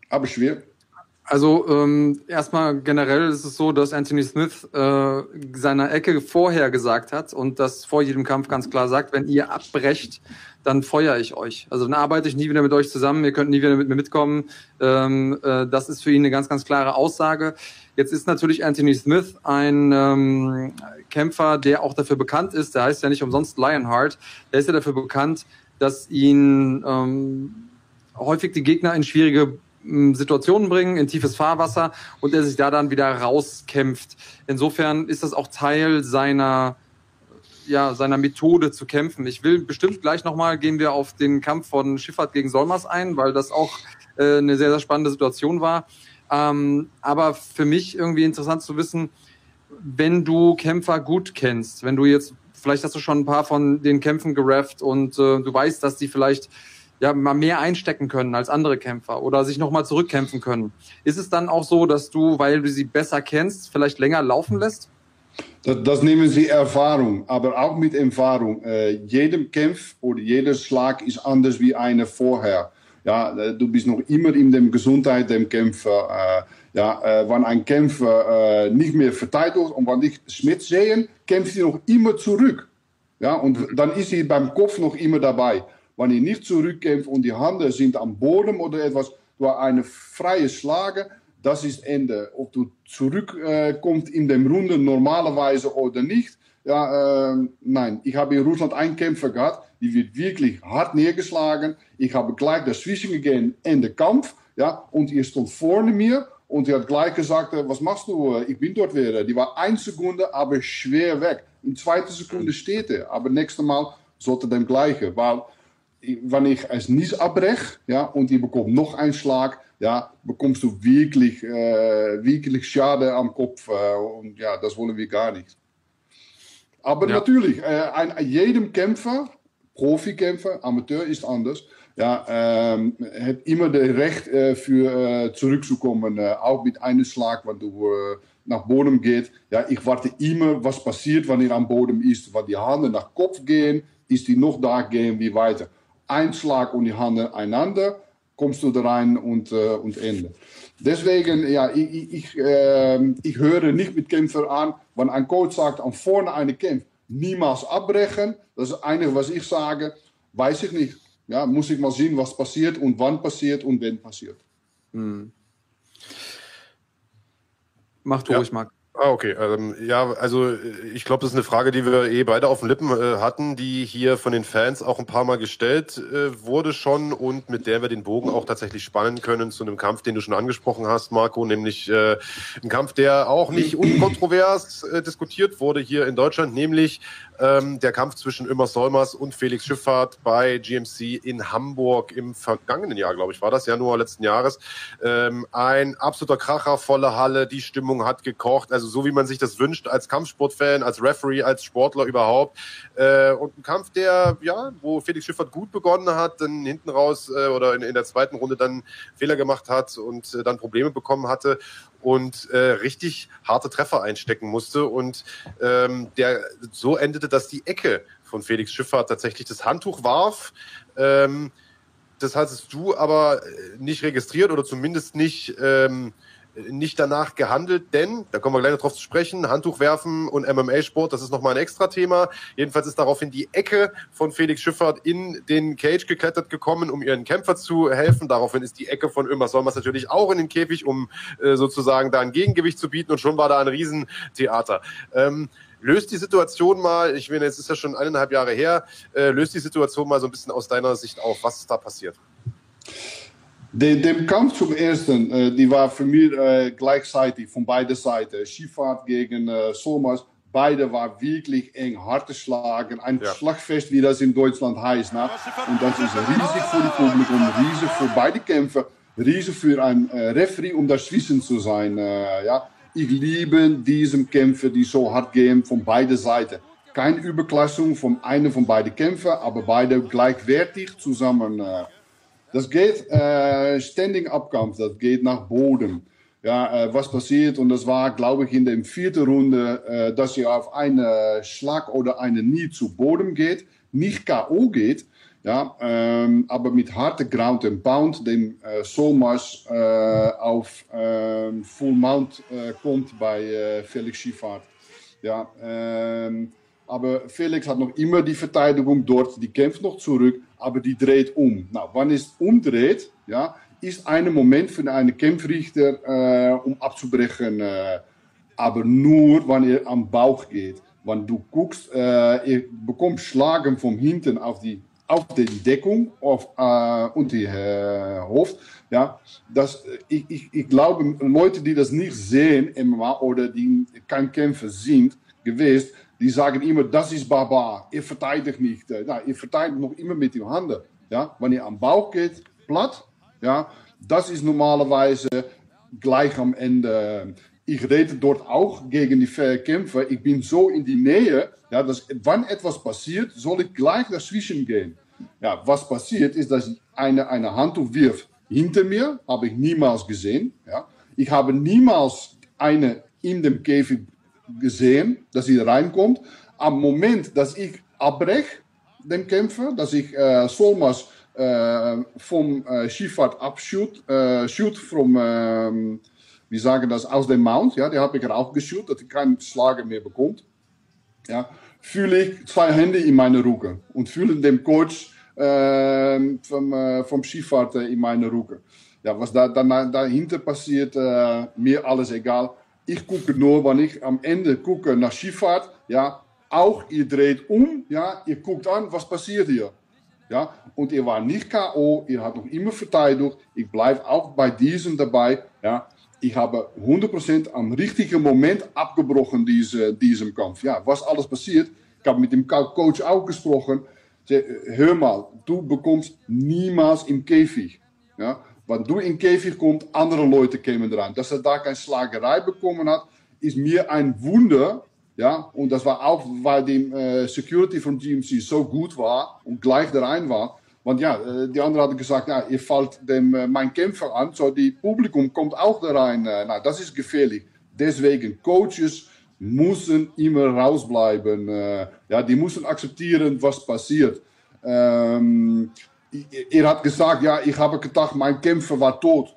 Aber schwer. Also ähm, erstmal generell ist es so, dass Anthony Smith äh, seiner Ecke vorher gesagt hat und das vor jedem Kampf ganz klar sagt, wenn ihr abbrecht, dann feuere ich euch. Also dann arbeite ich nie wieder mit euch zusammen, ihr könnt nie wieder mit mir mitkommen. Ähm, äh, das ist für ihn eine ganz, ganz klare Aussage. Jetzt ist natürlich Anthony Smith ein ähm, Kämpfer, der auch dafür bekannt ist, der heißt ja nicht umsonst Lionheart, der ist ja dafür bekannt, dass ihn ähm, häufig die Gegner in schwierige Situationen bringen, in tiefes Fahrwasser und er sich da dann wieder rauskämpft. Insofern ist das auch Teil seiner ja, seiner Methode zu kämpfen. Ich will bestimmt gleich nochmal gehen wir auf den Kampf von Schifffahrt gegen Solmers ein, weil das auch äh, eine sehr, sehr spannende Situation war. Ähm, aber für mich irgendwie interessant zu wissen, wenn du Kämpfer gut kennst, wenn du jetzt, vielleicht hast du schon ein paar von den Kämpfen gerefft und äh, du weißt, dass die vielleicht ja mal mehr einstecken können als andere Kämpfer oder sich nochmal zurückkämpfen können. Ist es dann auch so, dass du, weil du sie besser kennst, vielleicht länger laufen lässt? Das, das nehmen sie Erfahrung, aber auch mit Erfahrung. Äh, jedem Kampf oder jeder Schlag ist anders wie eine vorher. Ja, äh, du bist noch immer in der Gesundheit dem Kämpfer. Äh, ja, äh, wenn ein Kämpfer äh, nicht mehr verteidigt und wenn ich Schmidt sehe, kämpft sie noch immer zurück. Ja, und dann ist sie beim Kopf noch immer dabei. Wenn ihr nicht zurückkämpft und die Hände sind am Boden oder etwas, du eine freie Schlage, das ist Ende. Ob du zurückkommst äh, in dem Runde normalerweise oder nicht, ja, äh, nein. Ich habe in Russland einen Kämpfer gehabt, die wird wirklich hart neergeschlagen. Ich habe gleich dazwischen gegangen in den Kampf, ja, und ihr stond vorne mir und er hat gleich gesagt, äh, was machst du? Ich bin dort wieder. Die war eine Sekunde, aber schwer weg. In zweiter Sekunde steht er, aber nächstes Mal sollte dem gleiche, weil wenn ich es nicht abbreche, ja, und ihr bekommt noch einen Schlag, ja, bekommst du wirklich, äh, wirklich Schade am Kopf. Äh, und ja, das wollen wir gar nicht. Aber ja. natürlich, äh, ein, jedem Kämpfer, Profikämpfer, Amateur ist anders, ja, ähm, hat immer das Recht äh, für äh, zurückzukommen, äh, auch mit einem Schlag, wenn du äh, nach Boden geht. Ja, ich warte immer, was passiert, wenn er am Boden ist. Wenn die Hände nach Kopf gehen, ist die noch da, gehen wir weiter. Ein Schlag und die Hände einander kommst du da rein und, äh, und Ende. Deswegen, ja, ich, ich, äh, ich höre nicht mit Kämpfer an, wenn ein Coach sagt, an vorne eine Kampf, niemals abbrechen. Das ist das Einige, was ich sage, weiß ich nicht. Ja, muss ich mal sehen, was passiert und wann passiert und wenn passiert. Hm. Mach du ja. ruhig, Marc. Ah, okay. Ähm, ja, also äh, ich glaube, das ist eine Frage, die wir eh beide auf den Lippen äh, hatten, die hier von den Fans auch ein paar Mal gestellt äh, wurde schon und mit der wir den Bogen auch tatsächlich spannen können zu einem Kampf, den du schon angesprochen hast, Marco, nämlich äh, ein Kampf, der auch nicht unkontrovers äh, diskutiert wurde hier in Deutschland, nämlich ähm, der Kampf zwischen Immer Solmers und Felix Schifffahrt bei GMC in Hamburg im vergangenen Jahr, glaube ich, war das, Januar letzten Jahres. Ähm, ein absoluter Kracher, volle Halle, die Stimmung hat gekocht, also so wie man sich das wünscht als Kampfsportfan, als Referee, als Sportler überhaupt. Äh, und ein Kampf, der, ja, wo Felix Schifffahrt gut begonnen hat, dann hinten raus äh, oder in, in der zweiten Runde dann Fehler gemacht hat und äh, dann Probleme bekommen hatte und äh, richtig harte Treffer einstecken musste. Und ähm, der so endete, dass die Ecke von Felix Schifffahrt tatsächlich das Handtuch warf. Ähm, das hattest du aber äh, nicht registriert oder zumindest nicht ähm, nicht danach gehandelt, denn, da kommen wir gleich noch drauf zu sprechen, Handtuch werfen und MMA-Sport, das ist nochmal ein extra Thema. Jedenfalls ist daraufhin die Ecke von Felix Schifffert in den Cage geklettert gekommen, um ihren Kämpfer zu helfen. Daraufhin ist die Ecke von Ömer Solmers natürlich auch in den Käfig, um äh, sozusagen da ein Gegengewicht zu bieten und schon war da ein Riesentheater. Ähm, löst die Situation mal, ich meine, jetzt ist ja schon eineinhalb Jahre her, äh, löst die Situation mal so ein bisschen aus deiner Sicht auf. Was ist da passiert? De, dem Kampf zum ersten, äh, die war für mich äh, gleichzeitig von beiden Seiten. Skifahrt gegen äh, Solmers, beide war wirklich eng, harte Schlagen, ein ja. Schlagfest, wie das in Deutschland heißt. Ne? Und das ist riesig für die Publikum, riesig für beide Kämpfer, riesig für ein äh, Referee, um das Wissen zu sein. Äh, ja? Ich liebe diese Kämpfe, die so hart gehen, von beiden Seiten. Keine Überklassung von einem von beiden Kämpfen, aber beide gleichwertig zusammen. Äh, das geht äh, Standing Abkampf, das geht nach Boden. Ja, äh, was passiert, und das war, glaube ich, in der vierten Runde, äh, dass ihr auf einen Schlag oder eine Nie zu Boden geht, nicht K.O. geht. Ja, ähm, aber mit harter Ground and Pound, dem äh, Solmas äh, auf äh, Full Mount äh, kommt bei äh, Felix Schifahrt. Ja, ähm, aber Felix hat noch immer die Verteidigung dort, die kämpft noch zurück, aber die dreht um. Nou, wann es umdreht, ja, ist ein Moment für einen Kämpfrichter, äh, um abzubrechen, äh, aber nur, wenn er am Bauch geht. Wenn du guckst, äh, er bekommt Schlagen von hinten auf die auf die Deckung auf, äh, und die äh, Hoofd. Ja, das, ich, ich, ich glaube, Leute, die das nicht sehen, MMA oder die kein Kämpfer sind, gewesen, die sagen immer, das ist Barbar, ihr verteidigt nicht. Ja, ihr verteidigt noch immer mit den Handen. Ja, wenn ihr am Bauch geht, platt, ja, das ist normalerweise gleich am Ende. Ich rede dort auch gegen die Kämpfer. Ich bin so in die Nähe, ja, dass wann etwas passiert, soll ich gleich dazwischen gehen. Ja, was passiert ist, dass ich eine, eine Handtuch wirf hinter mir, habe ich niemals gesehen. Ja. Ich habe niemals eine in dem Käfig gesehen, dass sie reinkommt. Am Moment, dass ich abbreche, den Kämpfer, dass ich äh, Solmas äh, vom äh, Skifahrt abshoot, äh, shoot from, ähm, wie sagen das, aus dem Mount, ja, die habe ich auch geshoot, dass ich keinen Schlager mehr bekommt. Ja, fühle ich zwei Hände in meine Rücken und fühle den Coach äh, vom, äh, vom in meine Rücken. Ja, was da, da, dahinter passiert, äh, mir alles egal. Ich gucke nur, wenn ich am Ende gucke nach Skifahrt, ja, auch ihr dreht um, ja, ihr guckt an, was passiert hier. Ja, und ihr war nicht K.O., ihr habt noch immer verteidigt. Ich bleibe auch bei diesem dabei. Ja, ich habe 100% am richtigen Moment abgebrochen, diese, diesem Kampf. Ja, was alles passiert, ich habe mit dem Coach auch gesprochen. Hör mal, du bekommst niemals im Käfig. Ja, wenn du in Käfig kommst, andere Leute kämen dran. Dass er da keine Schlagerei bekommen hat, ist mir ein Wunder. Ja, und das war auch, weil die äh, Security von GMC so gut war und gleich da rein. Want ja, äh, die andere hadden gesagt, ja, ihr fallt dem, äh, mein Kämpfer an, so die Publikum auch da rein. Äh, nou, das ist gefährlich. Deswegen, Coaches müssen immer rausbleiben. Äh, ja, die müssen akzeptieren, was passiert. Ähm, er hat gesagt, ja, ich habe gedacht, mein Kämpfer war tot.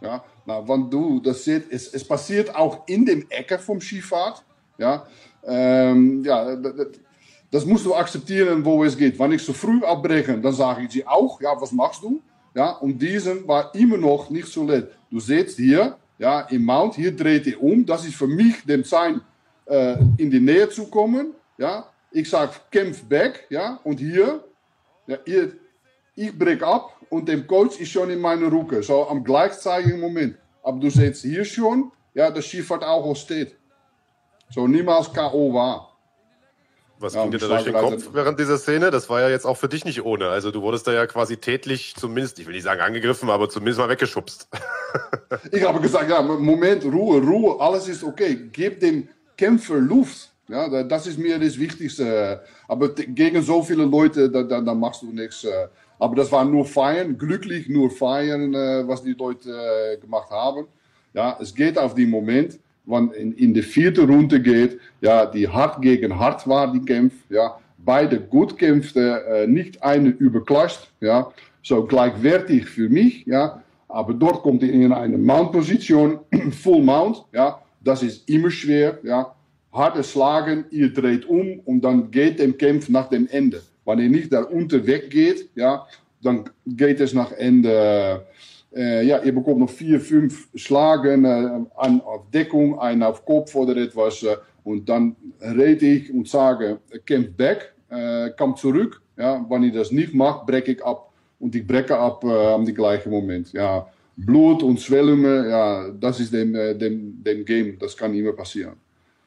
Ja, nou, wenn du das seht, es, es passiert auch in dem Ecke vom Skifahrt. Ja, ähm, ja, das musst du akzeptieren, wo es geht. Wenn ich so früh abbreche, dann sage ich sie auch, ja, was machst du? Ja, und diesen war immer noch nicht so leicht. Du siehst hier, ja, im Mount, hier dreht er um. Das ist für mich dem Sein, äh, in die Nähe zu kommen. Ja, ich sage, kämpf back, ja, und hier, ja, ihr, ich breek ab und der Coach ist schon in meiner Rücken, so am gleichzeitigen Moment. Aber du siehst hier schon, ja, das Skifahrt auch steht. So niemals K.O. war. Was ja, ging dir da durch den Kopf während dieser Szene? Das war ja jetzt auch für dich nicht ohne. Also du wurdest da ja quasi tätlich zumindest, ich will nicht sagen angegriffen, aber zumindest mal weggeschubst. ich habe gesagt, ja, Moment, Ruhe, Ruhe, alles ist okay. Gib dem Kämpfer Luft. Ja, das ist mir das Wichtigste. Aber gegen so viele Leute, da, da, da machst du nichts. Aber das war nur feiern, glücklich nur feiern, äh, was die Leute äh, gemacht haben. Ja, es geht auf den Moment wann in, in de vierte Runde geht, ja, die hart gegen hart war, die Kampf, ja, beide gut kämpften, äh, nicht eine überklascht, ja, so gleichwertig für mich, ja, aber dort kommt er in eine Mount-Position, Full Mount, ja, das ist immer schwer, ja, harte Schlagen, ihr dreht um und dann geht der Kampf nach dem Ende. Wenn ihr nicht da unten weggeht, ja, dann geht es nach Ende. Äh, ja, ihr bekommt noch vier, fünf Schlagen, äh, einen auf Deckung, einen auf Kopf oder etwas. Äh, und dann rede ich und sage, kämpf back, äh, komm zurück. Ja, wenn ihr das nicht macht, breche ich ab. Und ich breche ab am gleichen Moment. Ja, Blut und Schwellungen, ja, das ist dem, äh, dem, dem Game. Das kann immer passieren.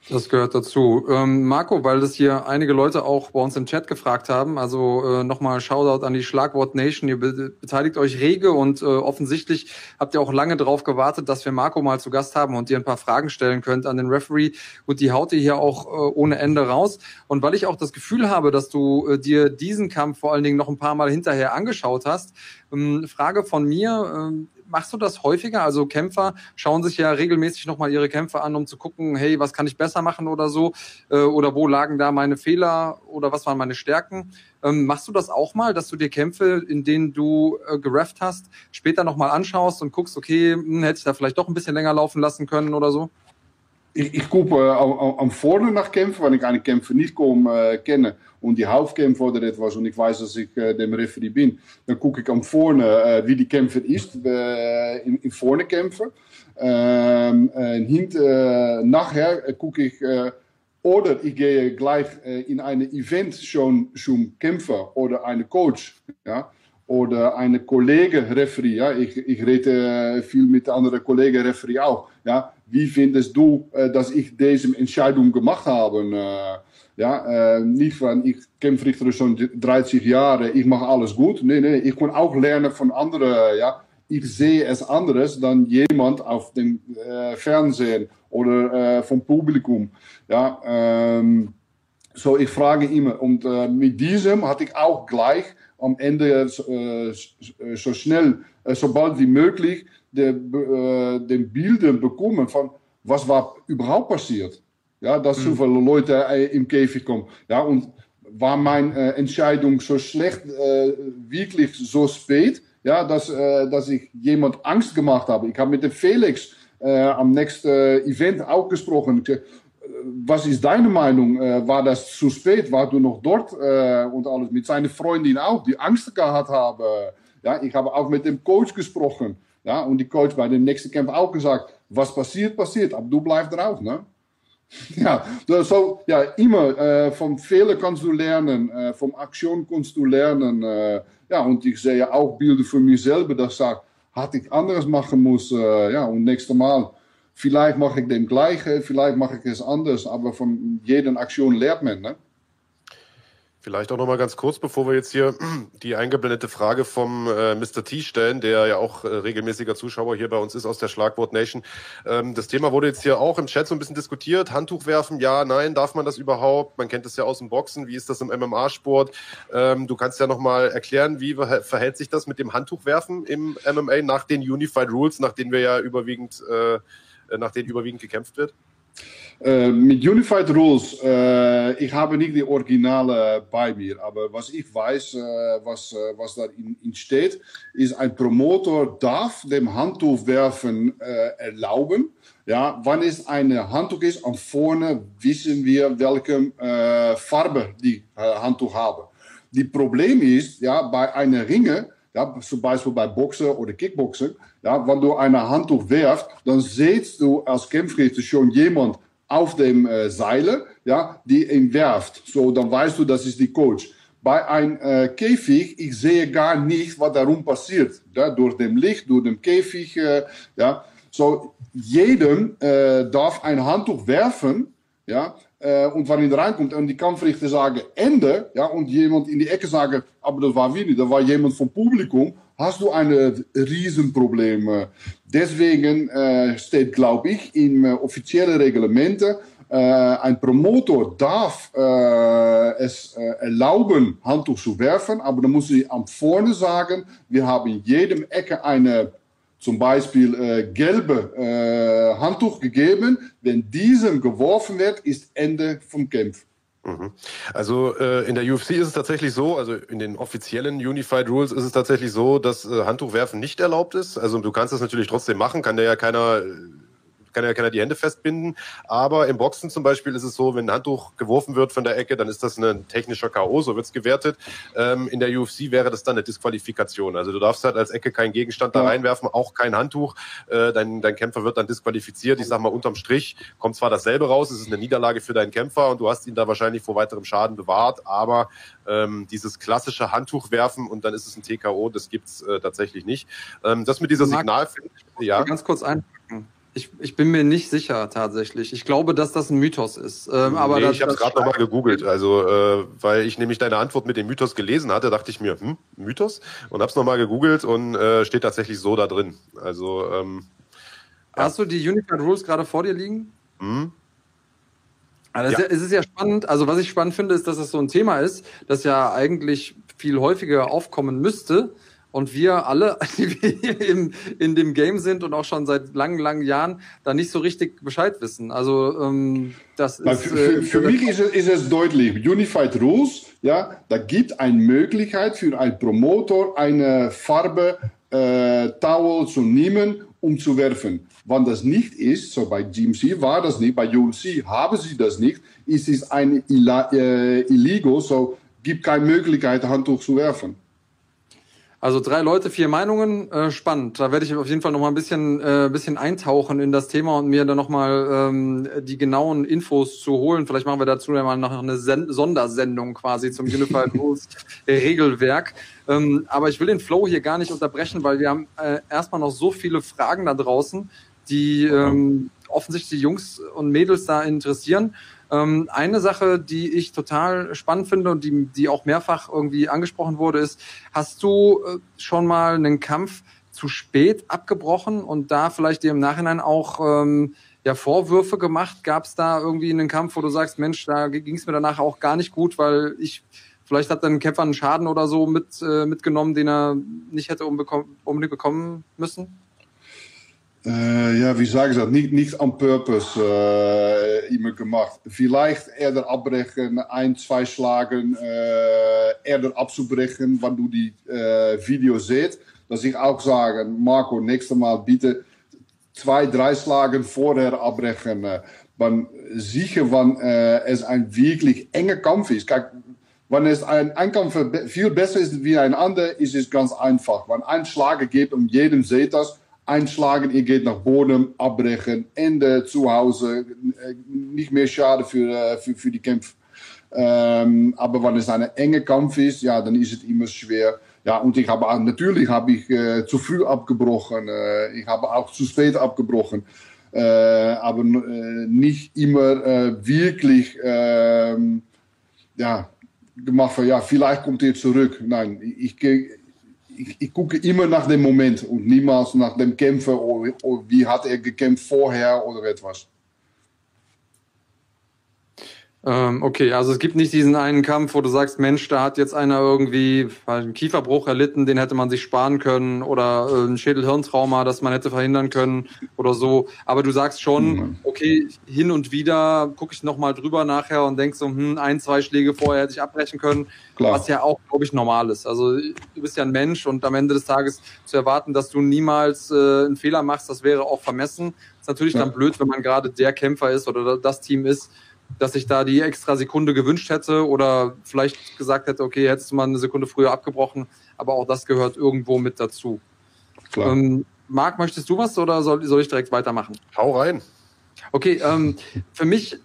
Das gehört dazu. Ähm, Marco, weil das hier einige Leute auch bei uns im Chat gefragt haben, also äh, nochmal Shoutout an die Schlagwort Nation. Ihr be beteiligt euch rege und äh, offensichtlich habt ihr auch lange darauf gewartet, dass wir Marco mal zu Gast haben und ihr ein paar Fragen stellen könnt an den Referee und die haut ihr hier auch äh, ohne Ende raus. Und weil ich auch das Gefühl habe, dass du äh, dir diesen Kampf vor allen Dingen noch ein paar Mal hinterher angeschaut hast, ähm, Frage von mir, äh, machst du das häufiger? Also Kämpfer schauen sich ja regelmäßig nochmal ihre Kämpfe an, um zu gucken, hey, was kann ich besser machen oder so? Äh, oder wo lagen da meine Fehler? Oder was waren meine Stärken. Ähm, machst du das auch mal, dass du dir Kämpfe, in denen du äh, gerefft hast, später nochmal anschaust und guckst, okay, hm, hätte ich da vielleicht doch ein bisschen länger laufen lassen können oder so? Ich, ich gucke äh, am, vorne nach Kämpfen, wenn ich eine Kämpfe nicht kaum äh, kenne und die Hauptkämpfe oder etwas und ich weiß, dass ich äh, dem Referee bin, dann gucke ich am vorne, äh, wie die Kämpfe ist, in, in vorne Kämpfe. Ähm, äh, hint, nachher gucke ich, oder ich gehe gleich in ein Event schon zum Kämpfer oder einen Coach, ja, oder eine Kollege Referee, ja, ich, ich rede viel mit anderen Kollegen Referee auch, ja, wie findest du, äh, dass ich diese Entscheidung gemacht habe? Äh, ja, äh, nicht van, ich kämpfe Richter schon 30 Jahre, ich mache alles gut. Nee, nee, ich kann auch lernen von anderen, ja, ich sehe es anders dann jemand auf dem Fernsehen oder vom Publikum. Ja, so ich frage immer und mit diesem hatte ich auch gleich am Ende so schnell, äh, so bald wie möglich, de, äh, den Bilden bekommen von was war überhaupt passiert. Ja, dass mhm. so viele Leute äh, im Käfig kommen. Ja, und war meine äh, Entscheidung so schlecht, wirklich so spät? ja, dass, dass ich jemand Angst gemacht habe. Ich habe mit dem Felix am nächsten Event auch gesprochen. Äh, was ist deine Meinung? War das zu spät? War du noch dort und alles? Mit seiner Freundin auch, die Angst gehabt haben. Ja, ich habe auch mit dem Coach gesprochen. Ja, und die Coach bei dem nächsten Camp auch gesagt, was passiert, passiert, aber du bleibst drauf, ne? Ja, so, ja, immer äh, vom Fehler kannst du lernen, äh, vom Aktion kannst du lernen. Äh, ja, und ich sehe auch Bilder für mich selber, dass ich sage, hatte ich anderes machen muss. Äh, ja, und nächstes Mal, vielleicht mache ich dem gleiche, vielleicht mache ich es anders, aber von jeder Aktion lernt man. Ne? Vielleicht auch noch mal ganz kurz, bevor wir jetzt hier die eingeblendete Frage vom äh, Mr. T stellen, der ja auch äh, regelmäßiger Zuschauer hier bei uns ist aus der Schlagwort Nation. Ähm, das Thema wurde jetzt hier auch im Chat so ein bisschen diskutiert. Handtuch werfen, ja, nein, darf man das überhaupt? Man kennt das ja aus dem Boxen. Wie ist das im MMA-Sport? Ähm, du kannst ja noch mal erklären, wie verhält sich das mit dem Handtuchwerfen im MMA nach den Unified Rules, nach denen wir ja überwiegend, äh, nach denen überwiegend gekämpft wird? Uh, mit Unified Rules, uh, ich habe nicht die Originale bei mir, aber was ich weiß, was, was darin in steht, ist ein Promotor darf dem Handtuch werfen erlauben. Ja, wann es eine Handtuch ist, am vorne wissen wir, welche Farbe die Handtuch haben. Die Problem ist, ja, bei einer Ringe, ja, zum Beispiel bei Boxen oder Kickboxen, ja, wenn du eine Handtuch werft, dann siehst du als Kämpfrichter schon jemand auf dem äh, Seile, ja, die ihn werft. So, dann weißt du, das ist die Coach. Bei einem äh, Käfig, ich sehe gar nicht, was darum passiert. Ja, durch dem Licht, durch den Käfig, äh, ja. So, jedem äh, darf ein Handtuch werfen, ja, äh, und wann er reinkommt und die Kampfrichter sagen Ende, ja, und jemand in die Ecke sagen, aber das war wie nicht, da war jemand vom Publikum, hast du ein Riesenproblem. Deswegen äh, steht, glaube ich, in äh, offiziellen Reglementen, äh, ein Promotor darf äh, es äh, erlauben, Handtuch zu werfen, aber dann muss sie am vorne sagen, wir haben in jedem Ecke eine zum Beispiel äh, gelbe äh, Handtuch gegeben. Wenn diesem geworfen wird, ist Ende vom Kampf. Mhm. Also äh, in der UFC ist es tatsächlich so, also in den offiziellen Unified Rules ist es tatsächlich so, dass äh, Handtuchwerfen nicht erlaubt ist. Also du kannst das natürlich trotzdem machen, kann der ja keiner kann ja keiner die Hände festbinden. Aber im Boxen zum Beispiel ist es so, wenn ein Handtuch geworfen wird von der Ecke, dann ist das ein technischer K.O., so wird's gewertet. Ähm, in der UFC wäre das dann eine Disqualifikation. Also du darfst halt als Ecke keinen Gegenstand da reinwerfen, auch kein Handtuch. Äh, dein, dein Kämpfer wird dann disqualifiziert. Ich sag mal, unterm Strich kommt zwar dasselbe raus, es ist eine Niederlage für deinen Kämpfer und du hast ihn da wahrscheinlich vor weiterem Schaden bewahrt, aber ähm, dieses klassische Handtuch werfen und dann ist es ein TKO, das gibt's äh, tatsächlich nicht. Ähm, das mit dieser Signal... Ja. Ganz kurz ein. Ich, ich bin mir nicht sicher tatsächlich. Ich glaube, dass das ein Mythos ist. Ähm, aber nee, das, ich habe es gerade nochmal gegoogelt. Also, äh, weil ich nämlich deine Antwort mit dem Mythos gelesen hatte, dachte ich mir, hm, Mythos? Und habe es nochmal gegoogelt und äh, steht tatsächlich so da drin. Also, ähm, Hast ja. du die Unified Rules gerade vor dir liegen? Hm? Also ja. es ist ja spannend. Also was ich spannend finde, ist, dass es das so ein Thema ist, das ja eigentlich viel häufiger aufkommen müsste und wir alle, die wir im, in dem Game sind und auch schon seit langen, langen Jahren, da nicht so richtig Bescheid wissen. Also ähm, das ist. Für, für, für mich ist es, ist es deutlich. Unified Rules, ja, da gibt eine Möglichkeit für einen Promotor eine Farbe äh, Towel zu nehmen, um zu werfen. Wann das nicht ist, so bei GMC war das nicht, bei UNC haben sie das nicht, ist es ein äh, illegal, so gibt keine Möglichkeit, Handtuch zu werfen. Also drei Leute, vier Meinungen, äh, spannend. Da werde ich auf jeden Fall noch mal ein bisschen, äh, bisschen eintauchen in das Thema und mir dann noch mal ähm, die genauen Infos zu holen. Vielleicht machen wir dazu ja mal noch eine Sen Sondersendung quasi zum Unified Rules Regelwerk. Ähm, aber ich will den Flow hier gar nicht unterbrechen, weil wir haben äh, erstmal noch so viele Fragen da draußen, die ähm, offensichtlich die Jungs und Mädels da interessieren. Ähm, eine Sache, die ich total spannend finde und die, die auch mehrfach irgendwie angesprochen wurde, ist, hast du äh, schon mal einen Kampf zu spät abgebrochen und da vielleicht dir im Nachhinein auch ähm, ja, Vorwürfe gemacht? Gab es da irgendwie einen Kampf, wo du sagst, Mensch, da ging es mir danach auch gar nicht gut, weil ich vielleicht hat dann ein Kämpfer einen Schaden oder so mit, äh, mitgenommen, den er nicht hätte unbedingt bekommen müssen? Uh, ja, wie sagen dat? Niet, niet on purpose uh, immer gemacht. Vielleicht eerder abbrechen, ein, zwei Schlagen uh, eerder abzubrechen, wann du die Video seht. Dass ich auch sage, Marco, nächstes Mal bitte zwei, drei Schlagen vorher abbrechen. Man sicher, wann es ein wirklich enger Kampf ist. Kijk, wann es ein, ein Kampf viel besser ist wie ein anderer, ist es ganz einfach. Wenn ein Schlager geht und jedem seht das, einschlagen, ihr geht nach Boden, abbrechen, Ende zu Hause, äh, nicht mehr schade für, äh, für, für die Kämpfe. Ähm, aber wenn es ein enger Kampf ist, ja, dann ist es immer schwer. Ja, und ich habe natürlich habe ich äh, zu früh abgebrochen, äh, ich habe auch zu spät abgebrochen, äh, aber äh, nicht immer wirklich ähm, ja gemacht ja, vielleicht kommt ihr zurück. Nein, ich, ich ich, ich, gucke immer nach dem Moment und niemals nach dem Kämpfer oder, oder wie hat er gekämpft vorher oder etwas. Ähm, okay, also es gibt nicht diesen einen Kampf, wo du sagst, Mensch, da hat jetzt einer irgendwie einen Kieferbruch erlitten, den hätte man sich sparen können oder äh, ein Schädelhirntrauma, das man hätte verhindern können oder so. Aber du sagst schon, mhm. okay, hin und wieder gucke ich nochmal drüber nachher und denk so, hm, ein, zwei Schläge vorher hätte ich abbrechen können, Klar. was ja auch, glaube ich, normal ist. Also du bist ja ein Mensch und am Ende des Tages zu erwarten, dass du niemals äh, einen Fehler machst, das wäre auch vermessen. Ist natürlich ja. dann blöd, wenn man gerade der Kämpfer ist oder das Team ist, dass ich da die extra Sekunde gewünscht hätte oder vielleicht gesagt hätte, okay, hättest du mal eine Sekunde früher abgebrochen, aber auch das gehört irgendwo mit dazu. Klar. Ähm, Marc, möchtest du was oder soll, soll ich direkt weitermachen? Hau rein. Okay, ähm, für mich äh,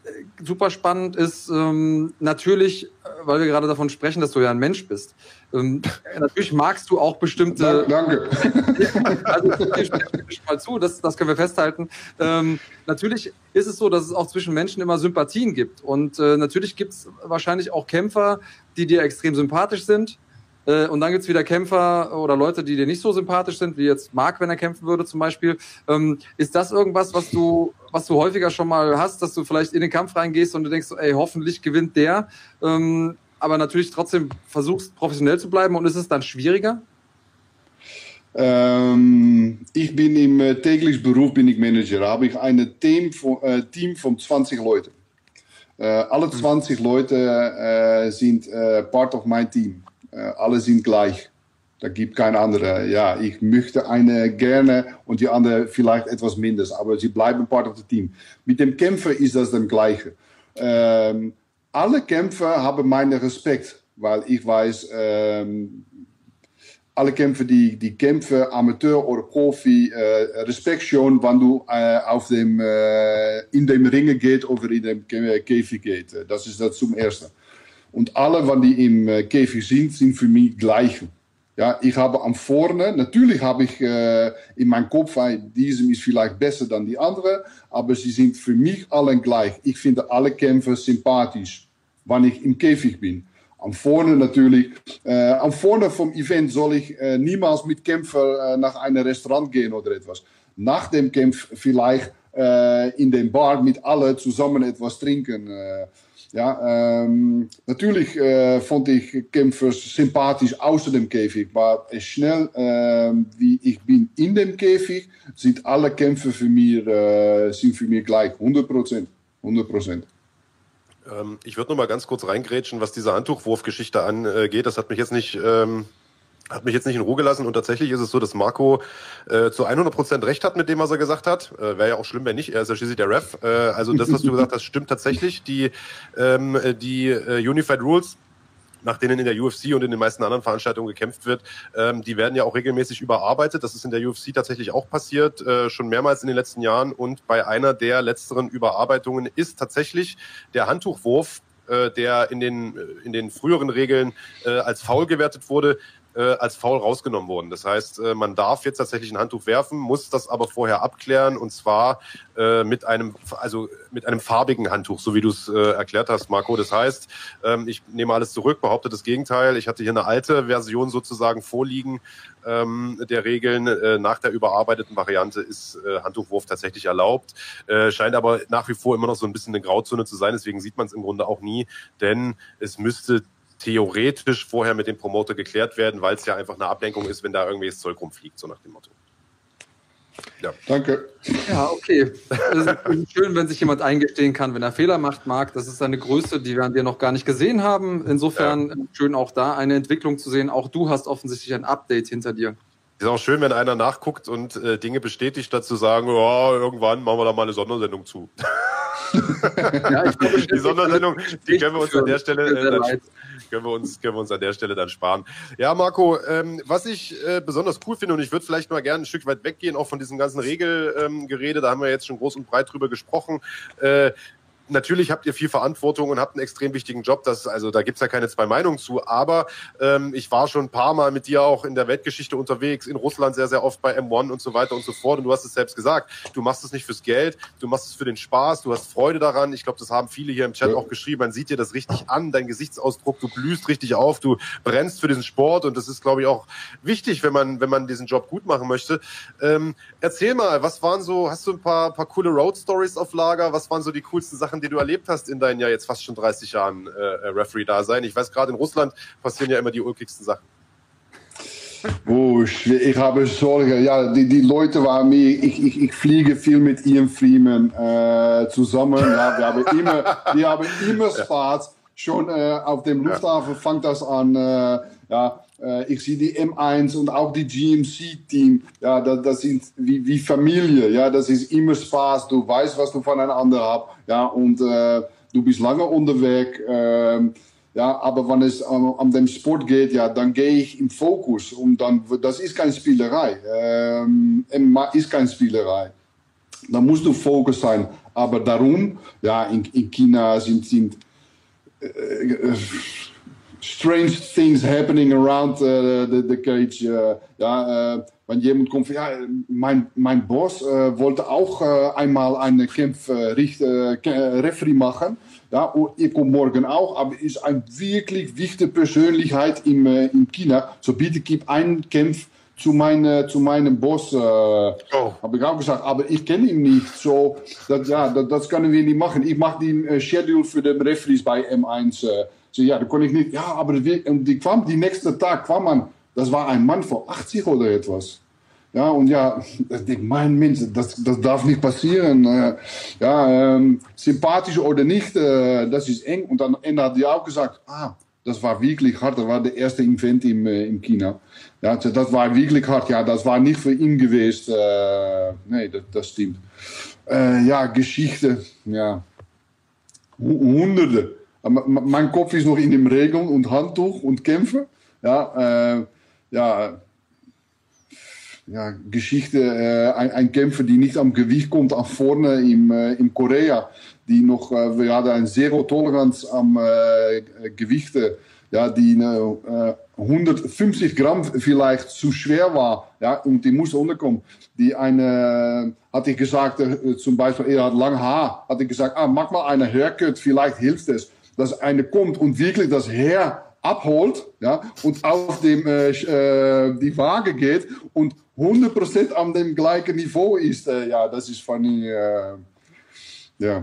super spannend ist ähm, natürlich, äh, weil wir gerade davon sprechen, dass du ja ein Mensch bist. Ähm, natürlich magst du auch bestimmte. Danke. also mal zu, das, das können wir festhalten. Ähm, natürlich ist es so, dass es auch zwischen Menschen immer Sympathien gibt und äh, natürlich gibt es wahrscheinlich auch Kämpfer, die dir extrem sympathisch sind äh, und dann gibt's wieder Kämpfer oder Leute, die dir nicht so sympathisch sind, wie jetzt Marc, wenn er kämpfen würde zum Beispiel. Ähm, ist das irgendwas, was du, was du häufiger schon mal hast, dass du vielleicht in den Kampf reingehst und du denkst, ey, hoffentlich gewinnt der, ähm, aber natürlich trotzdem versuchst, professionell zu bleiben und ist es dann schwieriger? Ähm, ich bin im äh, täglichen Beruf bin ich Manager. Da habe ich ein Team von, äh, Team von 20 Leuten. Äh, alle 20 Leute äh, sind äh, part of my team. Äh, alle sind gleich. Da gibt kein andere. Ja, ich möchte eine gerne und die andere vielleicht etwas mindestens, aber sie bleiben part of the team. Mit dem Kämpfer ist das das Gleiche. Ähm, alle Kämpfer haben meinen Respekt, weil ich weiß, ähm, alle Kämpfer, die, die kämpfen, Amateur oder Profi, äh, Respekt schon, wenn du äh, auf dem, äh, in dem Ringe geht oder in dem Käfig geht. Das ist das zum Ersten. Und alle, wann die im äh, Käfig sind, sind für mich gleich. Ja, ich habe am vorne, natürlich habe ich äh, in meinem Kopf, äh, diesem ist vielleicht besser dann die andere, aber sie sind für mich alle gleich. Ich finde alle Kämpfer sympathisch, wann ich im Käfig bin. Am vorne natürlich, äh, am vorne vom Event soll ich äh, niemals mit Kämpfer äh, nach einem Restaurant gehen oder etwas. Nach dem Kampf vielleicht in den Bar mit alle zusammen etwas trinken. Ja, ähm, natürlich äh, fand ich Kämpfer sympathisch außer dem Käfig, aber schnell ähm, wie ich bin in dem Käfig, sind alle Kämpfer für äh, sind für mich gleich, 100 Prozent. 100 Prozent. Ähm, ich würde noch mal ganz kurz reingrätschen, was diese Handtuchwurfgeschichte angeht. Das hat mich jetzt nicht ähm, hat mich jetzt nicht in Ruhe gelassen und tatsächlich ist es so, dass Marco äh, zu 100 Prozent recht hat mit dem, was er gesagt hat. Äh, Wäre ja auch schlimm, wenn nicht. Er ist ja schließlich der Ref. Äh, also das, was du gesagt hast, stimmt tatsächlich. Die, ähm, die äh, Unified Rules nach denen in der UFC und in den meisten anderen Veranstaltungen gekämpft wird, ähm, die werden ja auch regelmäßig überarbeitet. Das ist in der UFC tatsächlich auch passiert, äh, schon mehrmals in den letzten Jahren. Und bei einer der letzteren Überarbeitungen ist tatsächlich der Handtuchwurf, äh, der in den, in den früheren Regeln äh, als faul gewertet wurde, äh, als faul rausgenommen worden. Das heißt, äh, man darf jetzt tatsächlich ein Handtuch werfen, muss das aber vorher abklären und zwar äh, mit einem, also mit einem farbigen Handtuch, so wie du es äh, erklärt hast, Marco. Das heißt, ähm, ich nehme alles zurück, behaupte das Gegenteil. Ich hatte hier eine alte Version sozusagen vorliegen ähm, der Regeln. Äh, nach der überarbeiteten Variante ist äh, Handtuchwurf tatsächlich erlaubt, scheint aber nach wie vor immer noch so ein bisschen eine Grauzone zu sein. Deswegen sieht man es im Grunde auch nie, denn es müsste theoretisch vorher mit dem Promoter geklärt werden, weil es ja einfach eine Ablenkung ist, wenn da irgendwie das Zeug rumfliegt, so nach dem Motto. Ja. Danke. Ja, okay. Es ist schön, wenn sich jemand eingestehen kann, wenn er Fehler macht, Marc. Das ist eine Größe, die wir noch gar nicht gesehen haben. Insofern ja. schön auch da eine Entwicklung zu sehen. Auch du hast offensichtlich ein Update hinter dir. Ist auch schön, wenn einer nachguckt und äh, Dinge bestätigt, statt zu sagen, oh, irgendwann machen wir da mal eine Sondersendung zu. ja, ich glaube, die Sondersendung, die können wir uns an der Stelle äh, können wir uns, können wir uns an der Stelle dann sparen. Ja, Marco, ähm, was ich äh, besonders cool finde, und ich würde vielleicht mal gerne ein Stück weit weggehen, auch von diesem ganzen Regelgerede, ähm, da haben wir jetzt schon groß und breit drüber gesprochen. Äh, natürlich habt ihr viel Verantwortung und habt einen extrem wichtigen Job. Das, also da gibt's ja keine zwei Meinungen zu. Aber ähm, ich war schon ein paar Mal mit dir auch in der Weltgeschichte unterwegs, in Russland sehr, sehr oft bei M1 und so weiter und so fort. Und du hast es selbst gesagt, du machst es nicht fürs Geld, du machst es für den Spaß, du hast Freude daran. Ich glaube, das haben viele hier im Chat auch geschrieben. Man sieht dir das richtig an, dein Gesichtsausdruck, du blühst richtig auf, du brennst für diesen Sport und das ist, glaube ich, auch wichtig, wenn man, wenn man diesen Job gut machen möchte. Ähm, erzähl mal, was waren so, hast du ein paar, paar coole Road Stories auf Lager? Was waren so die coolsten Sachen, die du erlebt hast in deinen ja jetzt fast schon 30 Jahren äh, Referee-Dasein? Ich weiß, gerade in Russland passieren ja immer die ulkigsten Sachen. Oh, ich habe Sorge. Ja, die, die Leute waren mir, ich, ich, ich fliege viel mit Ian Freeman äh, zusammen. Ja, wir haben immer, wir haben immer Spaß. Schon äh, auf dem Lufthafen fängt das an. Äh, ja, äh, ich sehe die M1 und auch die GMC-Team. Ja, das, das sind wie, wie Familie. Ja, das ist immer Spaß. Du weißt, was du voneinander hast. Ja, und äh, du bist lange unterwegs. Äh, ja, aber wenn es an, an dem Sport geht, ja, dann gehe ich im Fokus. Und dann, das ist keine Spielerei. Ähm, ist keine Spielerei. Da musst du Fokus sein. Aber darum, ja, in, in China sind, sind äh, äh strange things happening around uh, the, the cage. Uh, ja, uh, wenn jemand kommt, ja, mein, mein Boss wollte auch einmal einen Kampf Referee machen. Ja, ich komme morgen auch, aber ist eine wirklich wichtige Persönlichkeit in, in China. So bitte gib einen Kampf zu, meine, zu meinem Boss. Äh, oh. Habe ich auch gesagt, aber ich kenne ihn nicht. So, dat, ja, dat, das können wir nicht machen. Ich mache den äh, Schedule für den Referees bei M1. Äh, so, ja, da konnte ich nicht. Ja, aber die kwam, die nächste Tag kwam man. Das war ein Mann vor 80 oder etwas. Ja, und ja, ich denke, mein Mensch, das, das darf nicht passieren. Äh, ja, ähm, sympathisch oder nicht, äh, das ist eng. Und am Ende hat die auch gesagt, ah, das war wirklich hart. Das war der erste Event in, äh, in China. Ja, das war wirklich hart. Ja, das war nicht für ihn gewesen. Äh, nee, das, das stimmt. Äh, ja, Geschichte, ja. Hunderte. Mein Kopf ist noch in dem Regeln und Handtuch und Kämpfe. Ja, äh, ja, ja, Geschichte, äh, ein, ein, Kämpfer, die nicht am Gewicht kommt, an vorne im, äh, in Korea, die noch, äh, wir hatten eine Zero-Toleranz am äh, Gewichte, ja, die 150 äh, Gramm vielleicht zu schwer war, ja, und die musste unterkommen. Die eine, hatte ich gesagt, äh, zum Beispiel, er hat lang Haar, hatte ich gesagt, ah, mach mal eine Haircut, vielleicht hilft es dass eine kommt und wirklich das Heer abholt ja, und auf dem, äh, äh die Waage geht und 100% an dem gleichen Niveau ist. Äh, ja, das ist funny. Äh, ja.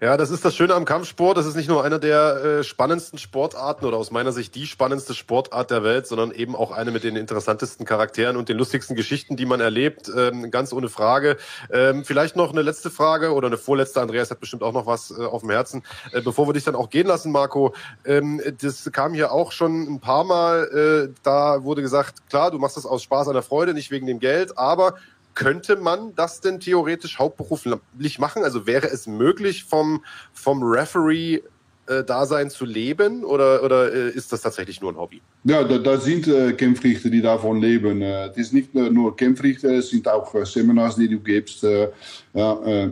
Ja, das ist das Schöne am Kampfsport. Das ist nicht nur einer der äh, spannendsten Sportarten oder aus meiner Sicht die spannendste Sportart der Welt, sondern eben auch eine mit den interessantesten Charakteren und den lustigsten Geschichten, die man erlebt. Ähm, ganz ohne Frage. Ähm, vielleicht noch eine letzte Frage oder eine vorletzte. Andreas hat bestimmt auch noch was äh, auf dem Herzen. Äh, bevor wir dich dann auch gehen lassen, Marco, ähm, das kam hier auch schon ein paar Mal. Äh, da wurde gesagt, klar, du machst das aus Spaß an der Freude, nicht wegen dem Geld, aber könnte man das denn theoretisch hauptberuflich machen? Also wäre es möglich, vom, vom Referee äh, Dasein zu leben oder, oder äh, ist das tatsächlich nur ein Hobby? Ja, da, da sind äh, Kämpfrichter, die davon leben. Äh, es ist nicht nur Kämpfrichter, es sind auch äh, Seminars, die du gibst. Äh, ja,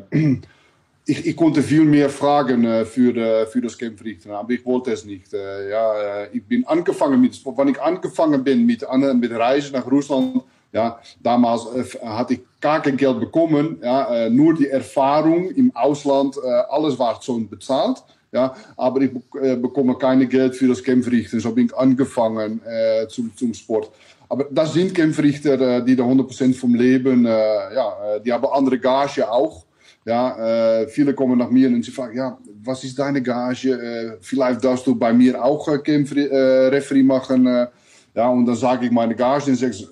ich, ich, konnte viel mehr fragen für, für das Kämpfrichter, aber ich wollte es nicht. ja, ich bin angefangen mit, wann ich angefangen bin mit, mit Reisen nach Russland, ja, damals äh, hatte ich gar Geld bekommen, ja, äh, nur die Erfahrung im Ausland, äh, alles war schon bezahlt. Ja, aber ich bekomme kein Geld für das Kämpfrichten. So bin ich angefangen äh, zum, zum Sport. Aber das sind Kämpfrichter, äh, die da 100% vom Leben, äh, ja, die haben andere Gage auch. Ja, äh, viele kommen nach mir und sie fragen, ja, was ist deine Gage? Vielleicht darfst du bei mir auch äh, Kämpfreferie machen. Ja, und dann sage ich meine Gage und sage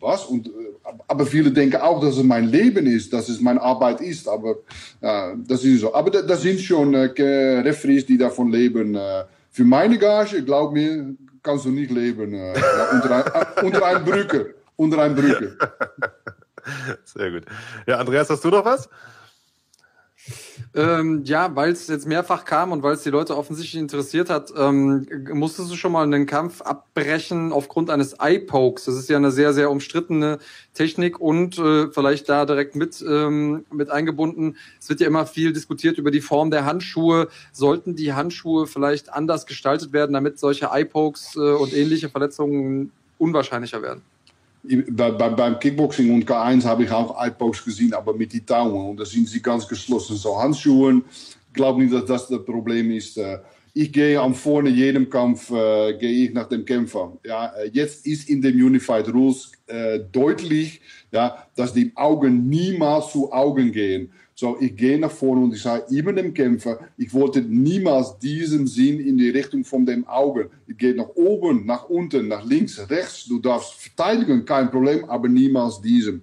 was? Und, äh, aber viele denken auch, dass es mein Leben ist, dass es meine Arbeit ist. Aber ja, das ist so. Aber das sind schon äh, Referees, die davon leben. Äh, für meine Gage, glaub mir, kannst du nicht leben äh, unter, ein, äh, unter einem Brücke. Unter einem Brücke. Sehr gut. Ja, Andreas, hast du noch was? Ähm, ja, weil es jetzt mehrfach kam und weil es die Leute offensichtlich interessiert hat, ähm, musstest du schon mal einen Kampf abbrechen aufgrund eines Eye-Pokes. Das ist ja eine sehr, sehr umstrittene Technik und äh, vielleicht da direkt mit, ähm, mit eingebunden. Es wird ja immer viel diskutiert über die Form der Handschuhe. Sollten die Handschuhe vielleicht anders gestaltet werden, damit solche Eye-Pokes äh, und ähnliche Verletzungen unwahrscheinlicher werden? Bei, bei, beim Kickboxing und K1 habe ich auch Eye-Pokes gesehen, aber mit die Daumen. Und da sind sie ganz geschlossen. So Handschuhen, ich glaube nicht, dass das das Problem ist. Äh, ich gehe am vorne jedem Kampf, äh, gehe ich nach dem Kämpfer. Ja, äh, jetzt ist in den Unified Rules äh, deutlich, ja, dass die Augen niemals zu Augen gehen. So, ich gehe nach vorne und ich sage immer dem Kämpfer, ich wollte niemals diesen Sinn in die Richtung von dem Auge. Ich gehe nach oben, nach unten, nach links, rechts. Du darfst verteidigen, kein Problem, aber niemals diesen.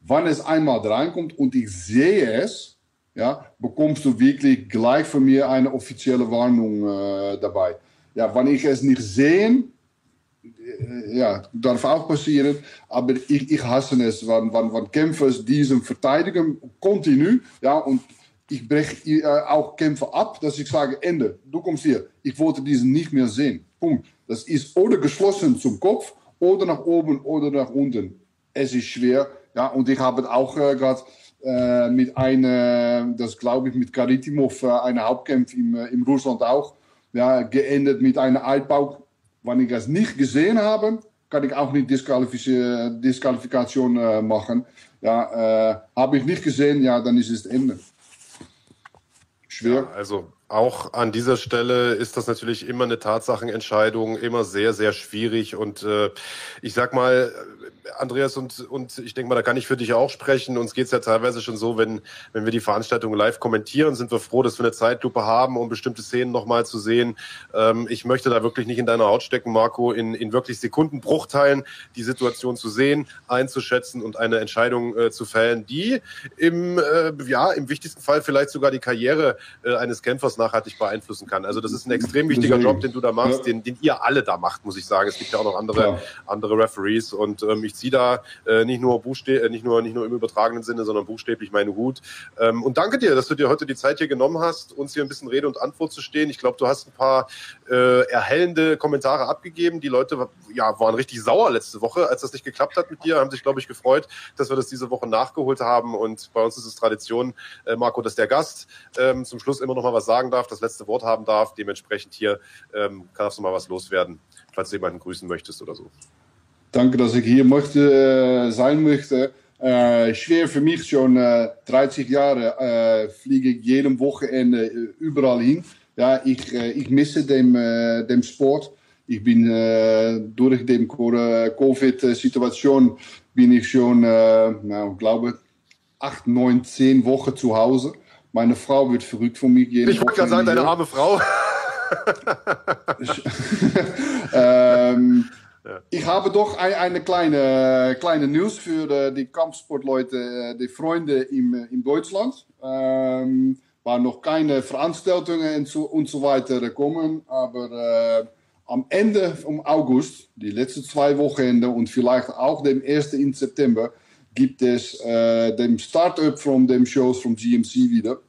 Wann es einmal reinkommt und ich sehe es, ja, bekommst du wirklich gleich von mir eine offizielle Warnung äh, dabei. Ja, wann ich es nicht sehe, ja, darf auch passieren. Aber ich, ich hasse es, wann, wann, wann Kämpfer diesen verteidigen, continu. Ja, und ich breche äh, auch Kämpfer ab, dass ich sage, Ende, du kommst hier. Ich wollte diesen nicht mehr sehen. Punkt. Das ist oder geschlossen zum Kopf oder nach oben oder nach unten. Es ist schwer. Ja, und ich habe auch äh, gerade äh, mit einer, das glaube ich mit Karitimov, äh, eine Hauptkämpfe im, äh, im Russland auch, ja, geendet mit einer Altbau Wenn ich das nicht gesehen habe, kann ich auch nicht Disqualifikation äh, machen. Ja, äh, habe ich nicht gesehen, ja, dann ist es Ende. Schwer. Ja, also auch an dieser Stelle ist das natürlich immer eine Tatsachenentscheidung, immer sehr, sehr schwierig. Und äh, ich sag mal, Andreas, und, und ich denke mal, da kann ich für dich auch sprechen. Uns geht's ja teilweise schon so, wenn, wenn wir die Veranstaltung live kommentieren, sind wir froh, dass wir eine Zeitlupe haben, um bestimmte Szenen nochmal zu sehen. Ähm, ich möchte da wirklich nicht in deiner Haut stecken, Marco, in, in wirklich Sekundenbruchteilen die Situation zu sehen, einzuschätzen und eine Entscheidung äh, zu fällen, die im, äh, ja, im wichtigsten Fall vielleicht sogar die Karriere äh, eines Kämpfers nachhaltig beeinflussen kann. Also das ist ein extrem wichtiger Job, den du da machst, den, den ihr alle da macht, muss ich sagen. Es gibt ja auch noch andere, andere Referees und ähm, ich ziehe da äh, nicht nur Buchstä äh, nicht nur nicht nur im übertragenen Sinne, sondern buchstäblich meine Hut. Ähm, und danke dir, dass du dir heute die Zeit hier genommen hast, uns hier ein bisschen Rede und Antwort zu stehen. Ich glaube, du hast ein paar äh, erhellende Kommentare abgegeben. Die Leute ja, waren richtig sauer letzte Woche, als das nicht geklappt hat mit dir, haben sich, glaube ich, gefreut, dass wir das diese Woche nachgeholt haben. Und bei uns ist es Tradition, äh, Marco, dass der Gast ähm, zum Schluss immer noch mal was sagen darf, das letzte Wort haben darf. Dementsprechend hier ähm, kannst du mal was loswerden, falls du jemanden grüßen möchtest oder so. Danke, dass ich hier möchte, äh, sein möchte. Äh, schwer für mich schon äh, 30 Jahre äh, fliege ich jedem Wochenende äh, überall hin. Ja, ich, ich misse dem, dem Sport. Ich bin durch die Covid-Situation bin ich schon, nou, glaube acht, neun, zehn Wochen zu Hause. Meine Frau wird verrückt von mir gehen. Ich wollte gerade sagen, deine arme Frau. ähm, ja. Ich habe doch ein, eine kleine, kleine News für äh, die Kampfsportleute, äh, die Freunde in, äh, in Deutschland. Ähm, waar noch keine Veranstaltungen und so, und so weiter kommen, aber äh, am Ende August, die letzten zwei Wochenende und vielleicht auch dem 1. in September, gibt es dem Start-up von den Shows von GMC wieder.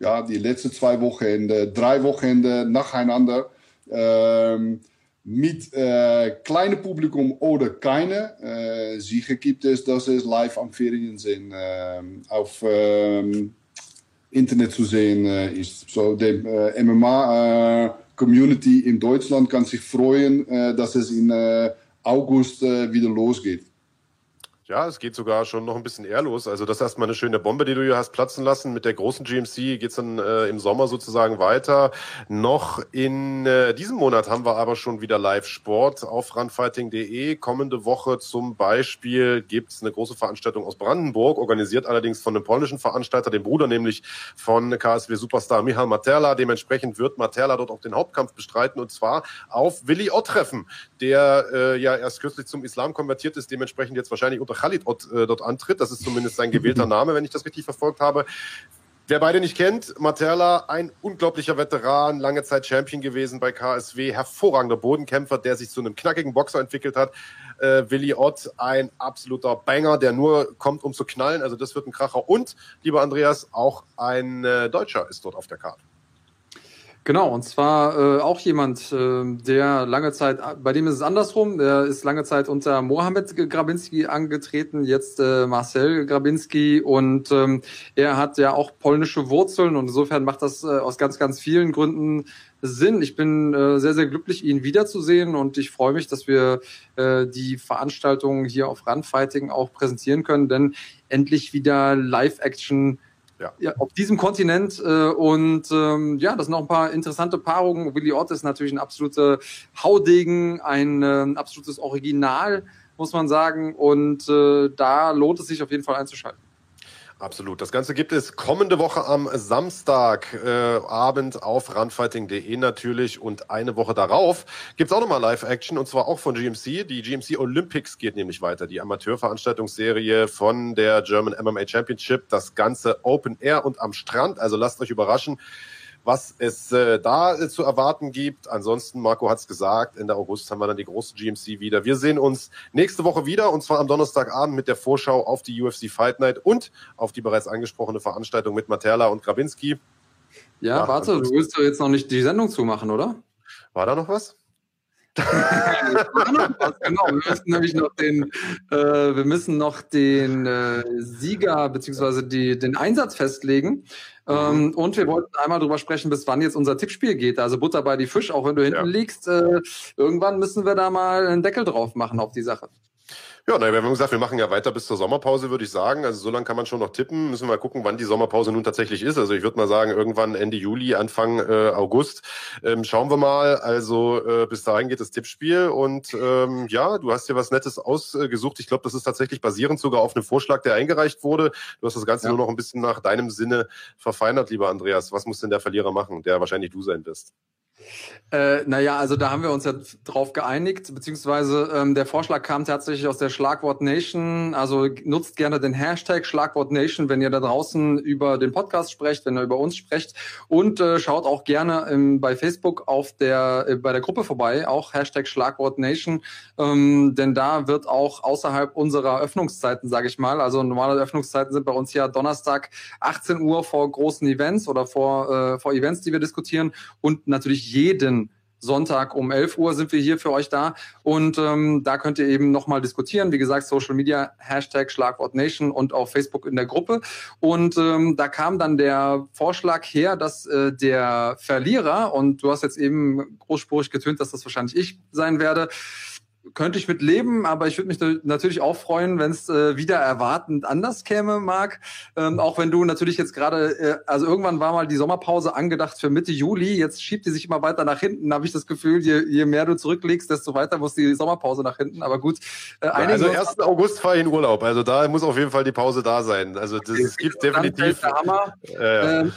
Ja, die letzten zwei Wochenende, drei Wochenende nacheinander. Ähm, mit äh, kleinem Publikum oder keine. Äh, Sicher gibt es, dass es live am Ferien sind, äh, auf ähm, Internet zu sehen äh, ist. So, äh, MMA-Community in Deutschland kann sich freuen, äh, dass es in August wieder losgeht. Ja, es geht sogar schon noch ein bisschen eher los. Also das ist erstmal eine schöne Bombe, die du hier hast platzen lassen. Mit der großen GMC geht's dann äh, im Sommer sozusagen weiter. Noch in äh, diesem Monat haben wir aber schon wieder Live-Sport auf runfighting.de. Kommende Woche zum Beispiel gibt's eine große Veranstaltung aus Brandenburg, organisiert allerdings von einem polnischen Veranstalter, dem Bruder nämlich von KSW Superstar Michal Materla. Dementsprechend wird Materla dort auch den Hauptkampf bestreiten und zwar auf Willi Ott treffen, der äh, ja erst kürzlich zum Islam konvertiert ist, dementsprechend jetzt wahrscheinlich unter Khalid Ott, äh, dort antritt. Das ist zumindest sein gewählter Name, wenn ich das richtig verfolgt habe. Wer beide nicht kennt, Materla, ein unglaublicher Veteran, lange Zeit Champion gewesen bei KSW, hervorragender Bodenkämpfer, der sich zu einem knackigen Boxer entwickelt hat. Äh, Willi Ott, ein absoluter Banger, der nur kommt, um zu knallen. Also das wird ein Kracher. Und, lieber Andreas, auch ein äh, Deutscher ist dort auf der Karte. Genau, und zwar äh, auch jemand, äh, der lange Zeit, bei dem ist es andersrum, der ist lange Zeit unter Mohamed Grabinski angetreten, jetzt äh, Marcel Grabinski. Und ähm, er hat ja auch polnische Wurzeln. Und insofern macht das äh, aus ganz, ganz vielen Gründen Sinn. Ich bin äh, sehr, sehr glücklich, ihn wiederzusehen. Und ich freue mich, dass wir äh, die Veranstaltung hier auf Runfighting auch präsentieren können, denn endlich wieder Live-Action ja. ja. auf diesem Kontinent. Äh, und ähm, ja, das sind noch ein paar interessante Paarungen. Willy Ott ist natürlich ein absoluter Haudegen, ein äh, absolutes Original, muss man sagen. Und äh, da lohnt es sich auf jeden Fall einzuschalten. Absolut. Das Ganze gibt es kommende Woche am Samstag äh, Abend auf runfighting.de natürlich und eine Woche darauf gibt's auch nochmal Live-Action und zwar auch von GMC. Die GMC Olympics geht nämlich weiter, die Amateurveranstaltungsserie von der German MMA Championship. Das Ganze Open Air und am Strand, also lasst euch überraschen was es äh, da äh, zu erwarten gibt. Ansonsten, Marco hat es gesagt, Ende August haben wir dann die große GMC wieder. Wir sehen uns nächste Woche wieder und zwar am Donnerstagabend mit der Vorschau auf die UFC Fight Night und auf die bereits angesprochene Veranstaltung mit Materla und Grabinski. Ja, ja warte, du willst doch jetzt noch nicht die Sendung zumachen, oder? War da noch was? genau, wir müssen nämlich noch den, äh, wir müssen noch den äh, Sieger beziehungsweise die, den Einsatz festlegen. Ähm, mhm. und wir wollten einmal drüber sprechen, bis wann jetzt unser Tippspiel geht. Also Butter bei die Fisch, auch wenn du hinten ja. liegst, äh, irgendwann müssen wir da mal einen Deckel drauf machen auf die Sache. Ja, na, wir haben gesagt, wir machen ja weiter bis zur Sommerpause, würde ich sagen. Also so lange kann man schon noch tippen. Müssen wir mal gucken, wann die Sommerpause nun tatsächlich ist. Also ich würde mal sagen, irgendwann Ende Juli, Anfang äh, August. Ähm, schauen wir mal. Also äh, bis dahin geht das Tippspiel. Und ähm, ja, du hast dir was Nettes ausgesucht. Ich glaube, das ist tatsächlich basierend sogar auf einem Vorschlag, der eingereicht wurde. Du hast das Ganze ja. nur noch ein bisschen nach deinem Sinne verfeinert, lieber Andreas. Was muss denn der Verlierer machen, der wahrscheinlich du sein wirst? Äh, naja, also da haben wir uns ja drauf geeinigt, beziehungsweise ähm, der Vorschlag kam tatsächlich aus der Schlagwort Nation. Also nutzt gerne den Hashtag Schlagwort Nation, wenn ihr da draußen über den Podcast sprecht, wenn ihr über uns sprecht. Und äh, schaut auch gerne ähm, bei Facebook auf der äh, bei der Gruppe vorbei, auch Hashtag Schlagwort Nation, ähm, denn da wird auch außerhalb unserer Öffnungszeiten, sage ich mal, also normale Öffnungszeiten sind bei uns ja Donnerstag 18 Uhr vor großen Events oder vor äh, vor Events, die wir diskutieren. Und natürlich jeden Sonntag um 11 Uhr sind wir hier für euch da und ähm, da könnt ihr eben nochmal diskutieren. Wie gesagt, Social Media, Hashtag Schlagwort Nation und auf Facebook in der Gruppe. Und ähm, da kam dann der Vorschlag her, dass äh, der Verlierer, und du hast jetzt eben großspurig getönt, dass das wahrscheinlich ich sein werde, könnte ich mit leben, aber ich würde mich natürlich auch freuen, wenn es äh, wieder erwartend anders käme, Marc. Ähm, auch wenn du natürlich jetzt gerade, äh, also irgendwann war mal die Sommerpause angedacht für Mitte Juli, jetzt schiebt die sich immer weiter nach hinten, habe ich das Gefühl, je, je mehr du zurücklegst, desto weiter muss die Sommerpause nach hinten. Aber gut. Äh, ja, also 1. August fahre ich in Urlaub, also da muss auf jeden Fall die Pause da sein. Also das, es gibt definitiv. Der Hammer. Äh, ähm,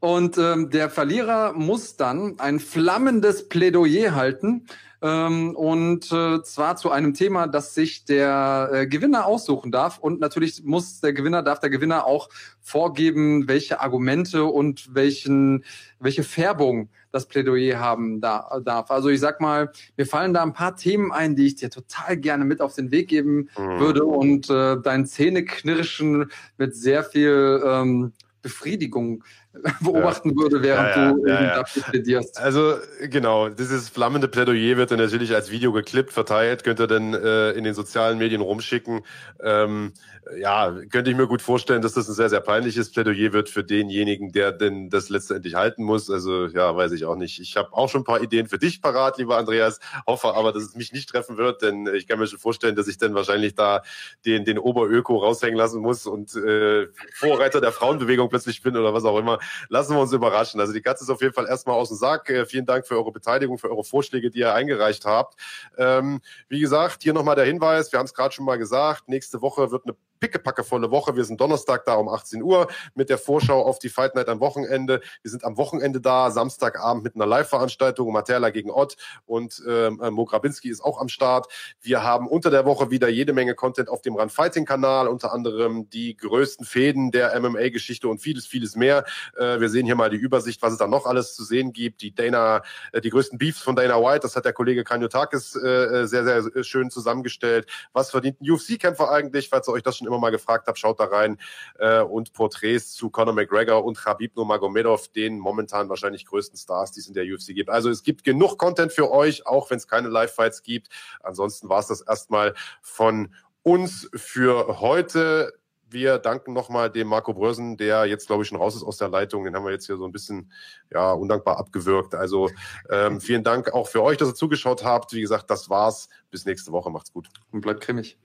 und ähm, der Verlierer muss dann ein flammendes Plädoyer halten ähm, und äh, zwar zu einem Thema, das sich der äh, Gewinner aussuchen darf. Und natürlich muss der Gewinner, darf der Gewinner auch vorgeben, welche Argumente und welchen, welche Färbung das Plädoyer haben da, darf. Also ich sag mal, mir fallen da ein paar Themen ein, die ich dir total gerne mit auf den Weg geben mhm. würde und äh, dein Zähneknirschen mit sehr viel ähm, Befriedigung beobachten ja. würde, während ja, ja, du ja, dafür plädierst. Also genau, dieses flammende Plädoyer wird dann natürlich als Video geklippt, verteilt, könnt ihr dann äh, in den sozialen Medien rumschicken. Ähm, ja, könnte ich mir gut vorstellen, dass das ein sehr, sehr peinliches Plädoyer wird für denjenigen, der denn das letztendlich halten muss. Also ja, weiß ich auch nicht. Ich habe auch schon ein paar Ideen für dich parat, lieber Andreas. Hoffe aber, dass es mich nicht treffen wird, denn ich kann mir schon vorstellen, dass ich dann wahrscheinlich da den, den Oberöko raushängen lassen muss und äh, Vorreiter der Frauenbewegung plötzlich bin oder was auch immer lassen wir uns überraschen. Also die Katze ist auf jeden Fall erstmal aus dem Sack. Äh, vielen Dank für eure Beteiligung, für eure Vorschläge, die ihr eingereicht habt. Ähm, wie gesagt, hier nochmal der Hinweis, wir haben es gerade schon mal gesagt, nächste Woche wird eine pickepackevolle Woche. Wir sind Donnerstag da um 18 Uhr mit der Vorschau auf die Fight Night am Wochenende. Wir sind am Wochenende da, Samstagabend mit einer Live-Veranstaltung, Materla gegen Ott und ähm, äh, Mo Grabinski ist auch am Start. Wir haben unter der Woche wieder jede Menge Content auf dem Run Fighting Kanal, unter anderem die größten Fäden der MMA-Geschichte und vieles, vieles mehr. Äh, wir sehen hier mal die Übersicht, was es da noch alles zu sehen gibt. Die Dana, äh, die größten Beefs von Dana White, das hat der Kollege Kanyotakis äh, sehr, sehr schön zusammengestellt. Was verdient ein UFC-Kämpfer eigentlich, falls ihr euch das schon immer mal gefragt habe, schaut da rein. Äh, und Porträts zu Conor McGregor und Khabib Nurmagomedov, den momentan wahrscheinlich größten Stars, die es in der UFC gibt. Also es gibt genug Content für euch, auch wenn es keine Live-Fights gibt. Ansonsten war es das erstmal von uns für heute. Wir danken nochmal dem Marco Brösen, der jetzt, glaube ich, schon raus ist aus der Leitung. Den haben wir jetzt hier so ein bisschen ja, undankbar abgewürgt. Also ähm, vielen Dank auch für euch, dass ihr zugeschaut habt. Wie gesagt, das war's. Bis nächste Woche. Macht's gut. Und bleibt cremig.